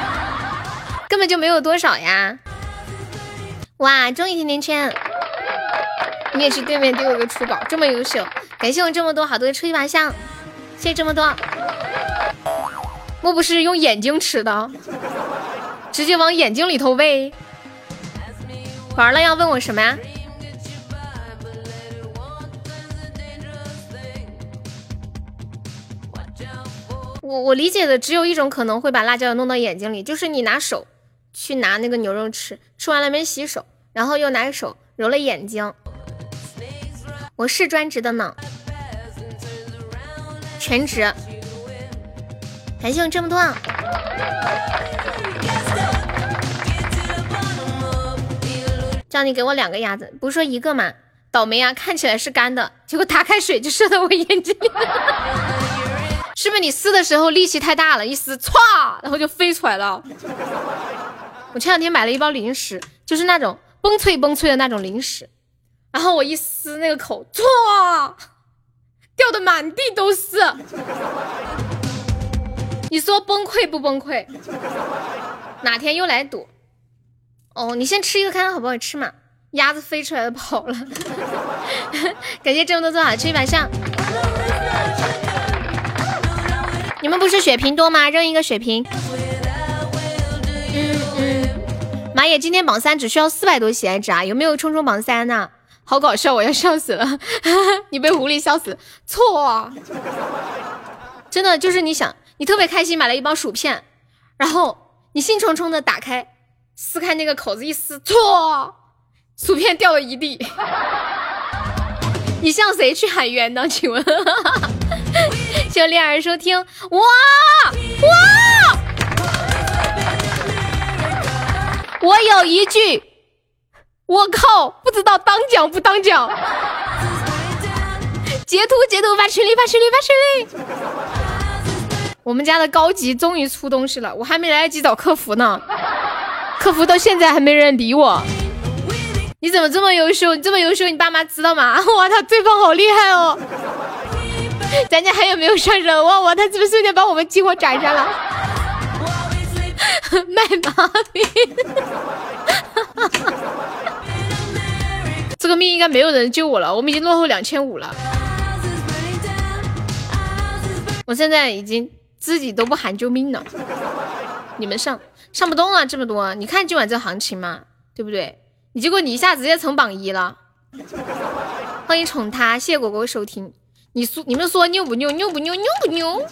[LAUGHS] 根本就没有多少呀！哇，终于甜甜圈，你也是对面丢了个初宝，这么优秀，感谢我这么多好多的初一把香，谢谢这么多。莫不是用眼睛吃的？直接往眼睛里头喂？玩了要问我什么呀？我我理解的只有一种可能会把辣椒弄到眼睛里，就是你拿手去拿那个牛肉吃，吃完了没洗手，然后又拿手揉了眼睛。我是专职的呢，全职。感谢我这么多，叫你给我两个鸭子，不是说一个吗？倒霉啊，看起来是干的，结果打开水就射到我眼睛里。[LAUGHS] 是不是你撕的时候力气太大了，一撕歘，然后就飞出来了？我前两天买了一包零食，就是那种崩脆崩脆的那种零食，然后我一撕那个口，歘，掉的满地都是。你说崩溃不崩溃？哪天又来赌？哦，你先吃一个看看好不好吃嘛。鸭子飞出来了跑了。[LAUGHS] 感谢这么多做好吃一把上。你们不是血瓶多吗？扔一个血瓶。马野今天榜三只需要四百多喜爱值啊，有没有冲冲榜三呢？好搞笑，我要笑死了。[LAUGHS] 你被狐狸笑死。错。真的就是你想，你特别开心买了一包薯片，然后你兴冲冲的打开，撕开那个口子一撕，错，薯片掉了一地。你向谁去喊冤呢？请问？[LAUGHS] 谢恋人收听，哇哇！我有一句，我靠，不知道当讲不当讲。截图截图发群里发群里发群里。我们家的高级终于出东西了，我还没来得及找客服呢，客服到现在还没人理我。你怎么这么优秀？你这么优秀，你爸妈知道吗？[LAUGHS] 哇，他对方好厉害哦。咱家还有没有上人？哇哇，他是不是瞬间把我们激活斩杀了？卖麻痹，[LAUGHS] 这个命应该没有人救我了，我们已经落后两千五了。我现在已经自己都不喊救命了，你们上上不动啊，这么多，你看今晚这行情嘛，对不对？你结果你一下直接成榜一了。欢迎宠他，谢谢果果收听。你说你们说牛不牛？牛不牛？牛不牛？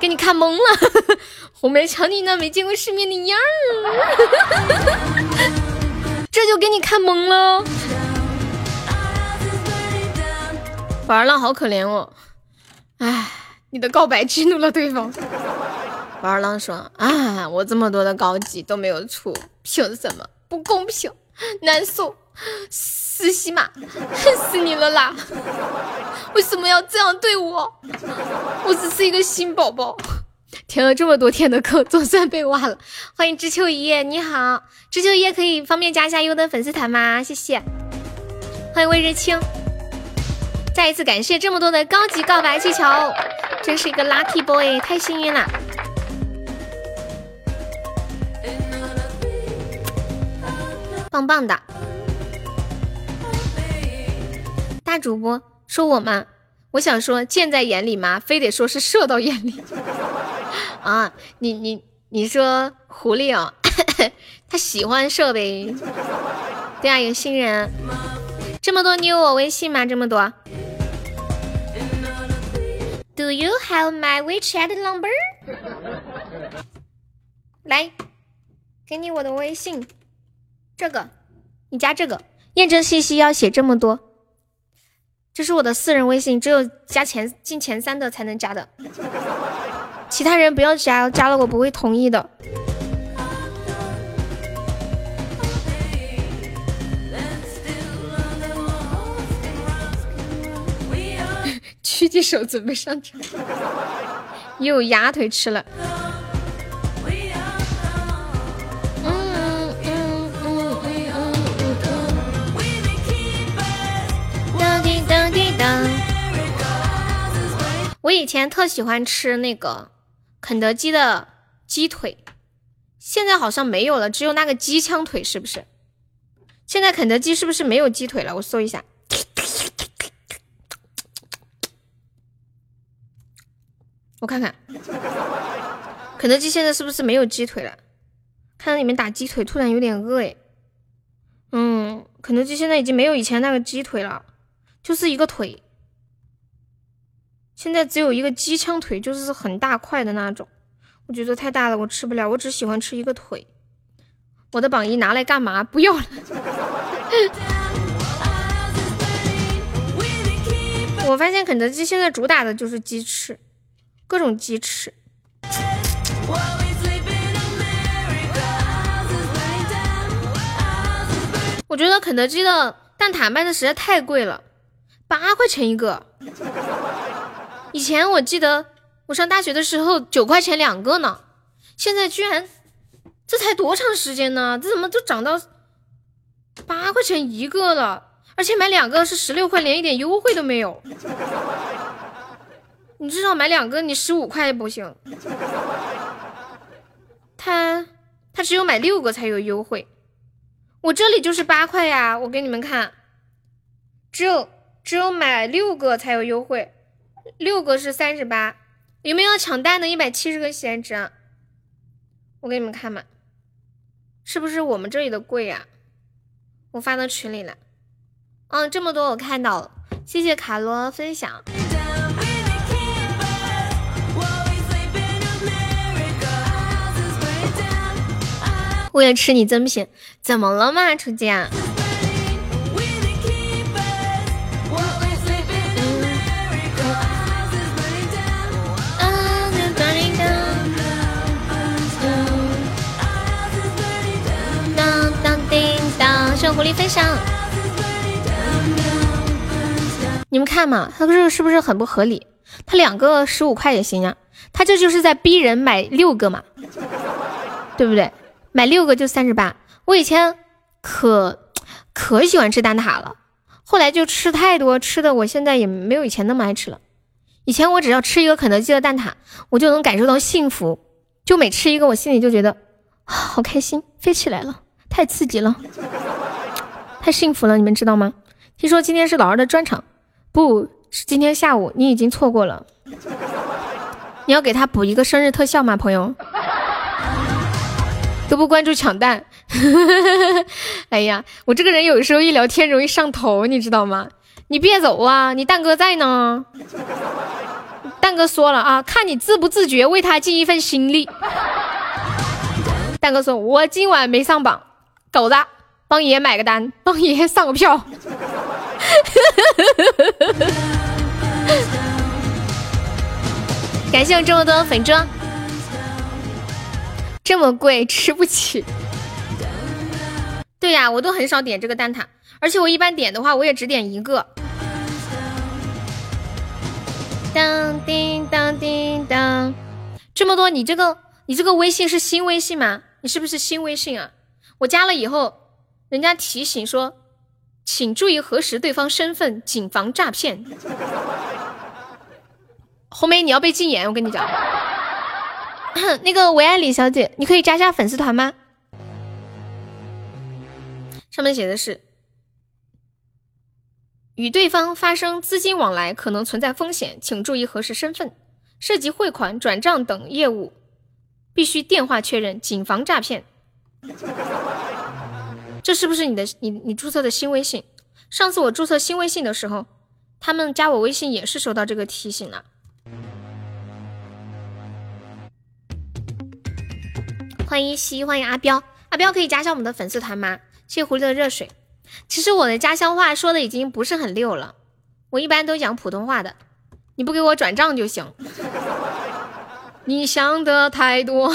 给你看懵了，[LAUGHS] 红梅瞧你那没见过世面的样儿，[LAUGHS] 这就给你看懵了。宝儿浪好可怜哦，唉，你的告白激怒了对方。宝儿浪说啊，我这么多的高级都没有出，凭什么？不公平，难受。死西马，恨死你了啦！为什么要这样对我？我只是一个新宝宝，填了这么多天的课，总算被挖了。欢迎知秋一叶，你好，知秋一叶可以方便加一下优的粉丝团吗？谢谢。欢迎魏日清，再一次感谢这么多的高级告白气球，真是一个 lucky boy，太幸运了，棒棒的。大主播说我吗？我想说见在眼里吗？非得说是射到眼里 [LAUGHS] 啊！你你你说狐狸哦，他喜欢射呗。对啊，有新人，这么多你有我微信吗？这么多？Do you have my WeChat number？来，给你我的微信，这个，你加这个，验证信息要写这么多。这是我的私人微信，只有加前进前三的才能加的，[LAUGHS] 其他人不要加，加了我不会同意的。[LAUGHS] 狙击手准备上场，[LAUGHS] 又有鸭腿吃了。我以前特喜欢吃那个肯德基的鸡腿，现在好像没有了，只有那个鸡枪腿，是不是？现在肯德基是不是没有鸡腿了？我搜一下。我看看，肯德基现在是不是没有鸡腿了？看到你们打鸡腿，突然有点饿哎。嗯，肯德基现在已经没有以前那个鸡腿了，就是一个腿。现在只有一个鸡枪腿，就是很大块的那种。我觉得太大了，我吃不了。我只喜欢吃一个腿。我的榜一拿来干嘛？不要了。[LAUGHS] 我发现肯德基现在主打的就是鸡翅。各种鸡翅，我觉得肯德基的蛋挞卖的实在太贵了，八块钱一个。以前我记得我上大学的时候九块钱两个呢，现在居然这才多长时间呢？这怎么就涨到八块钱一个了？而且买两个是十六块，连一点优惠都没有。你至少买两个，你十五块不行。他他只有买六个才有优惠，我这里就是八块呀，我给你们看，只有只有买六个才有优惠，六个是三十八，有没有抢蛋的？一百七十个闲值，我给你们看嘛，是不是我们这里的贵呀？我发到群里了，嗯，这么多我看到了，谢谢卡罗分享。为了 [LAUGHS] 吃你真品，怎么了嘛，初见？狐狸飞翔。你们看嘛，他这个是不是很不合理？他两个十五块也行呀，他这就是在逼人买六个嘛，对不对？买六个就三十八，我以前可可喜欢吃蛋挞了，后来就吃太多，吃的我现在也没有以前那么爱吃了。以前我只要吃一个肯德基的蛋挞，我就能感受到幸福，就每吃一个，我心里就觉得好开心，飞起来了，太刺激了，太幸福了，你们知道吗？听说今天是老二的专场，不是今天下午，你已经错过了。你要给他补一个生日特效吗，朋友？都不关注抢蛋，[LAUGHS] 哎呀，我这个人有时候一聊天容易上头，你知道吗？你别走啊，你蛋哥在呢。蛋哥说了啊，看你自不自觉为他尽一份心力。蛋哥说，我今晚没上榜，狗子，帮爷买个单，帮爷上个票。感谢我这么多粉砖。这么贵，吃不起。对呀，我都很少点这个蛋挞，而且我一般点的话，我也只点一个。当叮当叮当，这么多，你这个你这个微信是新微信吗？你是不是新微信啊？我加了以后，人家提醒说，请注意核实对方身份，谨防诈骗。红梅，你要被禁言，我跟你讲。[COUGHS] 那个维爱李小姐，你可以加下粉丝团吗？上面写的是，与对方发生资金往来可能存在风险，请注意核实身份。涉及汇款、转账等业务，必须电话确认，谨防诈骗。这是不是你的你你注册的新微信？上次我注册新微信的时候，他们加我微信也是收到这个提醒了。欢迎西，欢迎阿彪，阿彪可以加上我们的粉丝团吗？谢谢狐狸的热水。其实我的家乡话说的已经不是很溜了，我一般都讲普通话的，你不给我转账就行。你想的太多，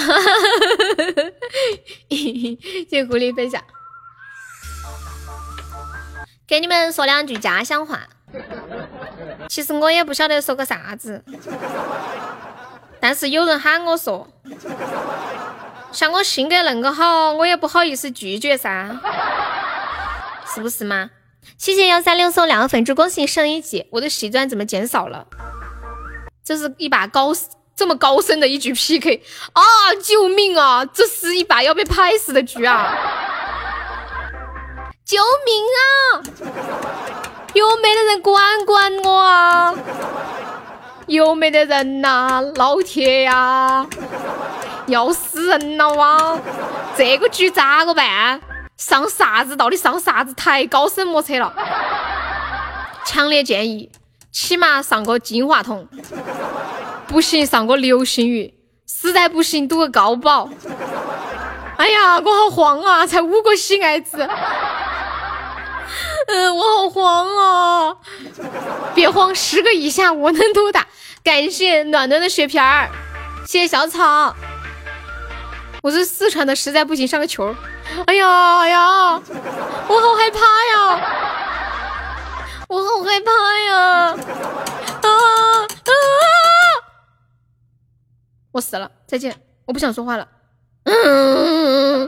谢 [LAUGHS] 谢狐狸分享，给你们说两句家乡话。其实我也不晓得说个啥子，但是有人喊我说，像我性格恁个好，我也不好意思拒绝噻，是不是嘛？谢谢幺三六送两个粉猪，恭喜升一级！我的喜钻怎么减少了？这是一把高这么高深的一局 PK 啊！救命啊！这是一把要被拍死的局啊！救命啊！有没得人管管我啊？有没得人呐？老铁呀！要死人了哇！这个局咋个办？上啥子？到底上啥子台？高深莫测了！强烈建议，起码上个金话筒，不行上个流星雨，实在不行赌个高保。哎呀，我好慌啊！才五个喜爱值。嗯，我好慌啊！别慌，十个以下我能都打。感谢暖暖的血瓶儿，谢谢小草。我是四川的，实在不行上个球。哎呀哎呀，我好害怕呀！我好害怕呀！啊啊！我死了，再见！我不想说话了。嗯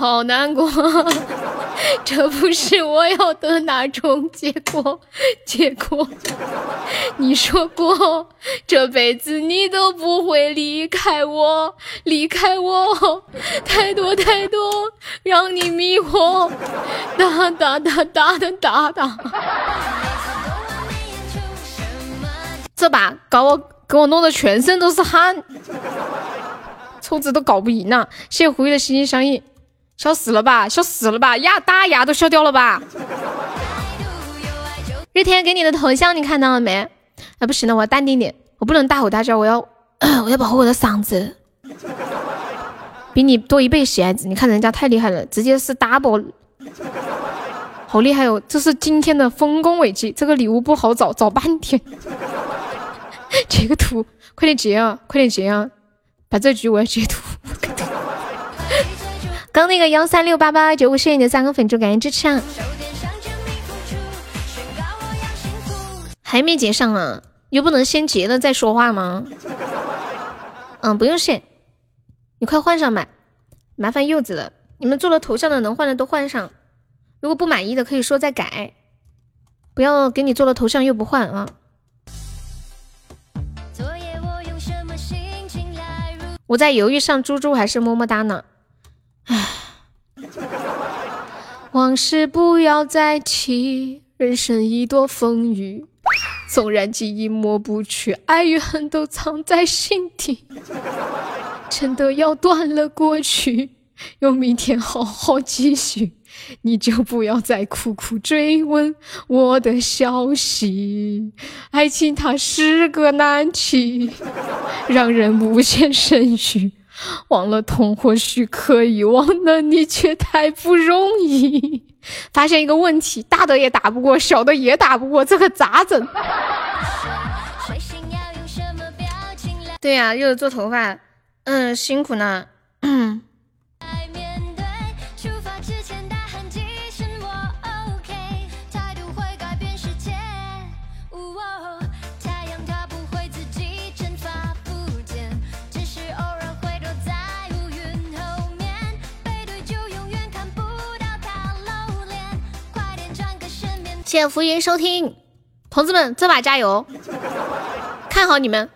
好难过，[LAUGHS] 这不是我要的那种结果。[LAUGHS] 结果，你说过这辈子你都不会离开我，离开我，太多太多让你迷惑。哒哒哒哒哒哒哒。这把搞我给我弄得全身都是汗，抽子都搞不赢了。谢谢狐狸的心心相印，笑死了吧，笑死了吧，牙大牙都笑掉了吧。日天给你的头像你看到了没？啊，不行了，我要淡定点，我不能大吼大叫，我要 [CLEARS THROAT] 我要保护我的嗓子。比你多一倍喜爱值，你看人家太厉害了，直接是 double，好厉害哦！这是今天的丰功伟绩，这个礼物不好找，找半天。截个图，快点截啊！快点截啊！把这局我要截图。刚那个幺三六八八九五，谢谢你的三个粉猪，感谢支持啊！还没截上啊？又不能先截了再说话吗？[LAUGHS] 嗯，不用谢，你快换上吧，麻烦柚子了。你们做了头像的能换的都换上，如果不满意的可以说再改，不要给你做了头像又不换啊！我在犹豫上猪猪还是么么哒呢，往事不要再提，人生已多风雨，纵然记忆抹不去，爱与恨都藏在心底，真的要断了过去，用明天好好继续。你就不要再苦苦追问我的消息，爱情它是个难题，让人无限深许。忘了痛或许可以，忘了你却太不容易。发现一个问题，大的也打不过，小的也打不过，这可咋整？[LAUGHS] 对呀，又是做头发，嗯，辛苦呢。谢谢浮云收听，同志们，这把加油，看好你们，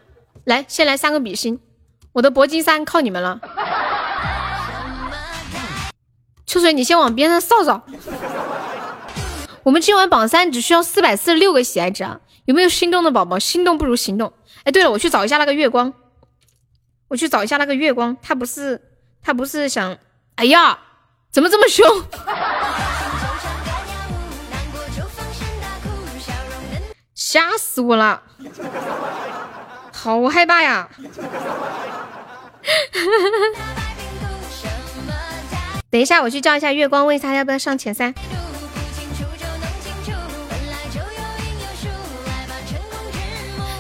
来，先来三个比心，我的铂金三靠你们了。秋水，你先往边上扫扫。我们今晚榜三只需要四百四十六个喜爱值啊，有没有心动的宝宝？心动不如行动。哎，对了，我去找一下那个月光，我去找一下那个月光，他不是他不是想，哎呀，怎么这么凶？吓死我了，好害怕呀！[LAUGHS] 等一下，我去叫一下月光，问一下要不要上前三。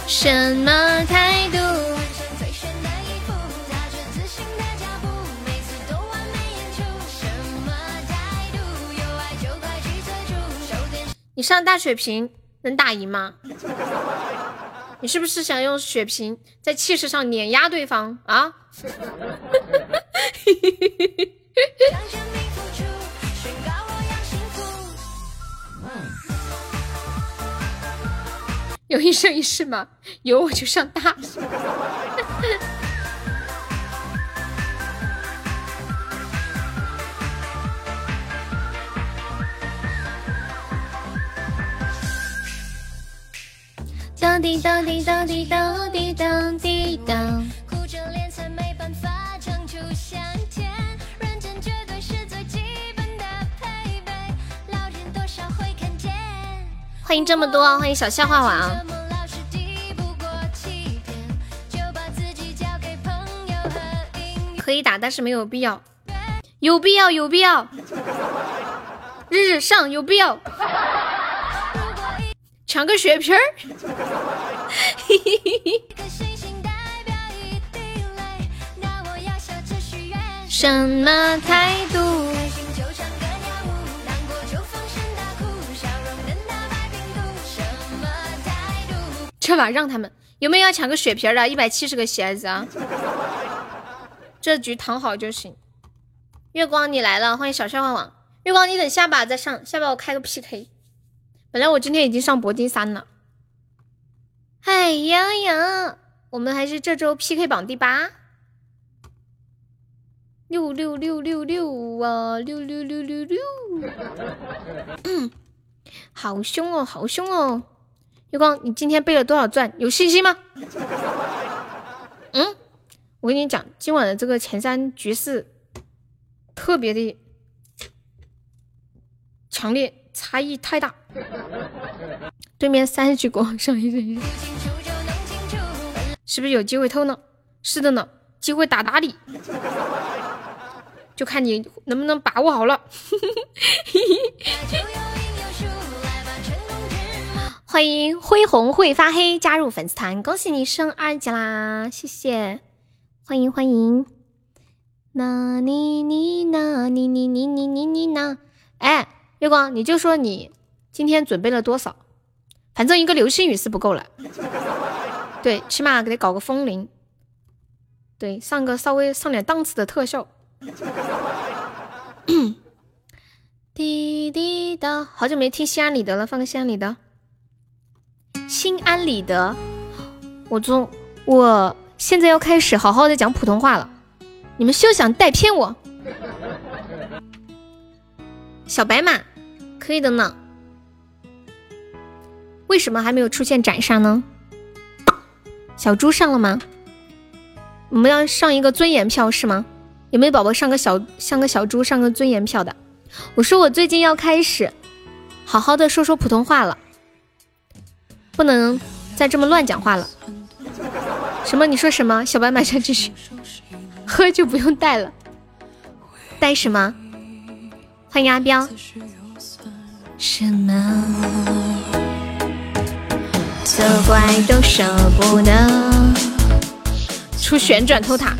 什么态度？你上大血瓶能打赢吗？你是不是想用血瓶在气势上碾压对方啊？[LAUGHS] 有一生一世吗？有我就上大。当当当当当当当当当，哭着脸才没办法唱出香甜。认真绝对是最基本的配备，老人多少会看见。欢迎这么多，欢迎小笑话。玩啊，可以打，但是没有必要，有必要，有必要，日日上，有必要。抢个血瓶儿。[LAUGHS] 什么态度？这把让他们有没有要抢个血瓶的？一百七十个鞋子啊！这局躺好就行。月光你来了，欢迎小笑话网。月光你等下把再上，下把我开个 PK。本来我今天已经上铂金三了。哎呀呀，我们还是这周 PK 榜第八。六六六六六啊，六六六六六。嗯好凶哦，好凶哦！月光，你今天背了多少钻？有信心吗？嗯，我跟你讲，今晚的这个前三局势特别的强烈，差异太大。对面三十局国王上一人，是不是有机会偷呢？是的呢，机会大大的，就看你能不能把握好了。[LAUGHS] 欢迎恢宏会发黑加入粉丝团，恭喜你升二级啦！谢谢，欢迎欢迎。那你你那你你你你你你那，哎，月光，你就说你今天准备了多少？反正一个流星雨是不够了，对，起码给他搞个风铃，对，上个稍微上点档次的特效。[CLEARS THROAT] 滴滴答，好久没听心安理得了，放个心安理得。心安理得，我从我现在要开始好好的讲普通话了，你们休想带偏我。[LAUGHS] 小白马，可以的呢。为什么还没有出现斩杀呢？小猪上了吗？我们要上一个尊严票是吗？有没有宝宝上个小上个小猪上个尊严票的？我说我最近要开始好好的说说普通话了。不能再这么乱讲话了。什么？你说什么？小白马上继续喝就不用带了，带什么？欢迎阿彪。什么？责怪都舍不得。出旋转偷塔，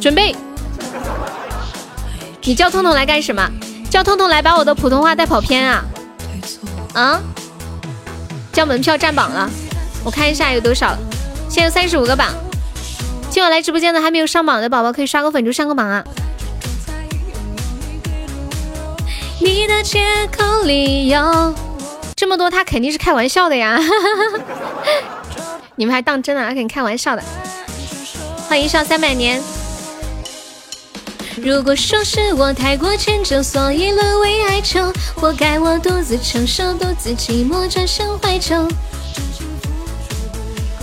准备。你叫痛痛来干什么？叫痛痛来把我的普通话带跑偏啊？啊？叫门票占榜了，我看一下有多少，现在三十五个榜。今晚来直播间的还没有上榜的宝宝，可以刷个粉就上个榜啊！你的借口理由这么多，他肯定是开玩笑的呀！[LAUGHS] 你们还当真了啊？肯定开玩笑的。欢迎上三百年。如果说是我太过迁就，所以沦为哀愁，活该我独自承受，独自寂寞，转身怀旧。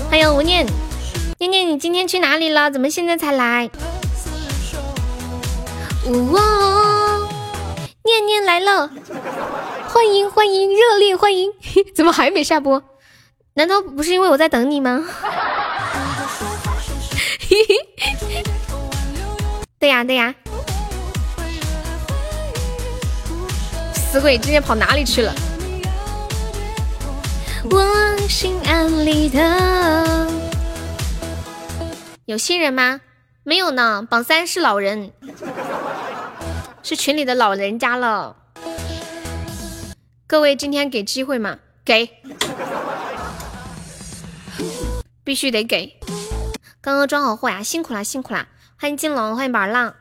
欢迎无念，念念，你今天去哪里了？怎么现在才来？哇，念念来了，欢迎欢迎，热烈欢迎！[LAUGHS] 怎么还没下播？难道不是因为我在等你吗？[LAUGHS] 对呀对呀，死鬼今天跑哪里去了？我心安理得。有新人吗？没有呢，榜三是老人，是群里的老人家了。各位今天给机会吗？给，必须得给。刚刚装好货呀，辛苦啦，辛苦啦！欢迎金龙，欢迎宝浪。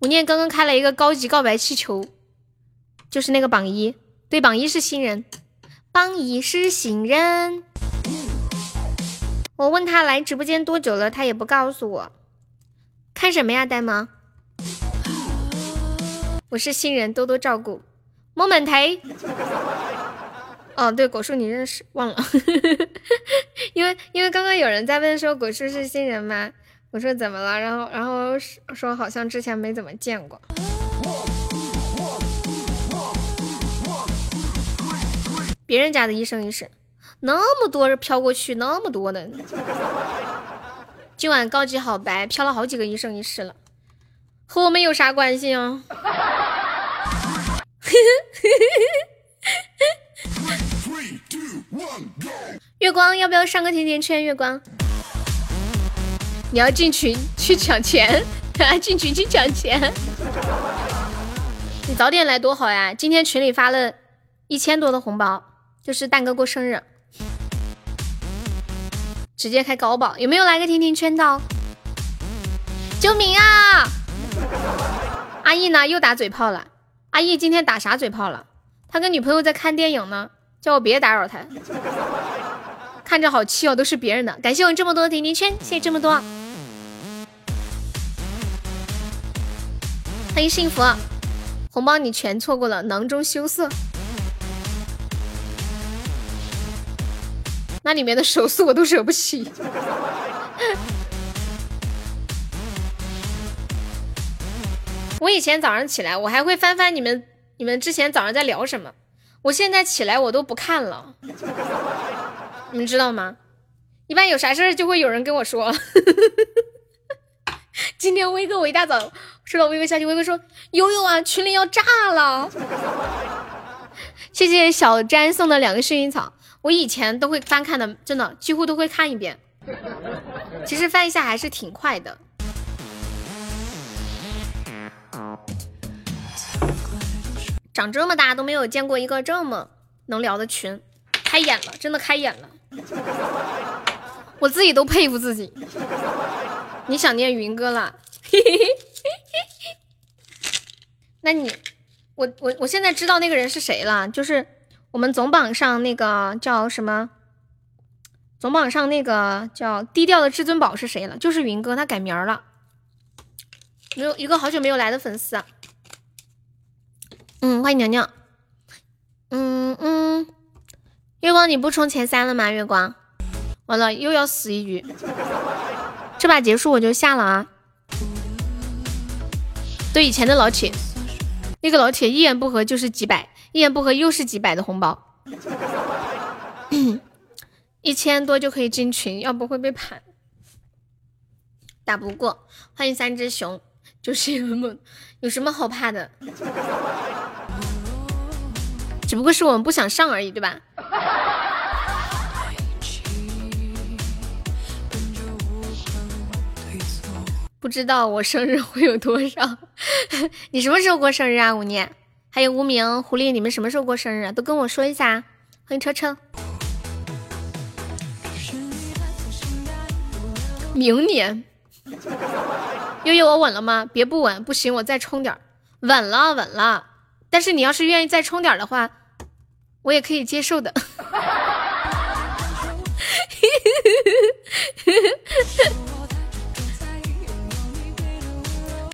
吴念刚刚开了一个高级告白气球，就是那个榜一，对，榜一是新人，榜一是新人。我问他来直播间多久了，他也不告诉我。看什么呀，呆萌？我是新人，多多照顾。摸门腿。哦，对，果树你认识？忘了，[LAUGHS] 因为因为刚刚有人在问说果树是新人吗？我说怎么了？然后然后说好像之前没怎么见过。别人家的一生一世，那么多人飘过去，那么多的。今晚高级好白，飘了好几个一生一世了，和我们有啥关系啊？[LAUGHS] 月光要不要上个甜甜圈？月光。你要进群去抢钱，[LAUGHS] 进群去抢钱。你早点来多好呀！今天群里发了一千多的红包，就是蛋哥过生日，直接开高保。有没有来个甜甜圈的？救命啊！阿义呢？又打嘴炮了。阿义今天打啥嘴炮了？他跟女朋友在看电影呢，叫我别打扰他。看着好气哦，都是别人的。感谢我这么多甜甜圈，谢谢这么多。欢迎幸福，红包你全错过了，囊中羞涩。那里面的手速我都惹不起。我以前早上起来，我还会翻翻你们，你们之前早上在聊什么。我现在起来我都不看了，你们知道吗？一般有啥事儿就会有人跟我说。[LAUGHS] 今天威哥我一大早收到威哥消息，威哥说悠悠啊，群里要炸了。[LAUGHS] 谢谢小詹送的两个薰衣草，我以前都会翻看的，真的几乎都会看一遍。其实翻一下还是挺快的。长这么大都没有见过一个这么能聊的群，开眼了，真的开眼了。我自己都佩服自己。你想念云哥了？[LAUGHS] 那你，我我我现在知道那个人是谁了，就是我们总榜上那个叫什么？总榜上那个叫低调的至尊宝是谁了？就是云哥，他改名了。没有一个好久没有来的粉丝。嗯，欢迎娘娘。嗯嗯，月光你不冲前三了吗？月光，完了又要死一局。这把结束我就下了啊！对以前的老铁，那个老铁一言不合就是几百，一言不合又是几百的红包，一千多就可以进群，要不会被盘。打不过，欢迎三只熊，就是有什么有什么好怕的？只不过是我们不想上而已，对吧？不知道我生日会有多少？[LAUGHS] 你什么时候过生日啊？五年，还有无名狐狸，你们什么时候过生日？都跟我说一下。欢迎车车。明年。悠悠，我稳了吗？别不稳，不行，我再充点。稳了，稳了。但是你要是愿意再充点的话，我也可以接受的。[LAUGHS]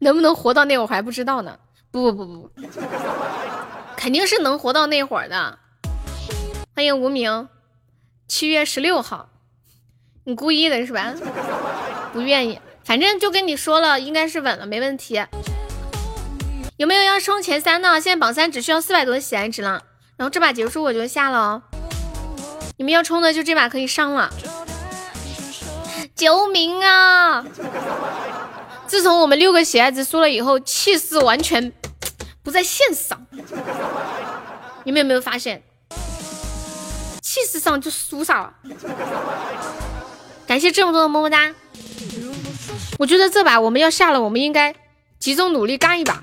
能不能活到那会儿还不知道呢？不不不不，[LAUGHS] 肯定是能活到那会儿的。欢迎无名，七月十六号，你故意的是吧？[LAUGHS] 不愿意，反正就跟你说了，应该是稳了，没问题。有没有要冲前三的？现在榜三只需要四百多的喜爱值了，然后这把结束我就下了哦。你们要冲的就这把可以上了。[LAUGHS] 救命啊！自从我们六个喜爱值输了以后，气势完全不在线上。你们有没有发现，气势上就输傻了。感谢这么多的么么哒。我觉得这把我们要下了，我们应该集中努力干一把，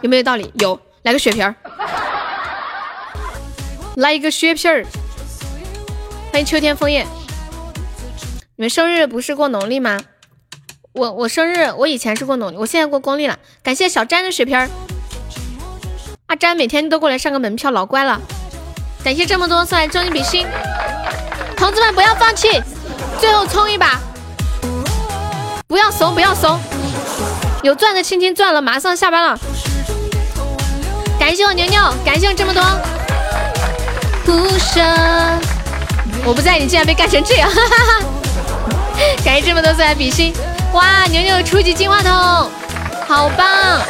有没有道理？有，来个血瓶儿，来一个血瓶儿。欢迎秋天枫叶。你们生日不是过农历吗？我我生日我以前是过农历，我现在过公历了。感谢小詹的血瓶儿。阿詹每天都过来上个门票，老乖了。感谢这么多送来终极比心，同志们不要放弃，最后冲一把。不要怂，不要怂，有钻的轻轻钻了，马上下班了。感谢我牛牛，感谢我这么多。不舍，我不在，你竟然被干成这样，哈哈哈！感谢这么多送来比心，哇，牛牛初级金话筒，好棒！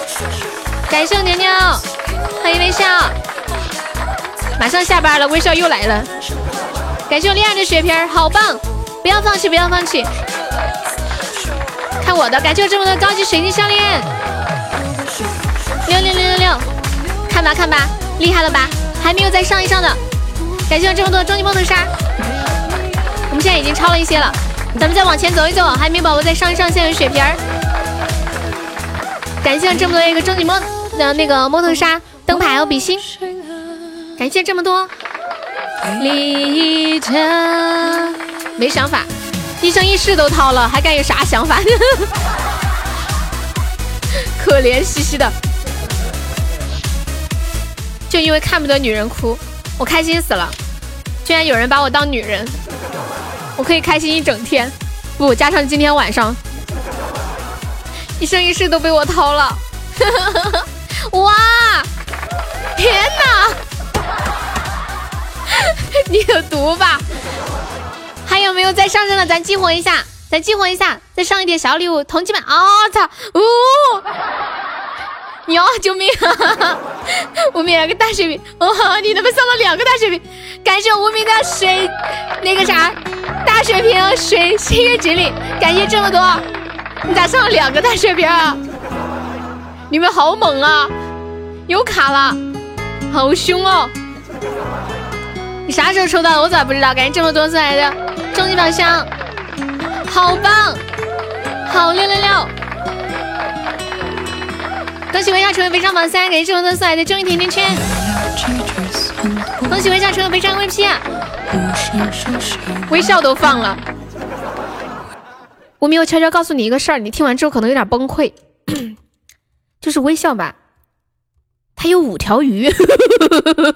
感谢我牛牛，欢迎微笑，马上下班了，微笑又来了。感谢我恋爱的血瓶，好棒！不要放弃，不要放弃。看我的，感谢我这么多高级水晶项链，六六六六六，看吧看吧，厉害了吧？还没有再上一上的，感谢我这么多终极梦头杀，我们现在已经超了一些了，咱们再往前走一走，海绵宝宝再上一上，线有血瓶儿。感谢这么多一个终极梦的那个摸头杀灯牌还有比心，感谢这么多。离家没想法。一生一世都掏了，还敢有啥想法？[LAUGHS] 可怜兮兮的，就因为看不得女人哭，我开心死了。居然有人把我当女人，我可以开心一整天。不，加上今天晚上，一生一世都被我掏了。[LAUGHS] 哇！天哪！[LAUGHS] 你有毒吧？还有没有再上升的？咱激活一下，咱激活一下，再上一点小礼物。同志们，啊操！呜！哟，救命！[LAUGHS] 无名两个大水瓶，哇！你他妈上了两个大水瓶，感谢无名的水那个啥大血瓶水星月锦鲤，感谢这么多，你咋上了两个大血瓶啊？你们好猛啊！又卡了，好凶哦！你啥时候抽到的？我咋不知道？感谢这么多送来的。终极宝箱，好棒，好六六六！恭喜微笑成为悲伤榜三，感谢这么多送来的终极甜甜圈。恭喜微笑成为悲伤 VP，啊微笑都放了。无名，我悄悄告诉你一个事儿，你听完之后可能有点崩溃，[CLEARS THROAT] 就是微笑吧，他有五条鱼。哈哈哈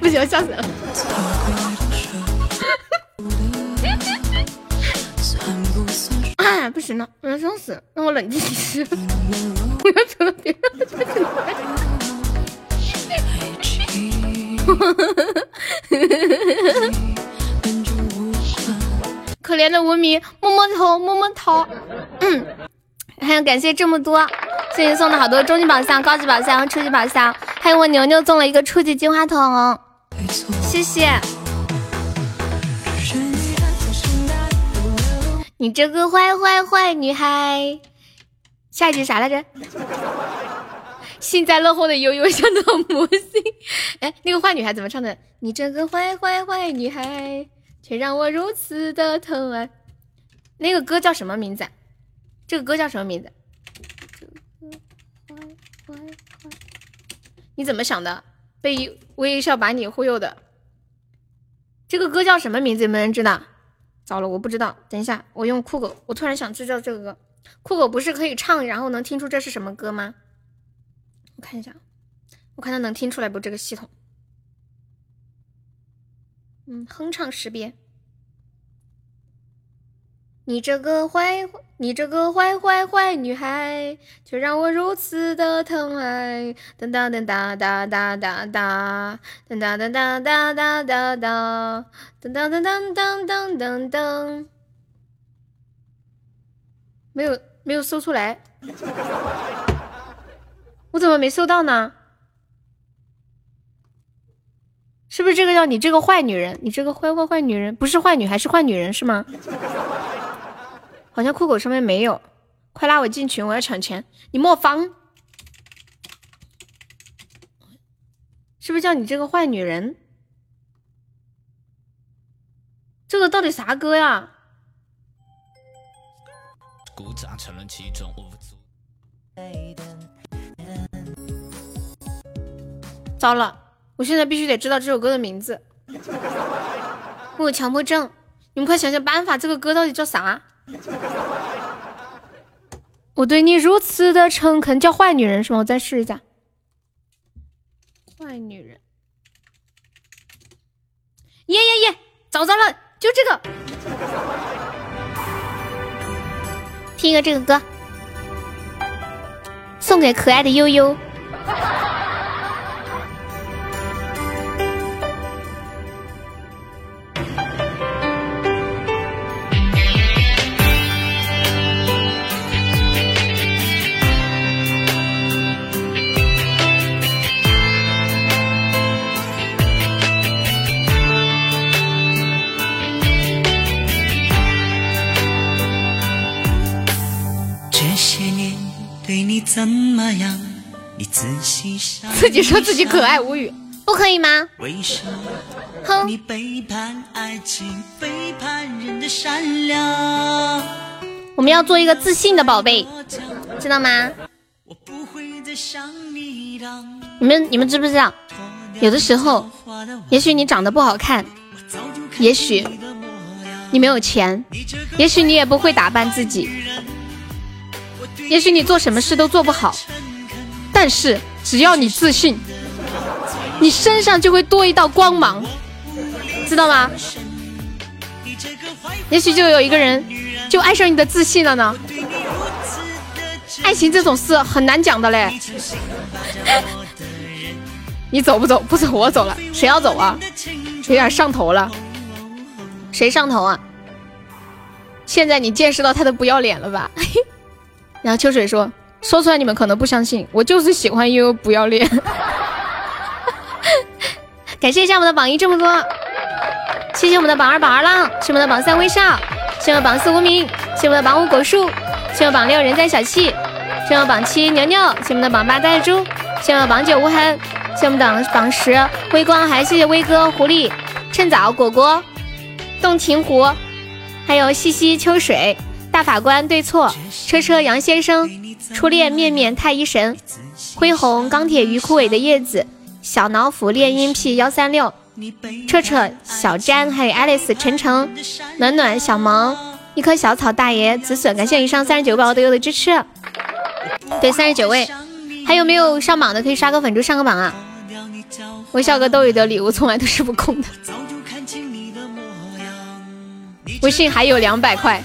不行，笑死了。啊，不行了，我要笑死，让我冷静一下。[LAUGHS] 我要走到别人的台上来。可怜的无名，摸摸头，摸摸头。嗯，还有感谢这么多，谢谢送的好多终极宝箱、高级宝箱、初级宝箱，还有我牛牛送了一个初级金话筒，谢谢。你这个坏坏坏女孩，下一句啥来着？幸灾乐祸的悠悠像那魔性。哎，那个坏女孩怎么唱的？你这个坏坏坏女孩。却让我如此的疼爱。那个歌叫什么名字？这个歌叫什么名字？你怎么想的？被微笑把你忽悠的。这个歌叫什么名字？有没有人知道？糟了，我不知道。等一下，我用酷狗。我突然想知道这个歌。酷狗不是可以唱，然后能听出这是什么歌吗？我看一下，我看它能听出来不？这个系统。嗯，哼唱识别。你这个坏，你这个坏坏坏女孩，却让我如此的疼爱。噔噔噔哒哒哒哒哒，噔噔噔哒哒哒哒哒，噔噔噔噔噔噔噔噔。没有，没有搜出来。我怎么没搜到呢？是不是这个叫你这个坏女人？你这个坏坏坏女人，不是坏女孩是坏女人是吗？好像酷狗上面没有，快拉我进群，我要抢钱。你莫慌，是不是叫你这个坏女人？这个到底啥歌呀？糟了，我现在必须得知道这首歌的名字。我有强迫症，你们快想想办法，这个歌到底叫啥？[LAUGHS] 我对你如此的诚恳，叫坏女人是吗？我再试一下，坏女人。耶耶耶，找着了，就这个。听一个这个歌，送给可爱的悠悠。怎么样？你仔细想自己说自己可爱无语，不可以吗？哼！我们要做一个自信的宝贝，知道吗？你们你们知不知道？有的时候，也许你长得不好看，也许你没有钱，也许你也不会打扮自己。也许你做什么事都做不好，但是只要你自信，你身上就会多一道光芒，知道吗？也许就有一个人就爱上你的自信了呢。爱情这种事很难讲的嘞。[LAUGHS] 你走不走？不走，我走了。谁要走啊？有点上头了。谁上头啊？现在你见识到他的不要脸了吧？然后秋水说：“说出来你们可能不相信，我就是喜欢悠悠不要脸。[LAUGHS] ”感谢一下我们的榜一这么多，谢谢我们的榜二榜二浪，谢我们的榜三微笑，谢我们榜四无名，谢我们的榜五果树，谢我们榜六人在小气，谢我们榜七牛牛，谢我们的榜八呆猪，谢我们榜九无痕，谢我们的榜十微光，还谢谢威哥狐狸趁早果果洞庭湖，还有西西秋水。大法官对错，车车杨先生，初恋面面太医神，恢宏钢铁鱼枯萎的叶子，小脑斧炼音癖幺三六，彻彻小詹还有 Alice 晨晨暖暖小萌一棵小草大爷紫笋，感谢以上三十九位宝友的支持。对，三十九位，还有没有上榜的可以刷个粉猪上个榜啊？微笑哥兜里的礼物从来都是不空的，微信还有两百块。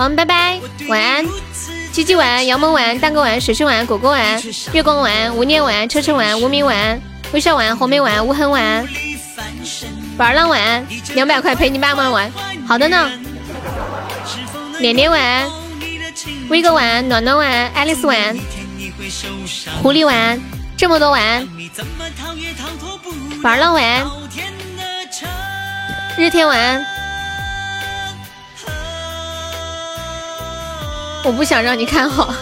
好，拜拜，晚安。鸡鸡晚安，杨萌晚安，蛋哥晚安，水水晚安，果果晚安，月光晚安，无念晚安，车车晚安，无名晚安，微笑晚安，红梅晚安，无痕晚安，宝儿浪晚安，两百块陪你爸妈玩，好的呢。脸脸晚安，威哥晚安，暖暖晚安，爱丽丝晚安，狐狸晚安，这么多晚安，宝儿浪晚安，日天晚安。我不想让你看好，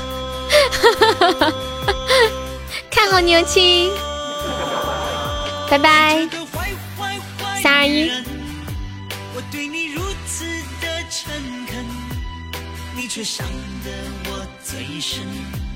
[LAUGHS] 看好牛青，拜拜，三二一。你却伤得我最深。